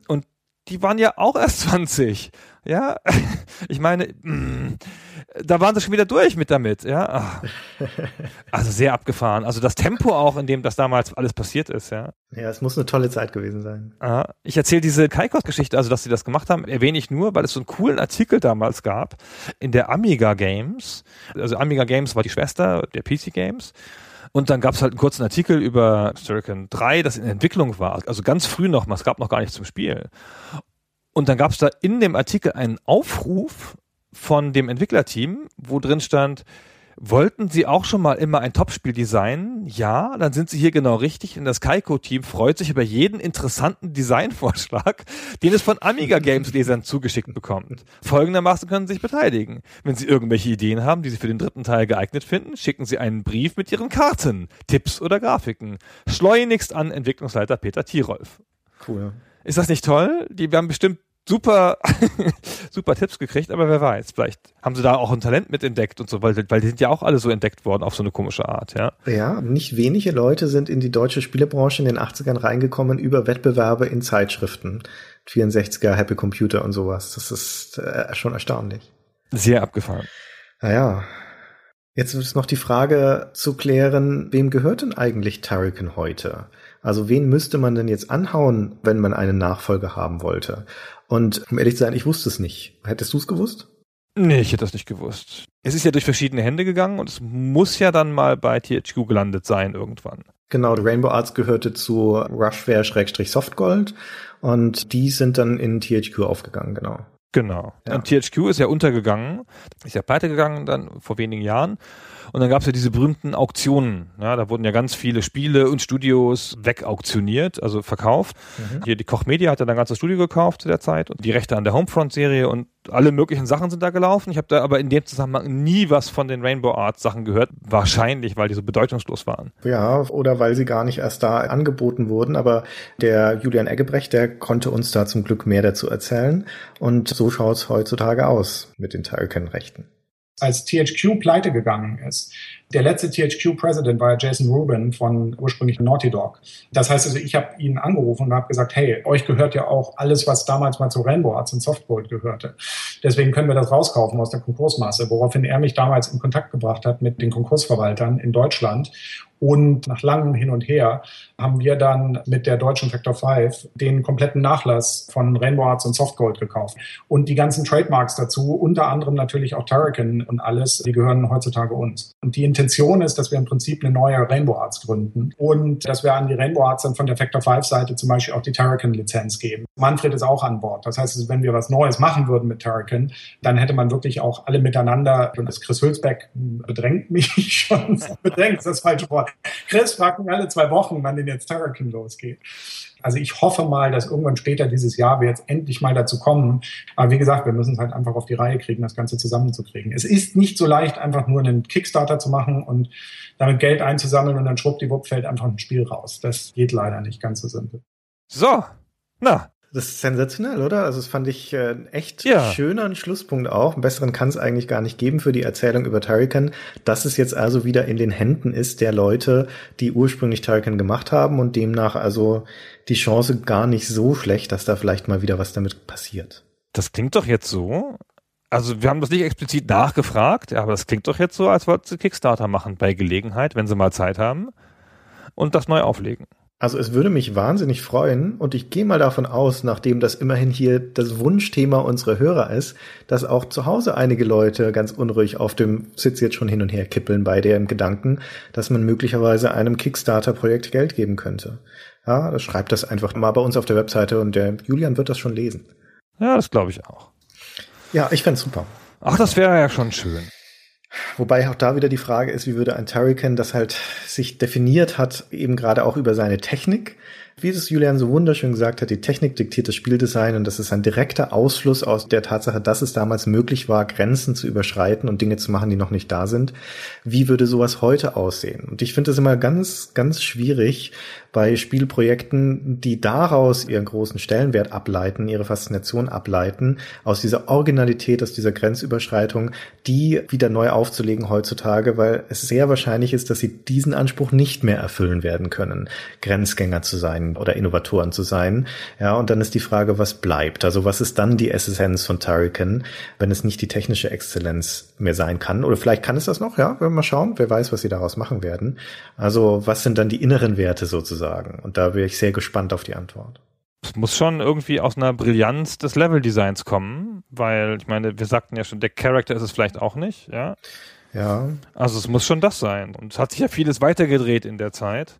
Und die waren ja auch erst 20. Ja, ich meine, mm, da waren sie schon wieder durch mit damit, ja. Ah. Also sehr abgefahren. Also das Tempo auch, in dem das damals alles passiert ist, ja. Ja, es muss eine tolle Zeit gewesen sein. Ah, Ich erzähle diese Kaikos-Geschichte, also dass sie das gemacht haben, erwähne ich nur, weil es so einen coolen Artikel damals gab in der Amiga Games. Also Amiga Games war die Schwester der PC Games. Und dann gab es halt einen kurzen Artikel über Turrican 3, das in Entwicklung war. Also ganz früh noch mal, es gab noch gar nichts zum Spiel. Und dann gab es da in dem Artikel einen Aufruf von dem Entwicklerteam, wo drin stand, wollten Sie auch schon mal immer ein Topspiel designen? Ja, dann sind Sie hier genau richtig. Und das Kaiko-Team freut sich über jeden interessanten Designvorschlag, den es von Amiga Games Lesern zugeschickt bekommt. Folgendermaßen können Sie sich beteiligen. Wenn Sie irgendwelche Ideen haben, die Sie für den dritten Teil geeignet finden, schicken Sie einen Brief mit Ihren Karten, Tipps oder Grafiken. Schleunigst an Entwicklungsleiter Peter Tirolf. Cool. Ist das nicht toll? Die haben bestimmt super, super Tipps gekriegt, aber wer weiß, vielleicht haben sie da auch ein Talent mit entdeckt und so, weil, weil die sind ja auch alle so entdeckt worden auf so eine komische Art, ja. Ja, nicht wenige Leute sind in die deutsche Spielebranche in den 80ern reingekommen über Wettbewerbe in Zeitschriften. 64er, Happy Computer und sowas. Das ist äh, schon erstaunlich. Sehr abgefahren. Naja. Jetzt ist noch die Frage zu klären, wem gehört denn eigentlich Turrican heute? Also wen müsste man denn jetzt anhauen, wenn man einen Nachfolger haben wollte? Und um ehrlich zu sein, ich wusste es nicht. Hättest du es gewusst? Nee, ich hätte das nicht gewusst. Es ist ja durch verschiedene Hände gegangen und es muss ja dann mal bei THQ gelandet sein irgendwann. Genau, Rainbow Arts gehörte zu Rushware-Softgold und die sind dann in THQ aufgegangen, genau. Genau. Ja. Und THQ ist ja untergegangen, ist ja pleite gegangen dann vor wenigen Jahren. Und dann gab es ja diese berühmten Auktionen. Ja, da wurden ja ganz viele Spiele und Studios wegauktioniert, also verkauft. Hier die Koch Media hat ja dann ein ganzes Studio gekauft zu der Zeit und die Rechte an der Homefront-Serie und alle möglichen Sachen sind da gelaufen. Ich habe da aber in dem Zusammenhang nie was von den Rainbow Arts Sachen gehört. Wahrscheinlich, weil die so bedeutungslos waren. Ja, oder weil sie gar nicht erst da angeboten wurden. Aber der Julian Eggebrecht, der konnte uns da zum Glück mehr dazu erzählen. Und so schaut's heutzutage aus mit den Turrican-Rechten. Als THQ pleite gegangen ist. Der letzte THQ-President war ja Jason Rubin von ursprünglich Naughty Dog. Das heißt also, ich habe ihn angerufen und habe gesagt, hey, euch gehört ja auch alles, was damals mal zu Rainbow Arts und Softgold gehörte. Deswegen können wir das rauskaufen aus der Konkursmasse, woraufhin er mich damals in Kontakt gebracht hat mit den Konkursverwaltern in Deutschland. Und nach langem Hin und Her haben wir dann mit der deutschen Factor 5 den kompletten Nachlass von Rainbow Arts und Softgold gekauft. Und die ganzen Trademarks dazu, unter anderem natürlich auch Turrican und alles, die gehören heutzutage uns. Und die Intention ist, dass wir im Prinzip eine neue Rainbow Arts gründen und dass wir an die Rainbow Arts dann von der Factor 5 Seite zum Beispiel auch die Terrakin Lizenz geben. Manfred ist auch an Bord. Das heißt, wenn wir was Neues machen würden mit Terrakin, dann hätte man wirklich auch alle miteinander, und das Chris Hülsbeck bedrängt mich schon, bedrängt ist das falsche Wort. Chris fragt mich alle zwei Wochen, wann denn jetzt Terrakin losgeht. Also ich hoffe mal, dass irgendwann später dieses Jahr wir jetzt endlich mal dazu kommen. Aber wie gesagt, wir müssen es halt einfach auf die Reihe kriegen, das Ganze zusammenzukriegen. Es ist nicht so leicht, einfach nur einen Kickstarter zu machen und damit Geld einzusammeln und dann schwuppdiwupp fällt einfach ein Spiel raus. Das geht leider nicht ganz so simpel. So, na, das ist sensationell, oder? Also das fand ich äh, echt Ja. schöner Schlusspunkt auch. Einen besseren kann es eigentlich gar nicht geben für die Erzählung über Turrican, dass es jetzt also wieder in den Händen ist der Leute, die ursprünglich Turrican gemacht haben und demnach also die Chance gar nicht so schlecht, dass da vielleicht mal wieder was damit passiert. das klingt doch jetzt so. Also wir haben das nicht explizit nachgefragt, aber das klingt doch jetzt so, als wollten sie Kickstarter machen bei Gelegenheit, wenn sie mal Zeit haben und das neu auflegen. Also es würde mich wahnsinnig freuen und ich gehe mal davon aus, nachdem das immerhin hier das Wunschthema unserer Hörer ist, dass auch zu Hause einige Leute ganz unruhig auf dem Sitz jetzt schon hin und her kippeln bei dem Gedanken, dass man möglicherweise einem Kickstarter-Projekt Geld geben könnte. Ja, das schreibt das einfach mal bei uns auf der Webseite und der Julian wird das schon lesen. Ja, das glaube ich auch. Ja, ich fänd's super. Ach, das wäre ja schon schön. Wobei auch da wieder die Frage ist, wie würde ein Turrican, das halt sich definiert hat, eben gerade auch über seine Technik, wie es Julian so wunderschön gesagt hat, die Technik diktiert das Spieldesign und das ist ein direkter Ausfluss aus der Tatsache, dass es damals möglich war, Grenzen zu überschreiten und Dinge zu machen, die noch nicht da sind. Wie würde sowas heute aussehen? Und ich finde es immer ganz, ganz schwierig bei Spielprojekten, die daraus ihren großen Stellenwert ableiten, ihre Faszination ableiten, aus dieser Originalität, aus dieser Grenzüberschreitung, die wieder neu aufzulegen heutzutage, weil es sehr wahrscheinlich ist, dass sie diesen Anspruch nicht mehr erfüllen werden können, Grenzgänger zu sein oder Innovatoren zu sein. Ja, und dann ist die Frage, was bleibt? Also was ist dann die Essenz von Turrican, wenn es nicht die technische Exzellenz mehr sein kann? Oder vielleicht kann es das noch, ja, wenn wir mal schauen, wer weiß, was sie daraus machen werden. Also was sind dann die inneren Werte sozusagen? Und da wäre ich sehr gespannt auf die Antwort. Es muss schon irgendwie aus einer Brillanz des Leveldesigns kommen, weil ich meine, wir sagten ja schon, der Charakter ist es vielleicht auch nicht, ja. Ja, Also es muss schon das sein. Und es hat sich ja vieles weitergedreht in der Zeit.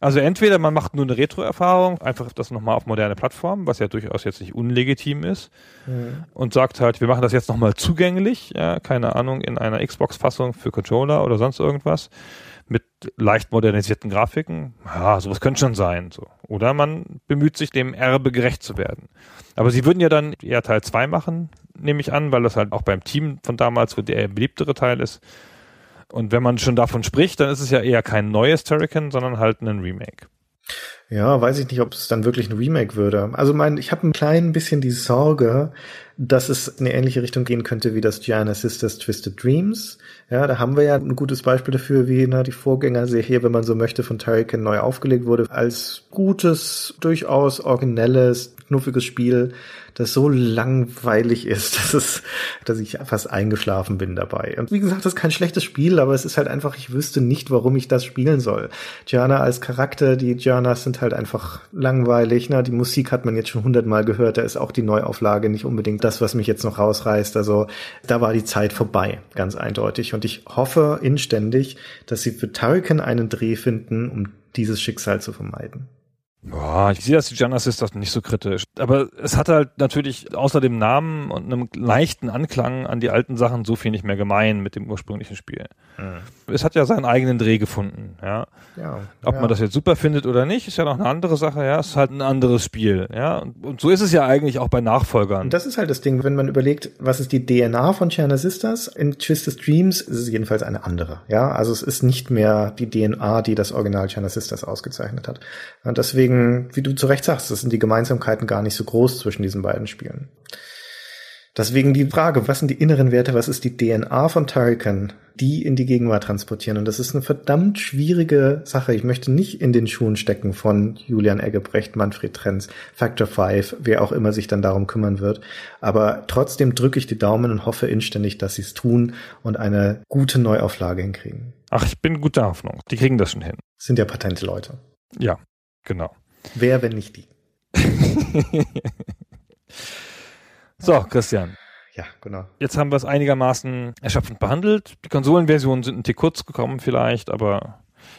Also entweder man macht nur eine Retro-Erfahrung, einfach das nochmal auf moderne Plattformen, was ja durchaus jetzt nicht unlegitim ist, und sagt halt, wir machen das jetzt nochmal zugänglich, ja, keine Ahnung, in einer Xbox-Fassung für Controller oder sonst irgendwas, mit leicht modernisierten Grafiken. Ja, sowas könnte schon sein. So. Oder man bemüht sich, dem Erbe gerecht zu werden. Aber sie würden ja dann eher Teil 2 machen, nehme ich an, weil das halt auch beim Team von damals wohl der beliebtere Teil ist. Und wenn man schon davon spricht, dann ist es ja eher kein neues Turrican, sondern halt ein Remake. Ja, weiß ich nicht, ob es dann wirklich ein Remake würde. Also mein, ich habe ein klein bisschen die Sorge, dass es in eine ähnliche Richtung gehen könnte wie das Gianna Sisters Twisted Dreams. Ja, da haben wir ja ein gutes Beispiel dafür, wie na, die Vorgängerserie, wenn man so möchte, von Turrican neu aufgelegt wurde, als gutes, durchaus originelles, knuffiges Spiel, das so langweilig ist, dass es, dass ich fast eingeschlafen bin dabei. Und wie gesagt, das ist kein schlechtes Spiel, aber es ist halt einfach, ich wüsste nicht, warum ich das spielen soll. Gianna als Charakter, die Giannas sind halt einfach langweilig. Na, die Musik hat man jetzt schon hundertmal gehört. Da ist auch die Neuauflage nicht unbedingt das, was mich jetzt noch rausreißt. Also da war die Zeit vorbei, ganz eindeutig. Und ich hoffe inständig, dass sie für Turrican einen Dreh finden, um dieses Schicksal zu vermeiden. Boah, ich sehe das die Gianna Sisters nicht so kritisch. Aber es hat halt natürlich außer dem Namen und einem leichten Anklang an die alten Sachen so viel nicht mehr gemein mit dem ursprünglichen Spiel. Es hat ja seinen eigenen Dreh gefunden, ja. Ja, Ob ja. man das jetzt super findet oder nicht, ist ja noch eine andere Sache, ja. Es ist halt ein anderes Spiel, ja. Und, und so ist es ja eigentlich auch bei Nachfolgern. Und das ist halt das Ding, wenn man überlegt, was ist die DNA von China Sisters? In Twisted Dreams ist es jedenfalls eine andere. Ja, also es ist nicht mehr die DNA, die das Original China Sisters ausgezeichnet hat. Und deswegen, wie du zu Recht sagst, das sind die Gemeinsamkeiten gar nicht so groß zwischen diesen beiden Spielen. Deswegen die Frage, was sind die inneren Werte, was ist die DNA von Turrican, die in die Gegenwart transportieren? Und das ist eine verdammt schwierige Sache. Ich möchte nicht in den Schuhen stecken von Julian Eggebrecht, Manfred Trenz, Factor 5, wer auch immer sich dann darum kümmern wird. Aber trotzdem drücke ich die Daumen und hoffe inständig, dass sie es tun und eine gute Neuauflage hinkriegen. Ach, ich bin guter Hoffnung. Die kriegen das schon hin. Sind ja patente Leute. Ja, genau. Wer, wenn nicht die? So, Christian. Ja, genau. Jetzt haben wir es einigermaßen erschöpfend behandelt. Die Konsolenversionen sind ein Tick kurz gekommen vielleicht, aber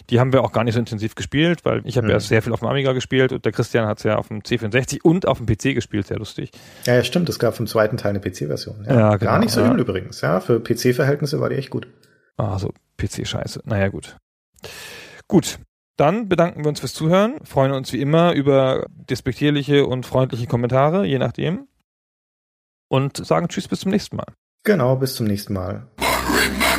die haben wir auch gar nicht so intensiv gespielt, weil ich habe Hm. ja sehr viel auf dem Amiga gespielt und der Christian hat es ja auf dem C64 und auf dem PC gespielt, sehr lustig. Ja, ja, stimmt. Es gab im zweiten Teil eine PC-Version. Ja, Ja, Gar genau, nicht so ja. übel übrigens. Ja, für PC-Verhältnisse war die echt gut. Ah, so PC-Scheiße. Naja, gut. Gut. Dann bedanken wir uns fürs Zuhören, freuen uns wie immer über despektierliche und freundliche Kommentare, je nachdem. Und sagen Tschüss bis zum nächsten Mal. Genau, bis zum nächsten Mal. But remember